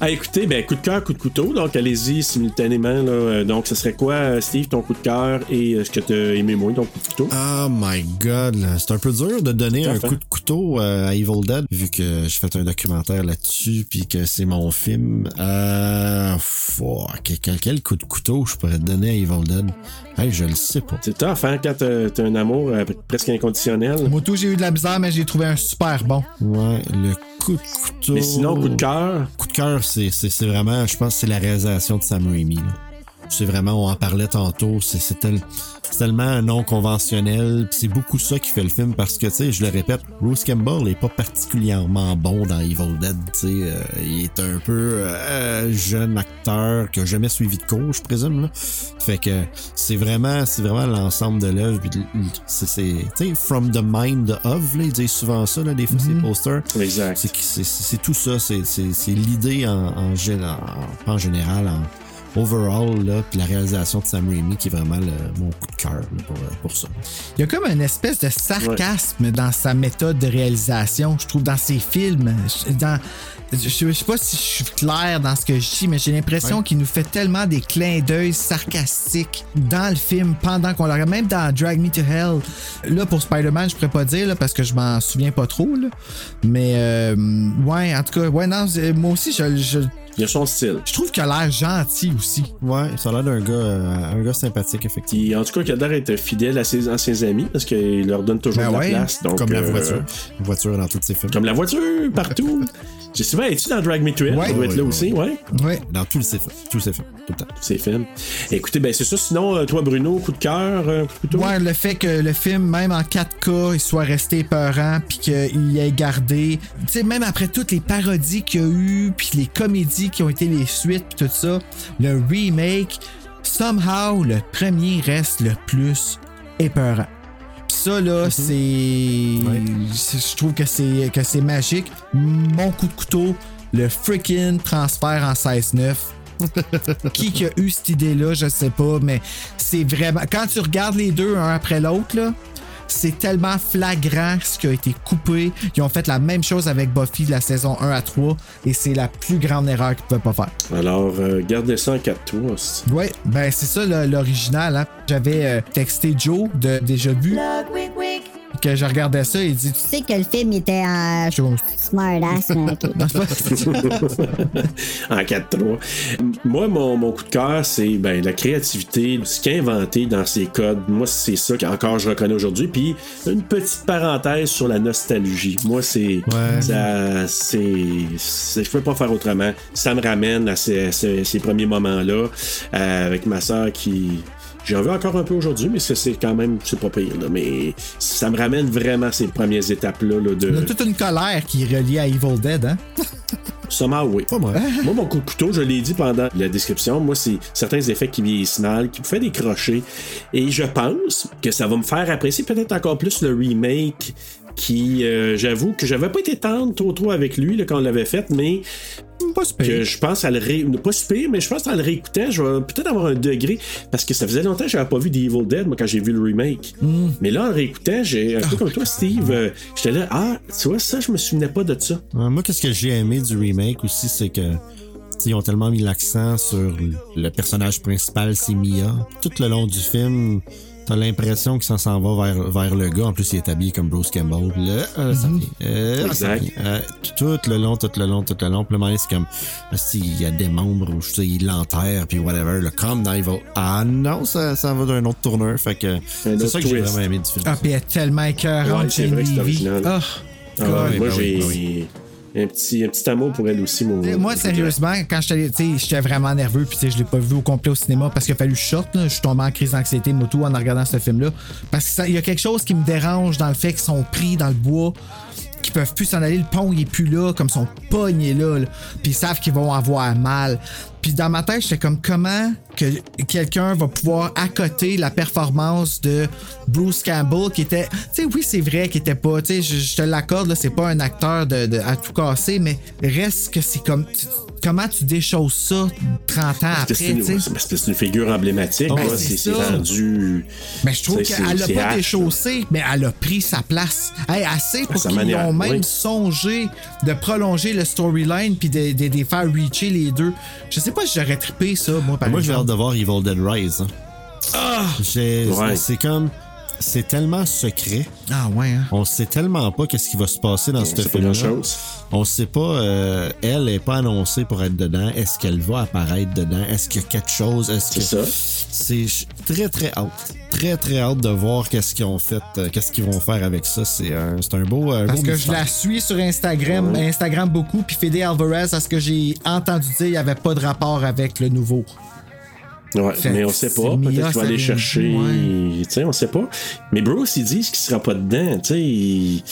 Ah, écoutez, ben, coup de cœur, coup de couteau. Donc, allez-y simultanément. Là. Euh, Donc, ce serait quoi, Steve, ton coup de cœur et euh, ce que t'as aimé moins, ton coup de couteau? Oh my god, c'est un peu dur de donner un coup de couteau euh, à Evil Dead, vu que j'ai fait un documentaire là-dessus, puis que c'est mon film. Euh, fuck, quel, quel coup de couteau je pourrais te donner à Evil Dead? Hey, je le sais pas. C'est tough, hein, quand t'as un amour euh, presque inconditionnel. Moi, tout, j'ai eu de la misère, mais j'ai trouvé un super bon. Ouais, le coup de couteau. Mais sinon, coup de cœur. Coup de cœur, c'est, c'est, c'est vraiment, je pense que c'est la réalisation de Sam Raimi. là. C'est vraiment, on en parlait tantôt, c'est, c'est, tel- c'est tellement non conventionnel. c'est beaucoup ça qui fait le film parce que, tu sais, je le répète, Bruce Campbell est pas particulièrement bon dans Evil Dead. Tu sais, euh, il est un peu euh, jeune acteur qui a jamais suivi de cours, je présume. Là. Fait que c'est vraiment, c'est vraiment l'ensemble de l'œuvre. C'est, c'est, tu sais, from the mind of, là, ils disent souvent ça, là, des fois, ces posters. Exact. C'est, c'est, c'est tout ça, c'est, c'est, c'est l'idée en, en, en général, en overall, là, puis la réalisation de Sam Raimi qui est vraiment le- mon coup de cœur pour, euh, pour ça. Il y a comme une espèce de sarcasme dans sa méthode de réalisation, je trouve, dans ses films. Je- Dans, je, je sais pas si je suis clair dans ce que je dis, mais j'ai l'impression Ouais. qu'il nous fait tellement des clins d'œil sarcastiques dans le film pendant qu'on l'a même dans Drag Me to Hell. Là, pour Spider-Man, je pourrais pas dire là, parce que je m'en souviens pas trop. Là. Mais euh, ouais, en tout cas, ouais, non, moi aussi, je, je, Il a son style. je trouve qu'il a l'air gentil aussi. Ouais, ça a l'air d'un gars, euh, un gars sympathique, effectivement. Qui, en tout cas, qui a l'air d'être fidèle à ses anciens amis parce qu'il leur donne toujours Ben de la ouais. place. Donc, Comme la euh, voiture. Une voiture dans tous ses films. Comme la voiture, partout. Je sais pas, es-tu dans Drag Me to? Ouais. Doit être là aussi, ouais? Ouais. Dans tous ses films. Tous ses films. Tout le temps. Ces films. Écoutez, ben c'est ça. Sinon, euh, toi, Bruno, coup de cœur, euh, couteau? Ouais, le fait que le film, même en 4K, il soit resté peurant, puis qu'il ait gardé. Tu sais, même après toutes les parodies qu'il y a eu, puis les comédies qui ont été les suites, puis tout ça, le remake, somehow, le premier reste le plus épeurant. Ça, là, c'est. c'est- Je trouve que c'est que c'est magique. Mon coup de couteau, le freaking transfert en 16-9. qui qui a eu cette idée-là, je sais pas, mais c'est vraiment. Quand tu regardes les deux un après l'autre, là, c'est tellement flagrant ce qui a été coupé. Ils ont fait la même chose avec Buffy de la saison 1 à 3 et c'est la plus grande erreur qu'ils pouvaient pas faire. Alors, euh, gardez ça en 4-3. aussi. Ouais, ben c'est ça l'original. Hein. J'avais euh, texté Joe de Déjà Vu que je regardais ça et il dit Tu sais que le film était en smart ass, en 4-3. Moi, mon, mon coup de cœur, c'est ben, la créativité, ce qu'il a inventé dans ses codes. Moi, c'est ça qu'encore je reconnais aujourd'hui. Puis, une petite parenthèse sur la nostalgie. Moi, c'est. ça- c'est, Je peux pas faire autrement. Ça me ramène à ces, à ces- ces premiers moments-là euh, avec ma soeur qui. J'en veux encore un peu aujourd'hui, mais c'est, quand même, c'est pas pire, là. Mais ça me ramène vraiment à ces premières étapes-là, là, de. On a toute une colère qui est reliée à Evil Dead, hein? Somehow, oui. moi. mon coup de couteau, je l'ai dit pendant la description, moi, c'est certains effets qui vieillissent mal, qui me fait décrocher. Et je pense que ça va me faire apprécier peut-être encore plus le remake qui, euh, j'avoue que j'avais pas été tendre trop trop avec lui là, quand on l'avait fait, mais pas que je pense à le ré... pas si pire, mais je pense en le réécoutant, je vais peut-être avoir un degré parce que ça faisait longtemps que j'avais pas vu The Evil Dead moi quand j'ai vu le remake. Mais là en le réécoutant, j'ai un peu comme toi Steve, euh, j'étais là ah, tu vois ça je me souvenais pas de ça. Moi, qu'est-ce que j'ai aimé du remake aussi, c'est que ils ont tellement mis l'accent sur le personnage principal, c'est Mia. Tout le long du film, t'as l'impression que ça s'en va vers, vers le gars. En plus, il est habillé comme Bruce Campbell. Là, euh, ça vient. Euh, ça Exact. vient. Euh, tout le long, tout le long, tout le long. Puis le c'est comme, il y a des membres où je sais, il l'enterre, puis whatever. Le comme dans Evil. Ah non, ça, ça va d'un autre tourneur. Fait que c'est autre ça que j'ai vraiment aimé du film. Ah, puis elle est tellement écœurante, Ouais, c'est Jane vrai que c'est Levy. original. Ah, Ah, God. ouais, moi ben oui, j'ai un petit un petit amour pour elle aussi mon. Moi, sérieusement, quand j'étais vraiment nerveux, puis je l'ai pas vu au complet au cinéma parce qu'il a fallu là. Je suis tombé en crise d'anxiété moto en regardant ce film-là. Parce qu'il y a quelque chose qui me dérange dans le fait qu'ils sont pris dans le bois, peuvent plus s'en aller. Le pont, il est plus là, comme son pogne là, là. Puis ils savent qu'ils vont avoir mal. Puis dans ma tête, j'étais comme comment que quelqu'un va pouvoir accoter la performance de Bruce Campbell qui était. Tu sais, oui, c'est vrai qu'il était pas. Tu sais, je, je te l'accorde, là, c'est pas un acteur de, de- à tout casser, mais reste que c'est comme. Comment tu déchausses ça 30 ans après, c'est une, figure emblématique. Ben, c'est rendu. Mais je trouve qu'elle c'est- a c'est pas déchaussé, mais elle a pris sa place. Hey, assez pour qu'ils ont même oui. songé de prolonger le storyline puis de, de, de les faire reacher les deux. Je sais pas si j'aurais trippé ça, moi, par Moi, j'ai hâte de voir Evil Dead Rise. hein. Ouais. C'est comme. C'est tellement secret. Ah ouais, hein? On sait tellement pas qu'est-ce qui va se passer dans ce film-là. On sait pas. euh, elle est pas annoncée pour être dedans. Est-ce qu'elle va apparaître dedans? Est-ce qu'il y a quelque chose? Est-ce que C'est ça. C'est j- très très hâte. Très très hâte de voir qu'est-ce qu'ils ont fait, euh, qu'est-ce qu'ils vont faire avec ça. C'est un, c'est un beau. un Parce beau que je la suis sur Instagram, Instagram beaucoup, puis Fede Alvarez, à ce que j'ai entendu dire, il n'y avait pas de rapport avec le nouveau. Ouais, Fait mais on sait pas. Peut-être qu'il va aller chercher. d'où, Tu sais, on sait pas. Mais Bruce, ils disent qu'il sera pas dedans. Tu sais, il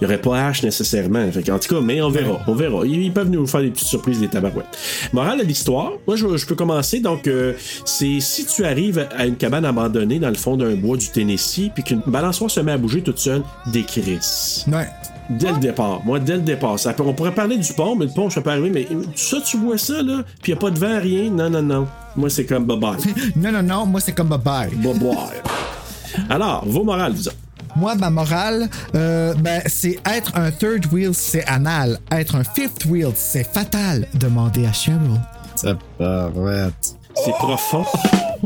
il y aurait pas H nécessairement. Fait en tout cas, mais on verra. On verra. Ils, peuvent nous faire des petites surprises, des tabarouettes. Morale de l'histoire. Moi, je, je peux commencer. Donc, euh, c'est si tu arrives à une cabane abandonnée dans le fond d'un bois du Tennessee, puis qu'une balançoire se met à bouger toute seule, décrisse. Ouais. Dès le départ. Moi, dès le départ. Ça on pourrait parler du pont, mais le pont, je peux pas arriver. Mais ça, tu vois ça, là, puis il a pas de vent, rien. Non, non, non. Moi, c'est comme bye-bye. Non, non, non, moi, c'est comme bye-bye. Bye-bye. Alors, vos morales, vous autres. Moi, ma morale, euh, ben, c'est être un third wheel, c'est anal. Être un fifth wheel, c'est fatal. Demandez à Cheryl. Ça paraît. C'est profond.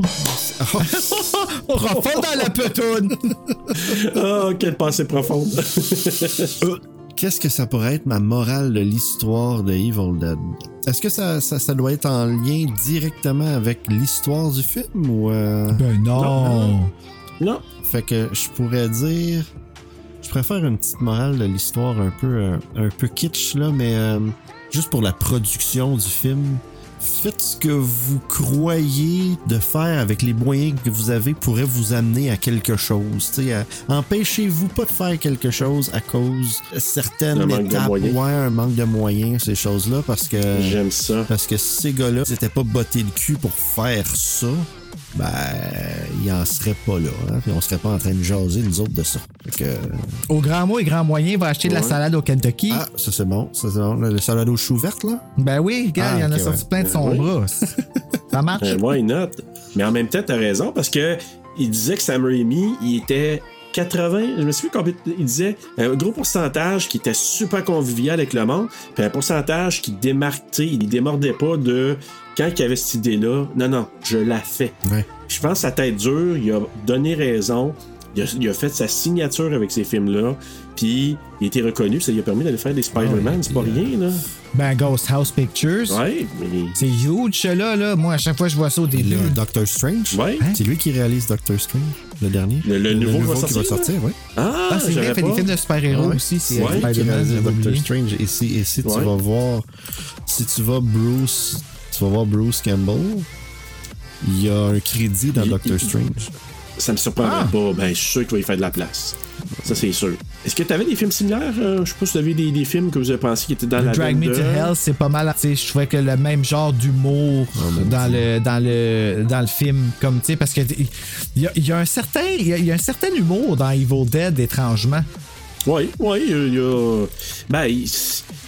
Profond dans la petoune. oh, quelle pensée profonde. Qu'est-ce que ça pourrait être ma morale de l'histoire de Evil Dead? Est-ce que ça, ça, ça doit être en lien directement avec l'histoire du film ou. euh, Ben non. non. Fait que je pourrais dire. Je préfère une petite morale de l'histoire un peu, euh, un peu kitsch, là, mais euh, juste pour la production du film. Faites ce que vous croyez de faire avec les moyens que vous avez pourrait vous amener à quelque chose. Empêchez-vous pas de faire quelque chose à cause de certaines Un étapes. Ouais, un manque de moyens, ces choses-là, parce que. J'aime ça. Parce que ces gars-là s'étaient pas bottés le cul pour faire ça, ben, ils en seraient pas là. Hein? Puis on serait pas en train de jaser, nous autres, de ça. Que... Au grand mot et grand moyen, va acheter de la salade au Kentucky. Ah, ça c'est bon. Ça, c'est bon. Le, le salade aux choux vertes, là? Ben oui, regarde, Ah, il y en a sorti ouais. plein de son Oui. bras. Ça marche. Euh, why not? Mais en même temps, t'as raison, parce que il disait que Sam Raimi, il était 80, je me souviens combien il disait un gros pourcentage qui était super convivial avec le monde, puis un pourcentage qui sais, il démordait pas de quand il y avait cette idée-là. Non, non, je la fais. Ouais. Je pense que sa tête dure, il a donné raison. Il a, il a fait sa signature avec ces films-là. Puis il a été reconnu, ça lui a permis d'aller faire des Spider-Man, c'est pas rien, là. Ben, Ghost House Pictures. Ouais, mais. C'est huge, là, là. Moi, à chaque fois que je vois ça au début. Le Doctor Strange. Ouais. C'est lui qui réalise Doctor Strange, le dernier. Le- le nouveau qui va qui va sortir, sortir, oui. Ah, Ah, c'est vrai, il fait des films de super-héros Ouais. aussi. C'est Ouais, Spider-Man, Doctor. Strange. Et si, et si Ouais. tu vas voir, si tu vas Bruce, tu vas voir Bruce Campbell, il y a un crédit dans Il- Doctor il- Strange. Ça me surprendrait Ah. pas. Ben, je suis sûr qu'il va y faire de la place. Ça, c'est sûr. Est-ce que tu avais des films similaires? Euh, je sais pas si tu avais des, des films que vous avez pensé qui étaient dans la Drag Me to Hell, c'est pas mal. Je trouvais que le même genre d'humour dans le, dans, le, dans le film, comme tu sais, parce que il y y a un certain, il y a un certain humour dans Evil Dead, étrangement. Oui, oui, il y a. Ben, il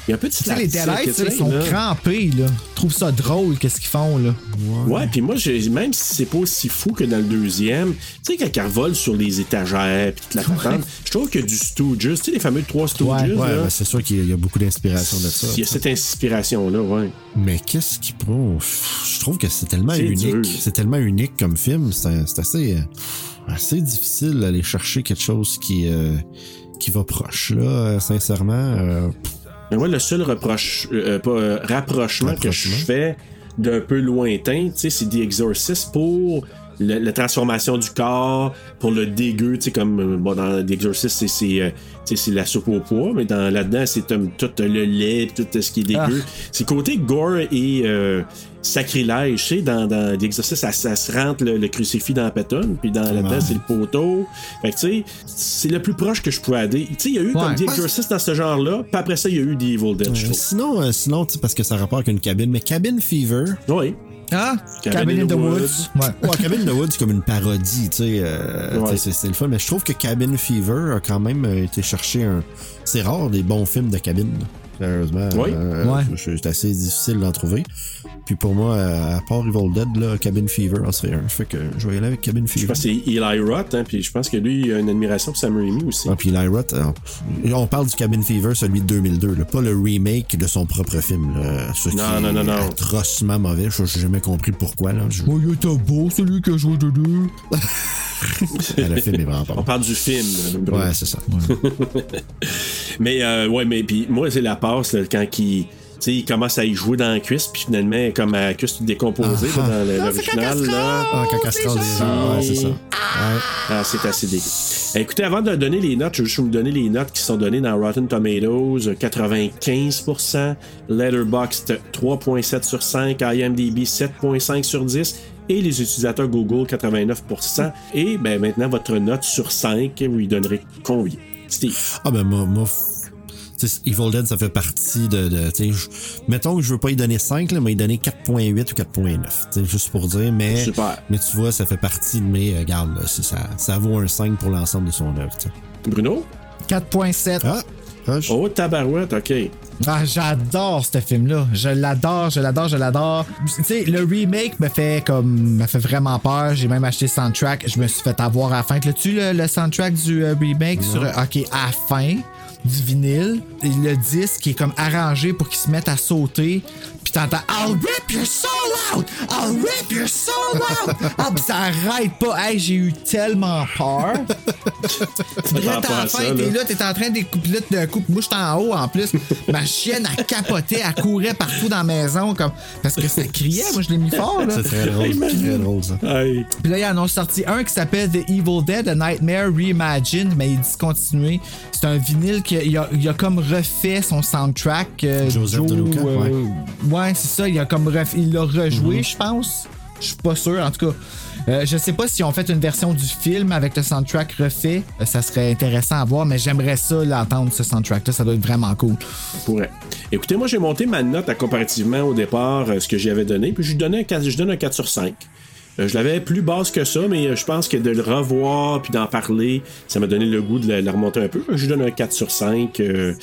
y a un peu de Tu sais, les Deadites, ils sont là. crampés, là. Ils trouvent ça drôle, qu'est-ce qu'ils font, là. Ouais, puis moi, même si c'est pas aussi fou que dans le deuxième, tu sais, quand revole sur les étagères puis toute la patente, je trouve que du Stooges, tu sais, les fameux trois Stooges, Ouais, ben, c'est sûr qu'il y a beaucoup d'inspiration de ça. il y a cette inspiration-là, ouais. Mais qu'est-ce qui prend Je trouve que c'est tellement unique. C'est tellement unique comme film. C'est c'est assez, euh, assez difficile d'aller chercher quelque chose qui, euh, qui va proche, là, euh, sincèrement. euh, Mais moi, le seul reproche, euh, pas, euh, rapprochement, que je fais d'un peu lointain, tu sais, c'est The Exorcist pour le- la transformation du corps, pour le dégueu, tu sais, comme euh, bon, dans The Exorcist, c'est, c'est, euh, la soupe au pois, mais dans, là-dedans, c'est tout le lait, tout ce qui est dégueu. C'est côté gore et euh, sacrilège, tu sais, dans, dans The Exorcist, ça, ça se rentre le, le crucifix dans la pétonne, puis dans, là-dedans, Ouais. c'est le poteau. Fait que, tu sais, c'est le plus proche que je pouvais aller. Tu sais, il y a eu comme. The Exorcist dans ce genre-là, puis après ça, il y a eu The Evil Dead, euh, sinon, euh, sinon parce que ça a rapport avec une cabine, mais Cabin Fever. Oui. Ah, Cabin Cabin in the Woods. Woods. Ouais. Ouais, Cabin in the Woods, c'est comme une parodie, tu sais. euh, Ouais. c'est le fun. Mais je trouve que Cabin Fever a quand même euh, été chercher un. C'est rare des bons films de cabine. Sérieusement. Oui. euh, Ouais. je- C'est assez difficile d'en trouver. Puis pour moi, euh, à part Evil Dead, là, Cabin Fever en serait un. Fait que je vais y aller avec Cabin Je Fever. pense que c'est Eli Roth, hein, puis je pense que lui, il a une admiration pour Sam Raimi aussi. Ah, puis Eli Roth, euh, on parle du Cabin Fever, celui de 2002, là, pas le remake de son propre film. Là, ce qui Non, non, non, est non. atrocement mauvais. Je n'ai jamais compris pourquoi. Là. Je- Oh, il était beau, celui que je joue dedans. Ah, le film est vraiment pas On parle du film. euh. Ouais, c'est ça. Mais euh, ouais, mais puis moi, c'est la passe là, quand il. Tu sais, il commence à y jouer dans la cuisse, puis finalement, comme à la cuisse toute décomposée Ah, là, dans le- l'original. là. Ah, ouais, c'est ça. Ouais. Ah, c'est assez dégueu. Écoutez, avant de donner les notes, je vais juste vous donner les notes qui sont données dans Rotten Tomatoes. 95%, Letterboxd 3.7 sur 5, IMDb 7.5 sur 10 et les utilisateurs Google 89%. Et ben maintenant, votre note sur 5, vous lui donnerez combien? Steve? Ah ben moi, moi tu Evil Dead, ça fait partie de... de tu sais, je- mettons que je veux pas y donner 5, là, mais y donner 4.8 ou 4.9. tu sais, Juste pour dire, mais... Super. Mais tu vois, ça fait partie de mes... euh, Regarde, là, ça, ça vaut un 5 pour l'ensemble de son œuvre. tu. Bruno? 4.7. Ah, proche. Oh, tabarouette, OK. Ah, j'adore ce film-là. Je l'adore, je l'adore, je l'adore. Tu sais, le remake me fait comme me fait vraiment peur. J'ai même acheté le soundtrack. Je me suis fait avoir à la fin. L'as-tu le, le soundtrack du euh, remake sur OK à la fin? Du vinyle le disque qui est comme arrangé pour qu'il se mette à sauter. Puis t'entends I'll rip your soul out! I'll rip your soul out! Ah, puis ça arrête pas. Hey, j'ai eu tellement peur. Ça, fin, t'es là. là, t'es en train de couper là, d'un coup. Moi, j'étais en haut en plus. Ma chienne, elle capotait, elle courait partout dans la maison. comme Parce que ça criait. Moi, je l'ai mis fort. Là. C'est très drôle, très drôle, ça. Puis là, ils en ont sorti un qui s'appelle The Evil Dead, A Nightmare Reimagined, mais il est discontinué. C'est un vinyle qui a, il a, il a comme refait son soundtrack. euh, Joseph Joe, DeLuca, euh, ouais, c'est ça. Il a comme ref- il l'a rejoué, je pense. Je suis pas sûr. En tout cas, euh, je sais pas si on fait une version du film avec le soundtrack refait. Euh, ça serait intéressant à voir, mais j'aimerais ça l'entendre, ce soundtrack-là. Ça doit être vraiment cool. pourrait. Écoutez, moi, j'ai monté ma note à comparativement au départ, euh, ce que j'y avais donné, puis je lui donnais un 4, je donne un 4 sur 5. Euh, je l'avais plus basse que ça, mais euh, je pense que de le revoir puis d'en parler, ça m'a donné le goût de la, la remonter un peu. Je lui donne un 4 sur 5. Euh,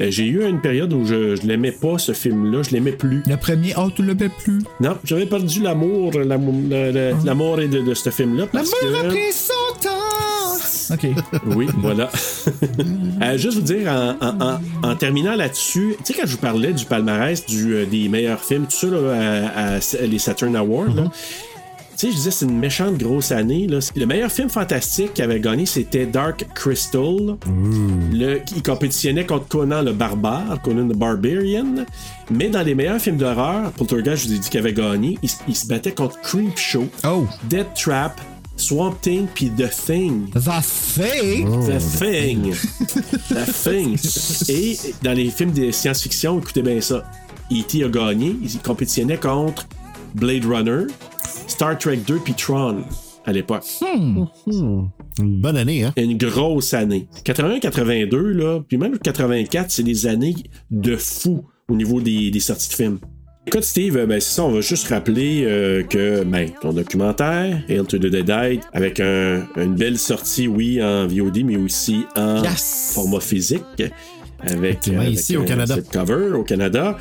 j'ai eu une période où je, je l'aimais pas, ce film-là. Je l'aimais plus. Le premier, oh, tu l'aimais plus? Non, j'avais perdu l'amour, l'amour, le- le- l'amour de, de ce film-là. L'amour a que pris son temps. OK. Oui, voilà. Euh, juste vous dire, en, en- en- en terminant là-dessus, tu sais, quand je vous parlais du palmarès du, euh, des meilleurs films, tout ça, là, à, à- les Saturn Awards, là, tu sais, je disais, c'est une méchante grosse année. Là. Le meilleur film fantastique qui avait gagné, c'était Dark Crystal. Le, qui compétitionnait contre Conan le Barbare, Conan the Barbarian. Mais dans les meilleurs films d'horreur, Poltergeist, je vous ai dit qu'il avait gagné, il, il se battait contre Creepshow, Dead Trap, Swamp Thing, puis The Thing. The Thing? The Thing. The Thing. Et dans les films de science-fiction, écoutez bien ça. E.T. a gagné. Il compétitionnait contre Blade Runner, Star Trek 2 puis Tron à l'époque. Une bonne année, hein? Une grosse année. 81-82, là, puis même 84, c'est des années de fou au niveau des, des sorties de films. Écoute, Steve, euh, ben, c'est ça, on va juste rappeler euh, que ben, ton documentaire, Hail to the Dead, avec un- une belle sortie, oui, en VOD, mais aussi en format physique. Avec, avec ici, au un Canada. cover au Canada.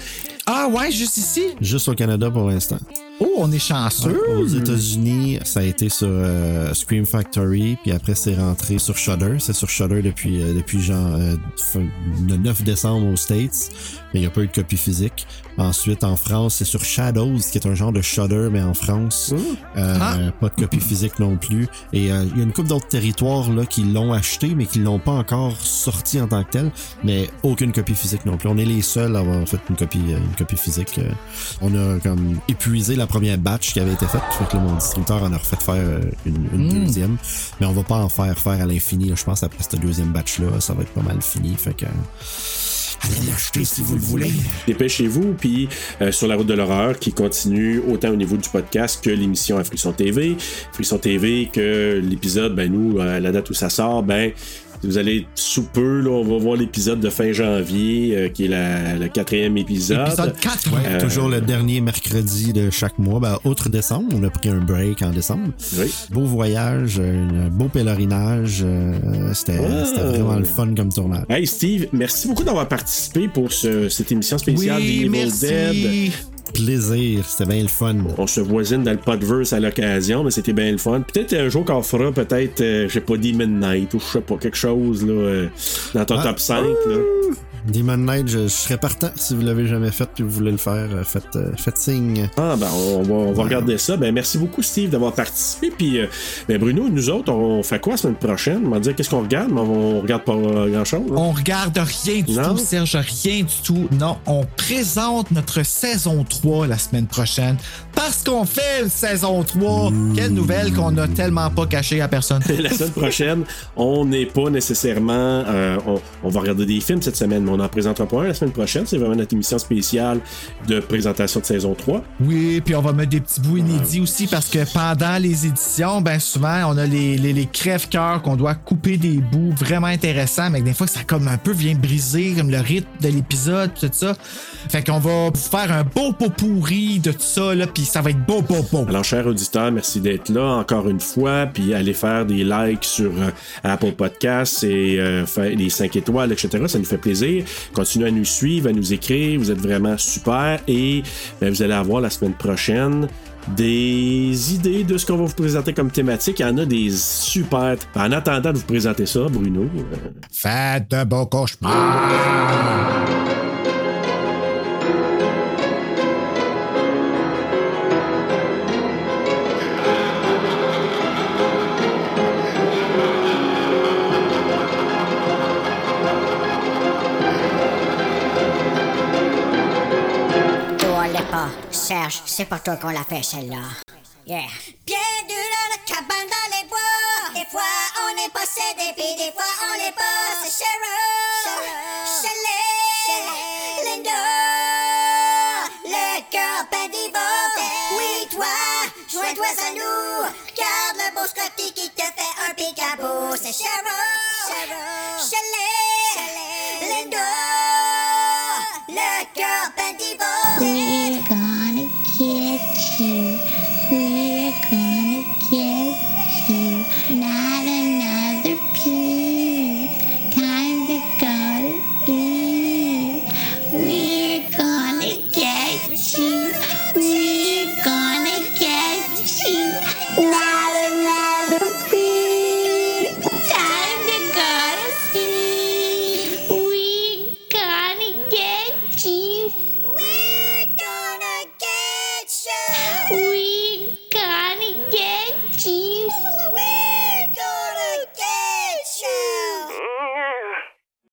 Ah ouais, juste ici? Juste au Canada pour l'instant. Oh, on est chanceux. Aux États-Unis, ça a été sur euh, Scream Factory, puis après c'est rentré sur Shudder. C'est sur Shudder depuis euh, depuis genre euh, le 9 décembre aux States, mais il n'y a pas eu de copie physique. Ensuite, en France, c'est sur Shadows, qui est un genre de Shudder, mais en France. Euh, Ah. Pas de copie physique non plus. Et euh, il y a une couple d'autres territoires là qui l'ont acheté, mais qui l'ont pas encore sorti en tant que tel. Mais aucune copie physique non plus. On est les seuls à avoir fait une copie, euh, une copie physique. Euh, On a comme épuisé la première batch qui avait été faite. Fait que là, mon distributeur en a refait faire euh, une, une Mm. deuxième. Mais on va pas en faire faire à l'infini. Je pense après cette deuxième batch-là, ça va être pas mal fini. Fait que. Allez l'acheter si vous le voulez. Dépêchez-vous, puis euh, sur la route de l'horreur qui continue autant au niveau du podcast que l'émission à Frisson TV. Frisson TV, que l'épisode, ben nous, à la date où ça sort, ben vous allez sous peu, là, on va voir l'épisode de fin janvier, euh, qui est la- le quatrième épisode. Épisode 4. Ouais, Euh, toujours le dernier mercredi de chaque mois. Ben, outre décembre, on a pris un break en décembre. Oui. Beau voyage, un beau pèlerinage. euh, C'était Ah. c'était vraiment le fun comme tournage. Hey Steve, merci beaucoup d'avoir participé pour ce- cette émission spéciale Oui, des Evil merci. Dead. Plaisir, c'était bien le fun. On se voisine dans le podverse à l'occasion, mais c'était bien le fun. Peut-être un jour qu'on fera peut-être, euh, je sais pas, Demon Night ou je sais pas, quelque chose là, euh, dans ton Ah. top 5. Là. Demon Knight, je, je serais partant si vous l'avez jamais fait et vous voulez le faire. euh, Faites, euh, faites signe. Ah, ben, on va, on va regarder ça. Ben, merci beaucoup, Steve, d'avoir participé. Puis, euh, ben, Bruno, nous autres, on fait quoi la semaine prochaine? On va dire qu'est-ce qu'on regarde, mais on, on regarde pas grand-chose. là. On regarde rien du Non? tout, Serge, rien du tout. Non, on présente notre saison 3 la semaine prochaine parce qu'on fait une saison 3. Quelle nouvelle qu'on a tellement pas cachée à personne. la semaine prochaine, on n'est pas nécessairement. euh, on, on va regarder des films cette semaine, mais on n'en présentera pas un la semaine prochaine. C'est vraiment notre émission spéciale de présentation de saison 3. Oui, puis on va mettre des petits bouts inédits aussi parce que pendant les éditions, ben souvent, on a les, les, les crève-cœurs qu'on doit couper des bouts vraiment intéressants, mais des fois, ça comme un peu vient briser comme le rythme de l'épisode, tout ça. Fait qu'on va faire un beau pot pourri de tout ça, là, puis ça va être beau, beau, beau. Alors, chers auditeurs, merci d'être là encore une fois. Puis, allez faire des likes sur euh, Apple Podcasts et euh, faire les 5 étoiles, etc. Ça nous fait plaisir. Continuez à nous suivre, à nous écrire. Vous êtes vraiment super. Et ben, vous allez avoir la semaine prochaine des idées de ce qu'on va vous présenter comme thématique. Il y en a des super. En attendant de vous présenter ça, Bruno. euh, Faites de beaux cauchemars! C'est pas toi qu'on l'a fait, celle-là. Yeah. Bienvenue dans la cabane dans les bois. Des fois, on est possédé, puis des fois, on l'est pas. C'est Cheryl, Shelley, Linda, le cœur divorce. Oui, toi, joins-toi à nous. Garde le beau Scotty qui te fait un picabou. C'est Cheryl, Shelley, Linda, le cœur divorce. 天。